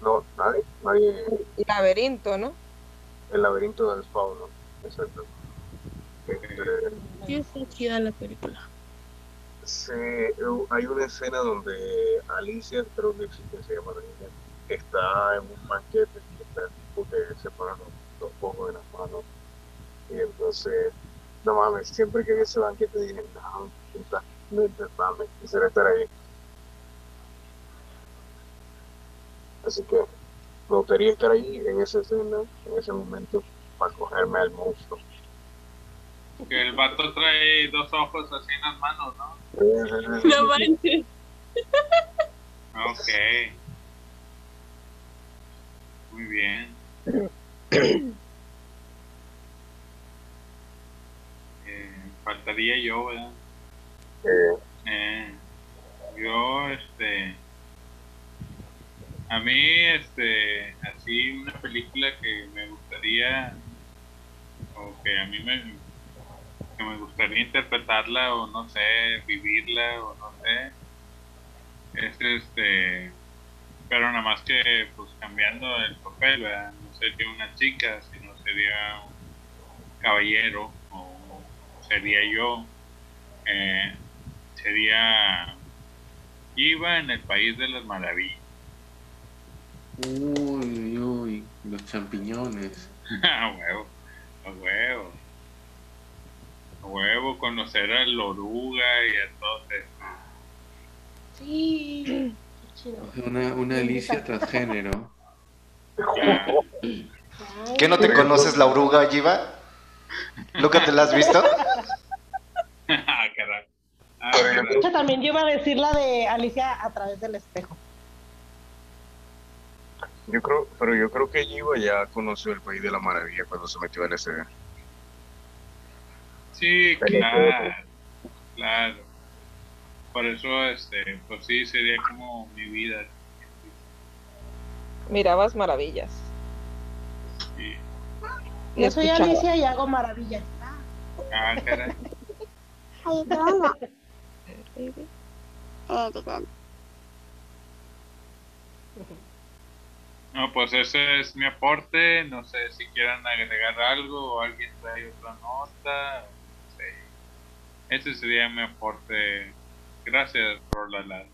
No, nadie, nadie, Laberinto, ¿no? El laberinto del fauno, exacto. Este, Sí, está chida la película. Sí, eh, hay una escena donde Alicia, creo que sí que se llama la niña, está en un banquete y está el tipo que se pone los, ojos en las manos. Y entonces, no mames, siempre que vi ese banquete dije, no, puta, neta, mames, quisiera estar ahí. Así que me gustaría estar ahí en esa escena, en ese momento, para cogerme al monstruo. Que el vato trae dos ojos así en las manos, ¿no? No manches. Ok. Muy bien. Eh, faltaría yo, ¿verdad? Eh, Eh, yo, este. A mí, este. Así, una película que me gustaría. O que a mí me. Me gustaría interpretarla, o no sé, vivirla, o no sé. Es este. Pero nada más que, pues cambiando el papel, ¿verdad? No sería una chica, sino sería un caballero, o sería yo. Eh, sería Iba en el país de las maravillas. Uy, uy, los champiñones. [laughs] a huevo, a huevo. A huevo, conocer al oruga y a todos estos. Sí. Qué chido. Una, una Alicia transgénero. ¿Qué no te conoces la oruga, Yiva? ¿Nunca te la has visto? [laughs] Ah, caray. Ah, ejemplo, De hecho, también yo iba a decir la de Alicia a través del espejo. Yo creo, pero yo creo que Yiva ya conoció el país de la maravilla cuando se metió al SD. Sí, claro. Claro. Por eso, este, pues sí, sería como mi vida. Mirabas maravillas. Sí. Y Yo soy. Alicia y hago maravillas. Ah, caray. [laughs] No, pues ese es mi aporte. No sé si quieran agregar algo o alguien trae otra nota. No sé. Ese sería mi aporte. Gracias, Rolala.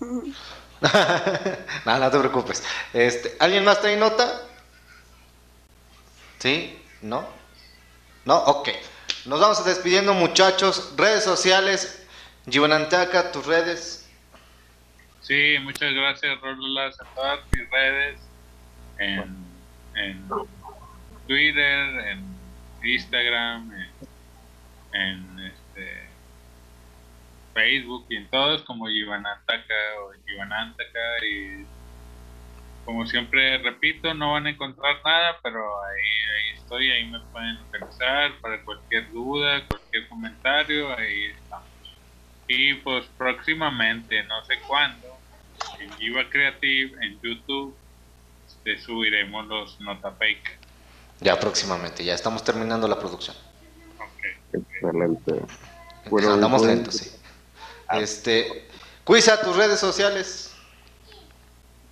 [laughs] no, no te preocupes. Este, ¿Alguien más trae nota? ¿Sí? ¿No? ¿No? Ok. Nos vamos despidiendo, muchachos. Redes sociales. Giovanantaka, tus redes. Sí, muchas gracias, Rolalas, en todas mis redes. En, en Twitter, en Instagram, en, este, Facebook y en todos como Giovanantaka o Giovanantaka y como siempre repito, no van a encontrar nada, pero ahí, ahí estoy, ahí me pueden localizar para cualquier duda, cualquier comentario, ahí estamos. Y pues próximamente, no sé cuándo, en Giva Creative, en YouTube, este, subiremos los Nota Fake. Ya próximamente, ya estamos terminando la producción. Ok. Excelente. Bueno, Andamos bueno. lentos, sí. Este, Cuisa, tus redes sociales.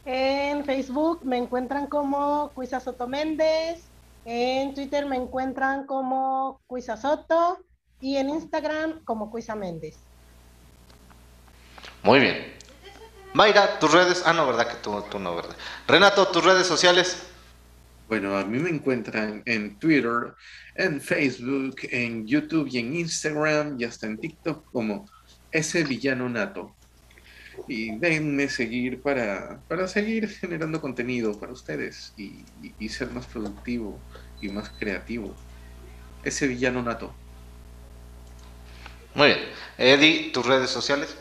En Facebook me encuentran como Cuisa Soto Méndez. En Twitter me encuentran como Cuisa Soto. Y en Instagram como Cuisa Méndez. Muy bien. Mayra, tus redes. Ah, no, ¿verdad? Que tú, tú no, ¿verdad? Renato, tus redes sociales. Bueno, a mí me encuentran en Twitter, en Facebook, en YouTube y en Instagram y hasta en TikTok como ese villano nato. Y déjenme seguir para, para seguir generando contenido para ustedes y, y- y ser más productivo y más creativo. Ese villano nato. Muy bien. Eddie, tus redes sociales.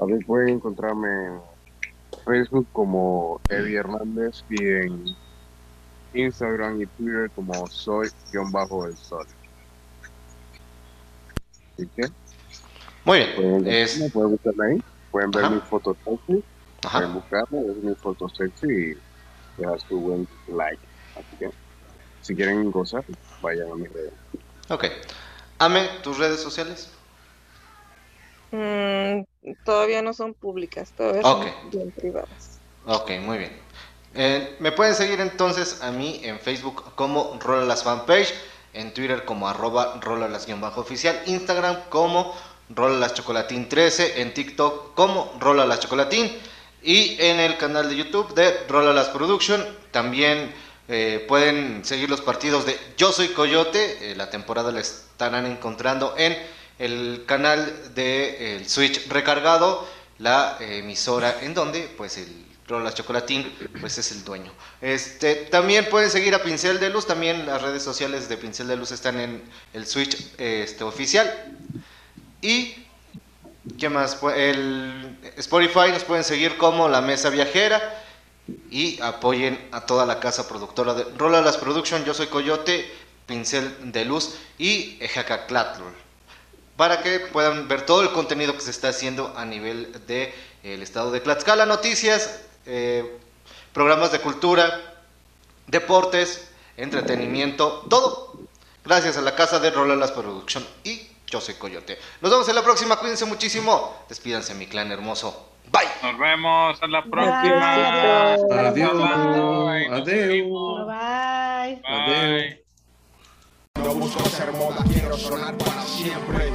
A mí pueden encontrarme en Facebook como Eddie Hernández y en Instagram y Twitter como soy-el sol. Así que Muy bien. pueden, Es- pueden buscarme ahí, pueden ver Ajá. mis fotos sexy, Ajá. pueden buscarme, ver mis fotos sexy y dejar su buen like. Así que si quieren gozar, vayan a mis redes. Ok. Ame, tus redes sociales. Mm, todavía no son públicas, todavía son bien privadas. Ok, muy bien. Eh, me pueden seguir entonces a mí en Facebook como Rolalas Fanpage, en Twitter como arroba Rolalas-oficial, Instagram como Rolalas-chocolatín13, en TikTok como Rolalas-chocolatín y en el canal de YouTube de Rolalas Production. También eh, pueden seguir los partidos de Yo Soy Coyote, eh, la temporada la estarán encontrando en el canal de el Switch recargado, la emisora en donde pues el Rolas Chocolatín, pues es el dueño. Este, también pueden seguir a Pincel de Luz, también las redes sociales de Pincel de Luz están en el Switch este, oficial. Y, ¿qué más? Pu- El Spotify nos pueden seguir como La Mesa Viajera y apoyen a toda la casa productora de Rolas Production. Yo soy Coyote, Pincel de Luz y Ejacaclatl para que puedan ver todo el contenido que se está haciendo a nivel de el estado de Tlaxcala, noticias, eh, programas de cultura, deportes, entretenimiento, todo. Gracias a la casa de Rolalas Production y yo soy Coyote. Nos vemos en la próxima, cuídense muchísimo. Despídanse mi clan hermoso. Bye. Nos vemos a la próxima. Adiós. Adiós. Bye. Adiós. Bye. Bye. No busco ser moda, quiero sonar para siempre.